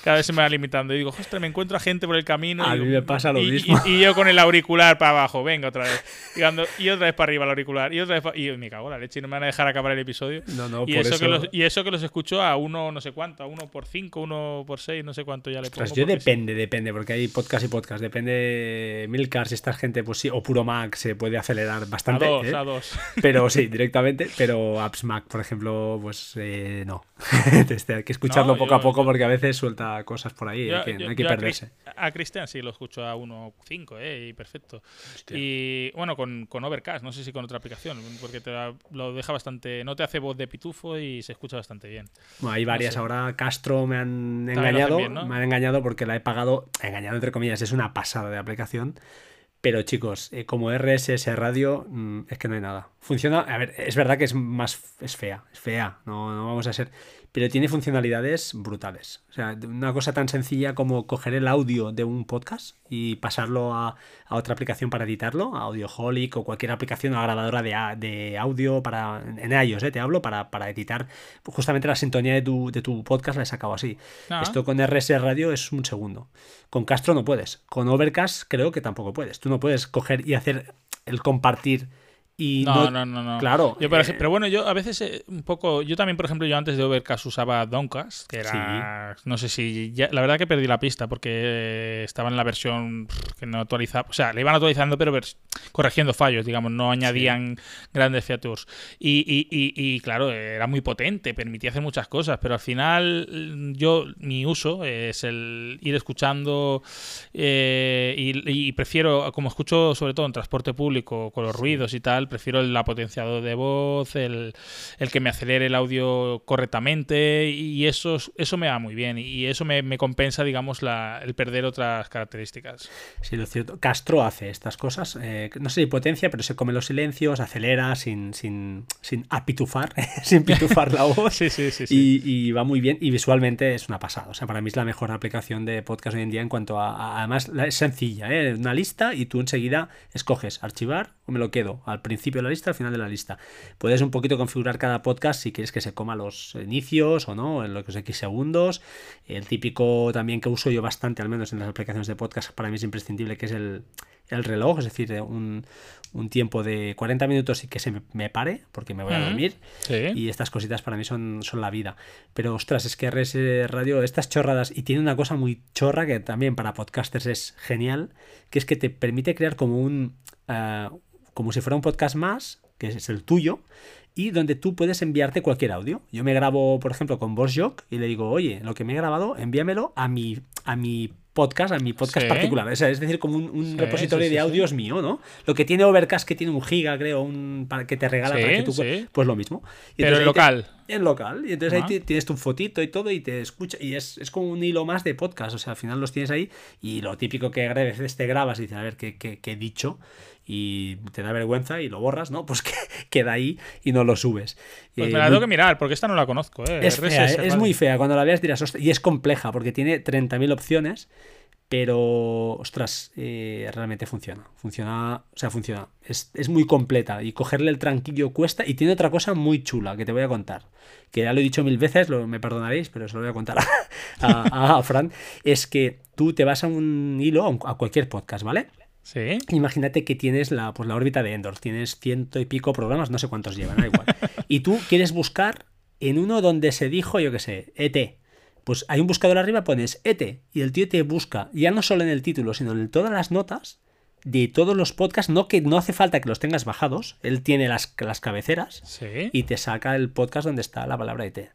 cada vez se me va limitando. Y digo, ostras, me encuentro a gente por el camino. A mí me pasa lo mismo. Y, yo con el auricular para abajo, venga otra vez. Y, otra vez para arriba el auricular. Y otra vez pa- Y me cago en la leche y no me van a dejar acabar el episodio. No, no, Y por eso, eso. Que los, y eso que los escucho a uno no sé cuánto, a uno por cinco, uno por seis, no sé cuánto ya le pongo. Ostras, yo sí. depende, depende, porque hay podcast y podcast. Depende Milcars, esta gente, pues sí, o puro Mac se puede acelerar A bastante. dos, ¿eh? a dos. Pero sí, *laughs* directamente. Pero Apps Mac, por ejemplo, pues eh, no. *laughs* Este, hay que escucharlo No, poco a yo- poco yo- porque a veces suelta cosas por ahí. Yo- hay que, yo- hay que a perderse. A Cristian sí lo escucho a 1.5, eh, y perfecto. Hostia. Y bueno, con, con Overcast, no sé si con otra aplicación, porque te lo deja bastante. No te hace voz de pitufo y se escucha bastante bien. Bueno, hay varias. sé. Ahora Castro me han engañado. bien, ¿no? Me han engañado porque la he pagado. Engañado entre comillas, es una pasada de aplicación. Pero chicos, eh, como RSS radio, mm, es que no hay nada. Funciona, a ver, es verdad que es más, es fea, es fea, no, no vamos a ser, pero tiene funcionalidades brutales. O sea, una cosa tan sencilla como coger el audio de un podcast y pasarlo a, a otra aplicación para editarlo, a Audioholic o cualquier aplicación, una grabadora de, audio para, en iOS, eh, te hablo, para, para editar justamente la sintonía de tu, de tu podcast, la he sacado así. Ah. Esto con RS Radio es un segundo. Con Castro no puedes. Con Overcast creo que tampoco puedes. Tú no puedes coger y hacer el compartir y No, no, no, no. Claro. Yo, por eh, pero bueno, yo a veces eh, un poco. Yo también, por ejemplo, yo antes de Overcast usaba Downcast, que era. No sé si. ya- la verdad que perdí la pista porque eh, estaba en la versión que no actualizaba. O sea, le iban actualizando, pero vers- corrigiendo fallos, digamos, no añadían grandes features. Y, y, y, y, claro, era muy potente, permitía hacer muchas cosas, pero al final mm, yo, mi uso es el ir escuchando eh, y, y prefiero, como escucho sobre todo en transporte público con los ruidos y tal, prefiero el potenciador de voz, el, el que me acelere el audio correctamente y eso, eso me va muy bien y eso me, me compensa, digamos, la, el perder otras características. Sí, lo cierto. Castro hace estas cosas. eh, no sé si potencia, pero se come los silencios, acelera sin, sin, sin apitufar, *laughs* sin pitufar la voz. *laughs* Sí, sí, sí. sí. Y, y va muy bien y visualmente es una pasada. O sea, para mí es la mejor aplicación de podcast hoy en día en cuanto a... a- además, es sencilla, ¿eh? Una lista y tú enseguida escoges archivar o me lo quedo al principio de la lista, al final de la lista. Puedes un poquito configurar cada podcast si quieres que se coma los inicios o no, en los X segundos. El típico también que uso yo bastante, al menos en las aplicaciones de podcast, para mí es imprescindible, que es el, el reloj, es decir, eh, un, un tiempo de 40 minutos y que se me, me pare, porque me voy a dormir. Sí. Y estas cositas para mí son, son la vida. Pero ostras, es que RS Radio, estas chorradas, y tiene una cosa muy chorra que también para podcasters es genial, que es que te permite crear como un. ah, como si fuera un podcast más, que es el tuyo, y donde tú puedes enviarte cualquier audio. Yo me grabo, por ejemplo, con VoiceJock y le digo, oye, lo que me he grabado, envíamelo a mi, a mi podcast, a mi podcast Sí. particular. O sea, es decir, como un, un Sí, repositorio sí, de audios mío, ¿no? Lo que tiene Overcast, que tiene un giga, creo, un, para, que te regala para que tú... Pues lo mismo. Y Pero en te- local. en local. Y entonces Ah. ahí ti- tienes tu fotito y todo y te escucha. Y es, es como un hilo más de podcast. O sea, al final los tienes ahí. Y lo típico que a veces te grabas y dices, a ver qué, qué- qué he dicho. Y te da vergüenza y lo borras, ¿no? *laughs* Pues que queda ahí y no lo subes. Pues Eh, me la muy- tengo que mirar, porque esta no la conozco. Eh. es fea, RSS ¿eh? es Radio. muy fea. Cuando la veas dirás, "Ostras", y es compleja porque tiene 30.000 opciones, pero, ostras, eh, realmente funciona. Funciona, o sea, funciona. Es, es muy completa y cogerle el tranquillo cuesta. Y tiene otra cosa muy chula que te voy a contar. Que ya lo he dicho mil veces, lo, me perdonaréis, pero se lo voy a contar *laughs* a, a- a Fran. Es que tú te vas a un hilo, a cualquier podcast, ¿vale? Sí. Imagínate que tienes la, pues, la órbita de Endor, tienes ciento y pico programas, no sé cuántos llevan, da igual. Y tú quieres buscar en uno donde se dijo, yo qué sé, ET. Pues hay un buscador arriba, pones ET y el tío te busca, ya no solo en el título, sino en todas las notas de todos los podcasts, no que no hace falta que los tengas bajados, él tiene las, las cabeceras Sí. y te saca el podcast donde está la palabra ET.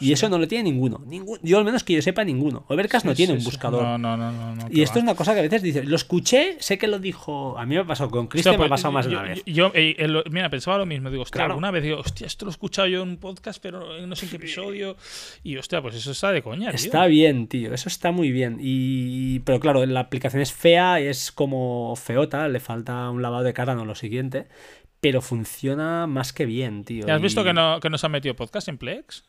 Y eso no lo tiene ninguno, ningún, yo al menos que yo sepa ninguno. Overcast no tiene sí, un buscador. No, no, no, no. Y esto va. es una cosa que a veces dices, lo escuché, sé que lo dijo, a mí me ha pasado con Cristian, me ha pues, pasado más de una vez. yo- yo, eh, lo- mira, pensaba lo mismo. Digo, hostia, Claro. alguna vez digo, hostia, esto lo he escuchado yo en un podcast, pero en no sé en qué episodio. Y hostia, pues eso está de coña, tío. Está bien, tío, eso está muy bien. Y pero claro, la aplicación es fea, es como feota, le falta un lavado de cara, no lo siguiente, pero funciona más que bien, tío. ¿Has visto que, no, que nos han metido podcast en Plex?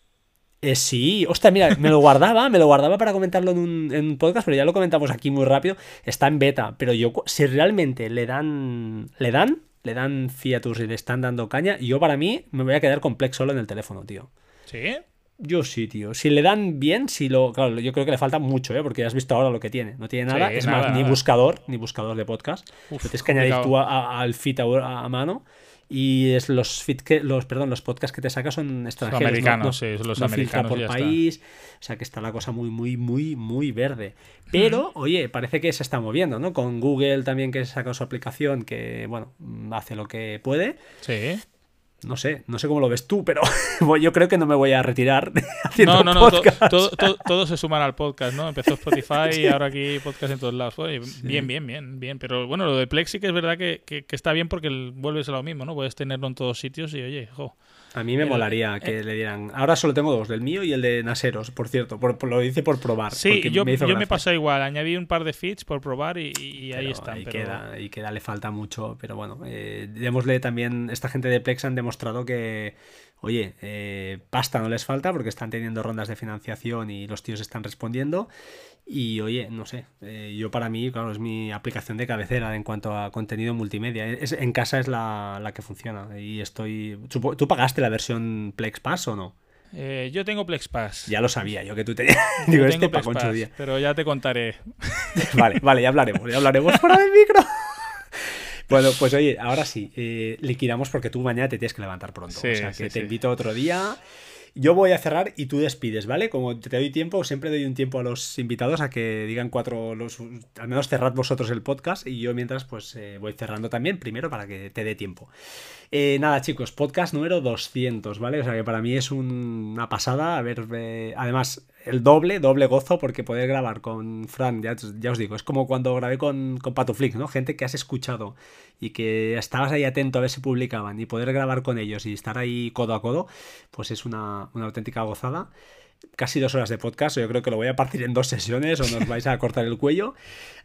Eh, sí, hostia, mira, me lo guardaba, me lo guardaba para comentarlo en un, en un, podcast, pero ya lo comentamos aquí muy rápido. Está en beta, pero yo, si realmente le dan, le dan, le dan fiatus y le están dando caña, yo para mí me voy a quedar con Plex solo en el teléfono, tío. ¿Sí? Yo sí, tío. Si le dan bien, si lo. Claro, yo creo que le falta mucho, ¿eh? Porque ya has visto ahora lo que tiene. No tiene nada. Sí, es nada, más, ni buscador, ni buscador de podcast. Uf, tienes que añadir tú a- a- al feed a, a mano. Y es los feed que, los, perdón, los podcasts que te sacas son extranjeros. no- americanos, no, sí, son los no americanos por está. país. O sea que está la cosa muy, muy, muy, muy verde. Pero, oye, parece que se está moviendo, ¿no? Con Google también que saca su aplicación que, bueno, hace lo que puede. Sí. No sé, no sé cómo lo ves tú, pero *laughs* yo creo que no me voy a retirar *laughs* haciendo No, no, no, podcast. todo, todo, todo se suman al podcast, ¿no? Empezó Spotify *laughs* y ahora aquí podcast en todos lados. Oye, Bien, bien, bien, bien. Pero bueno, lo de Plex sí que es verdad que, que- que está bien porque el- vuelves a lo mismo, ¿no? Puedes tenerlo en todos sitios y oye, jo. A mí me El- molaría que le dieran. Ahora solo tengo dos, del mío y el de Naseros, por cierto. Por, por- lo hice por probar. Sí, yo, me hizo yo me igual. Añadí un par de feeds por probar y, y ahí están. Ahí, pero- queda, queda, le falta mucho. Pero bueno, eh, démosle también. Esta gente de Plex han demostrado que, oye, eh, pasta no les falta porque están teniendo rondas de financiación y los tíos están respondiendo. Y oye, no sé, eh, yo para mí, claro, es mi aplicación de cabecera en cuanto a contenido multimedia. Es- en casa es la, la que funciona. Y estoy. ¿Tú pagaste la versión Plex Pass o no? Eh, yo tengo Plex Pass. Ya lo sabía yo que tú tenías. *laughs* Digo, este Plex pagó en su Pass, día. Pero ya te contaré. *laughs* Vale, vale, ya hablaremos, ya hablaremos fuera del micro. *laughs* Bueno, pues oye, ahora sí, eh, liquidamos porque tú mañana te tienes que levantar pronto. Sí, o sea que sí, te sí. invito otro día. Yo voy a cerrar y tú despides, ¿vale? Como te doy tiempo, siempre doy un tiempo a los invitados a que digan cuatro, los, al menos cerrad vosotros el podcast y yo mientras pues eh, voy cerrando también, primero para que te dé tiempo. Eh, nada, chicos, podcast número 200, ¿vale? O sea que para mí es un- una pasada. A ver, eh, además, el doble, doble gozo, porque poder grabar con Fran, ya, ya os digo, es como cuando grabé con, con Patuflix, ¿no? Gente que has escuchado y que estabas ahí atento a ver si publicaban y poder grabar con ellos y estar ahí codo a codo, pues es una, una auténtica gozada casi dos horas de podcast. Yo creo que lo voy a partir en dos sesiones o nos vais a cortar el cuello.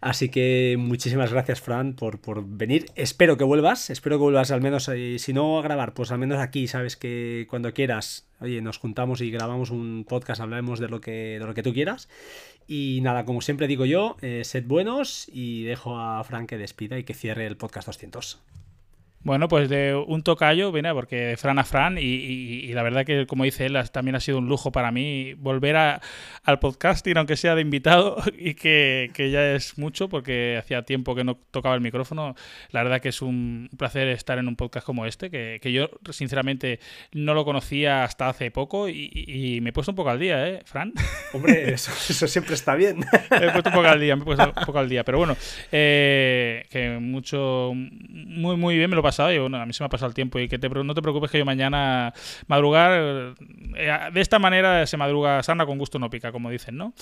Así que muchísimas gracias, Fran, por, por venir. Espero que vuelvas. Espero que vuelvas al menos, eh, si no a grabar, pues al menos aquí, sabes que cuando quieras, oye, nos juntamos y grabamos un podcast, hablaremos de lo que, de lo que tú quieras. Y nada, como siempre digo yo, eh, sed buenos y dejo a Fran que despida y que cierre el podcast 200. Bueno, pues de un tocayo, viene porque de Fran a Fran, y, y- y la verdad que, como dice él, también ha sido un lujo para mí volver a- al podcasting, aunque sea de invitado, *laughs* y que, que ya es mucho, porque hacía tiempo que no tocaba el micrófono. La verdad que es un placer estar en un podcast como este, que, que yo, sinceramente, no lo conocía hasta hace poco, y, y- me he puesto un poco al día, ¿eh, Fran? *laughs* Hombre, eso, eso siempre está bien. *laughs* me he puesto un poco al día, me he puesto un poco al día. Pero bueno, eh, que mucho, muy, muy bien me lo pasado y bueno, a mí se me ha pasado el tiempo y que te, no te preocupes que yo mañana madrugar, eh, de esta manera se madruga sana con gusto no pica, como dicen, ¿no?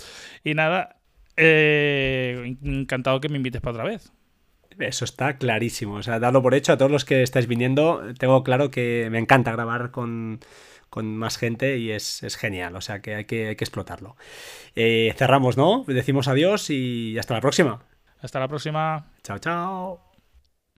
Y nada, eh, encantado que me invites para otra vez. Eso está clarísimo. O sea, darlo por hecho a todos los que estáis viniendo. Tengo claro que me encanta grabar con, con más gente y es, es genial. O sea, que hay que, hay que explotarlo. Eh, cerramos, ¿no? Decimos adiós y hasta la próxima. Hasta la próxima. Chao, chao.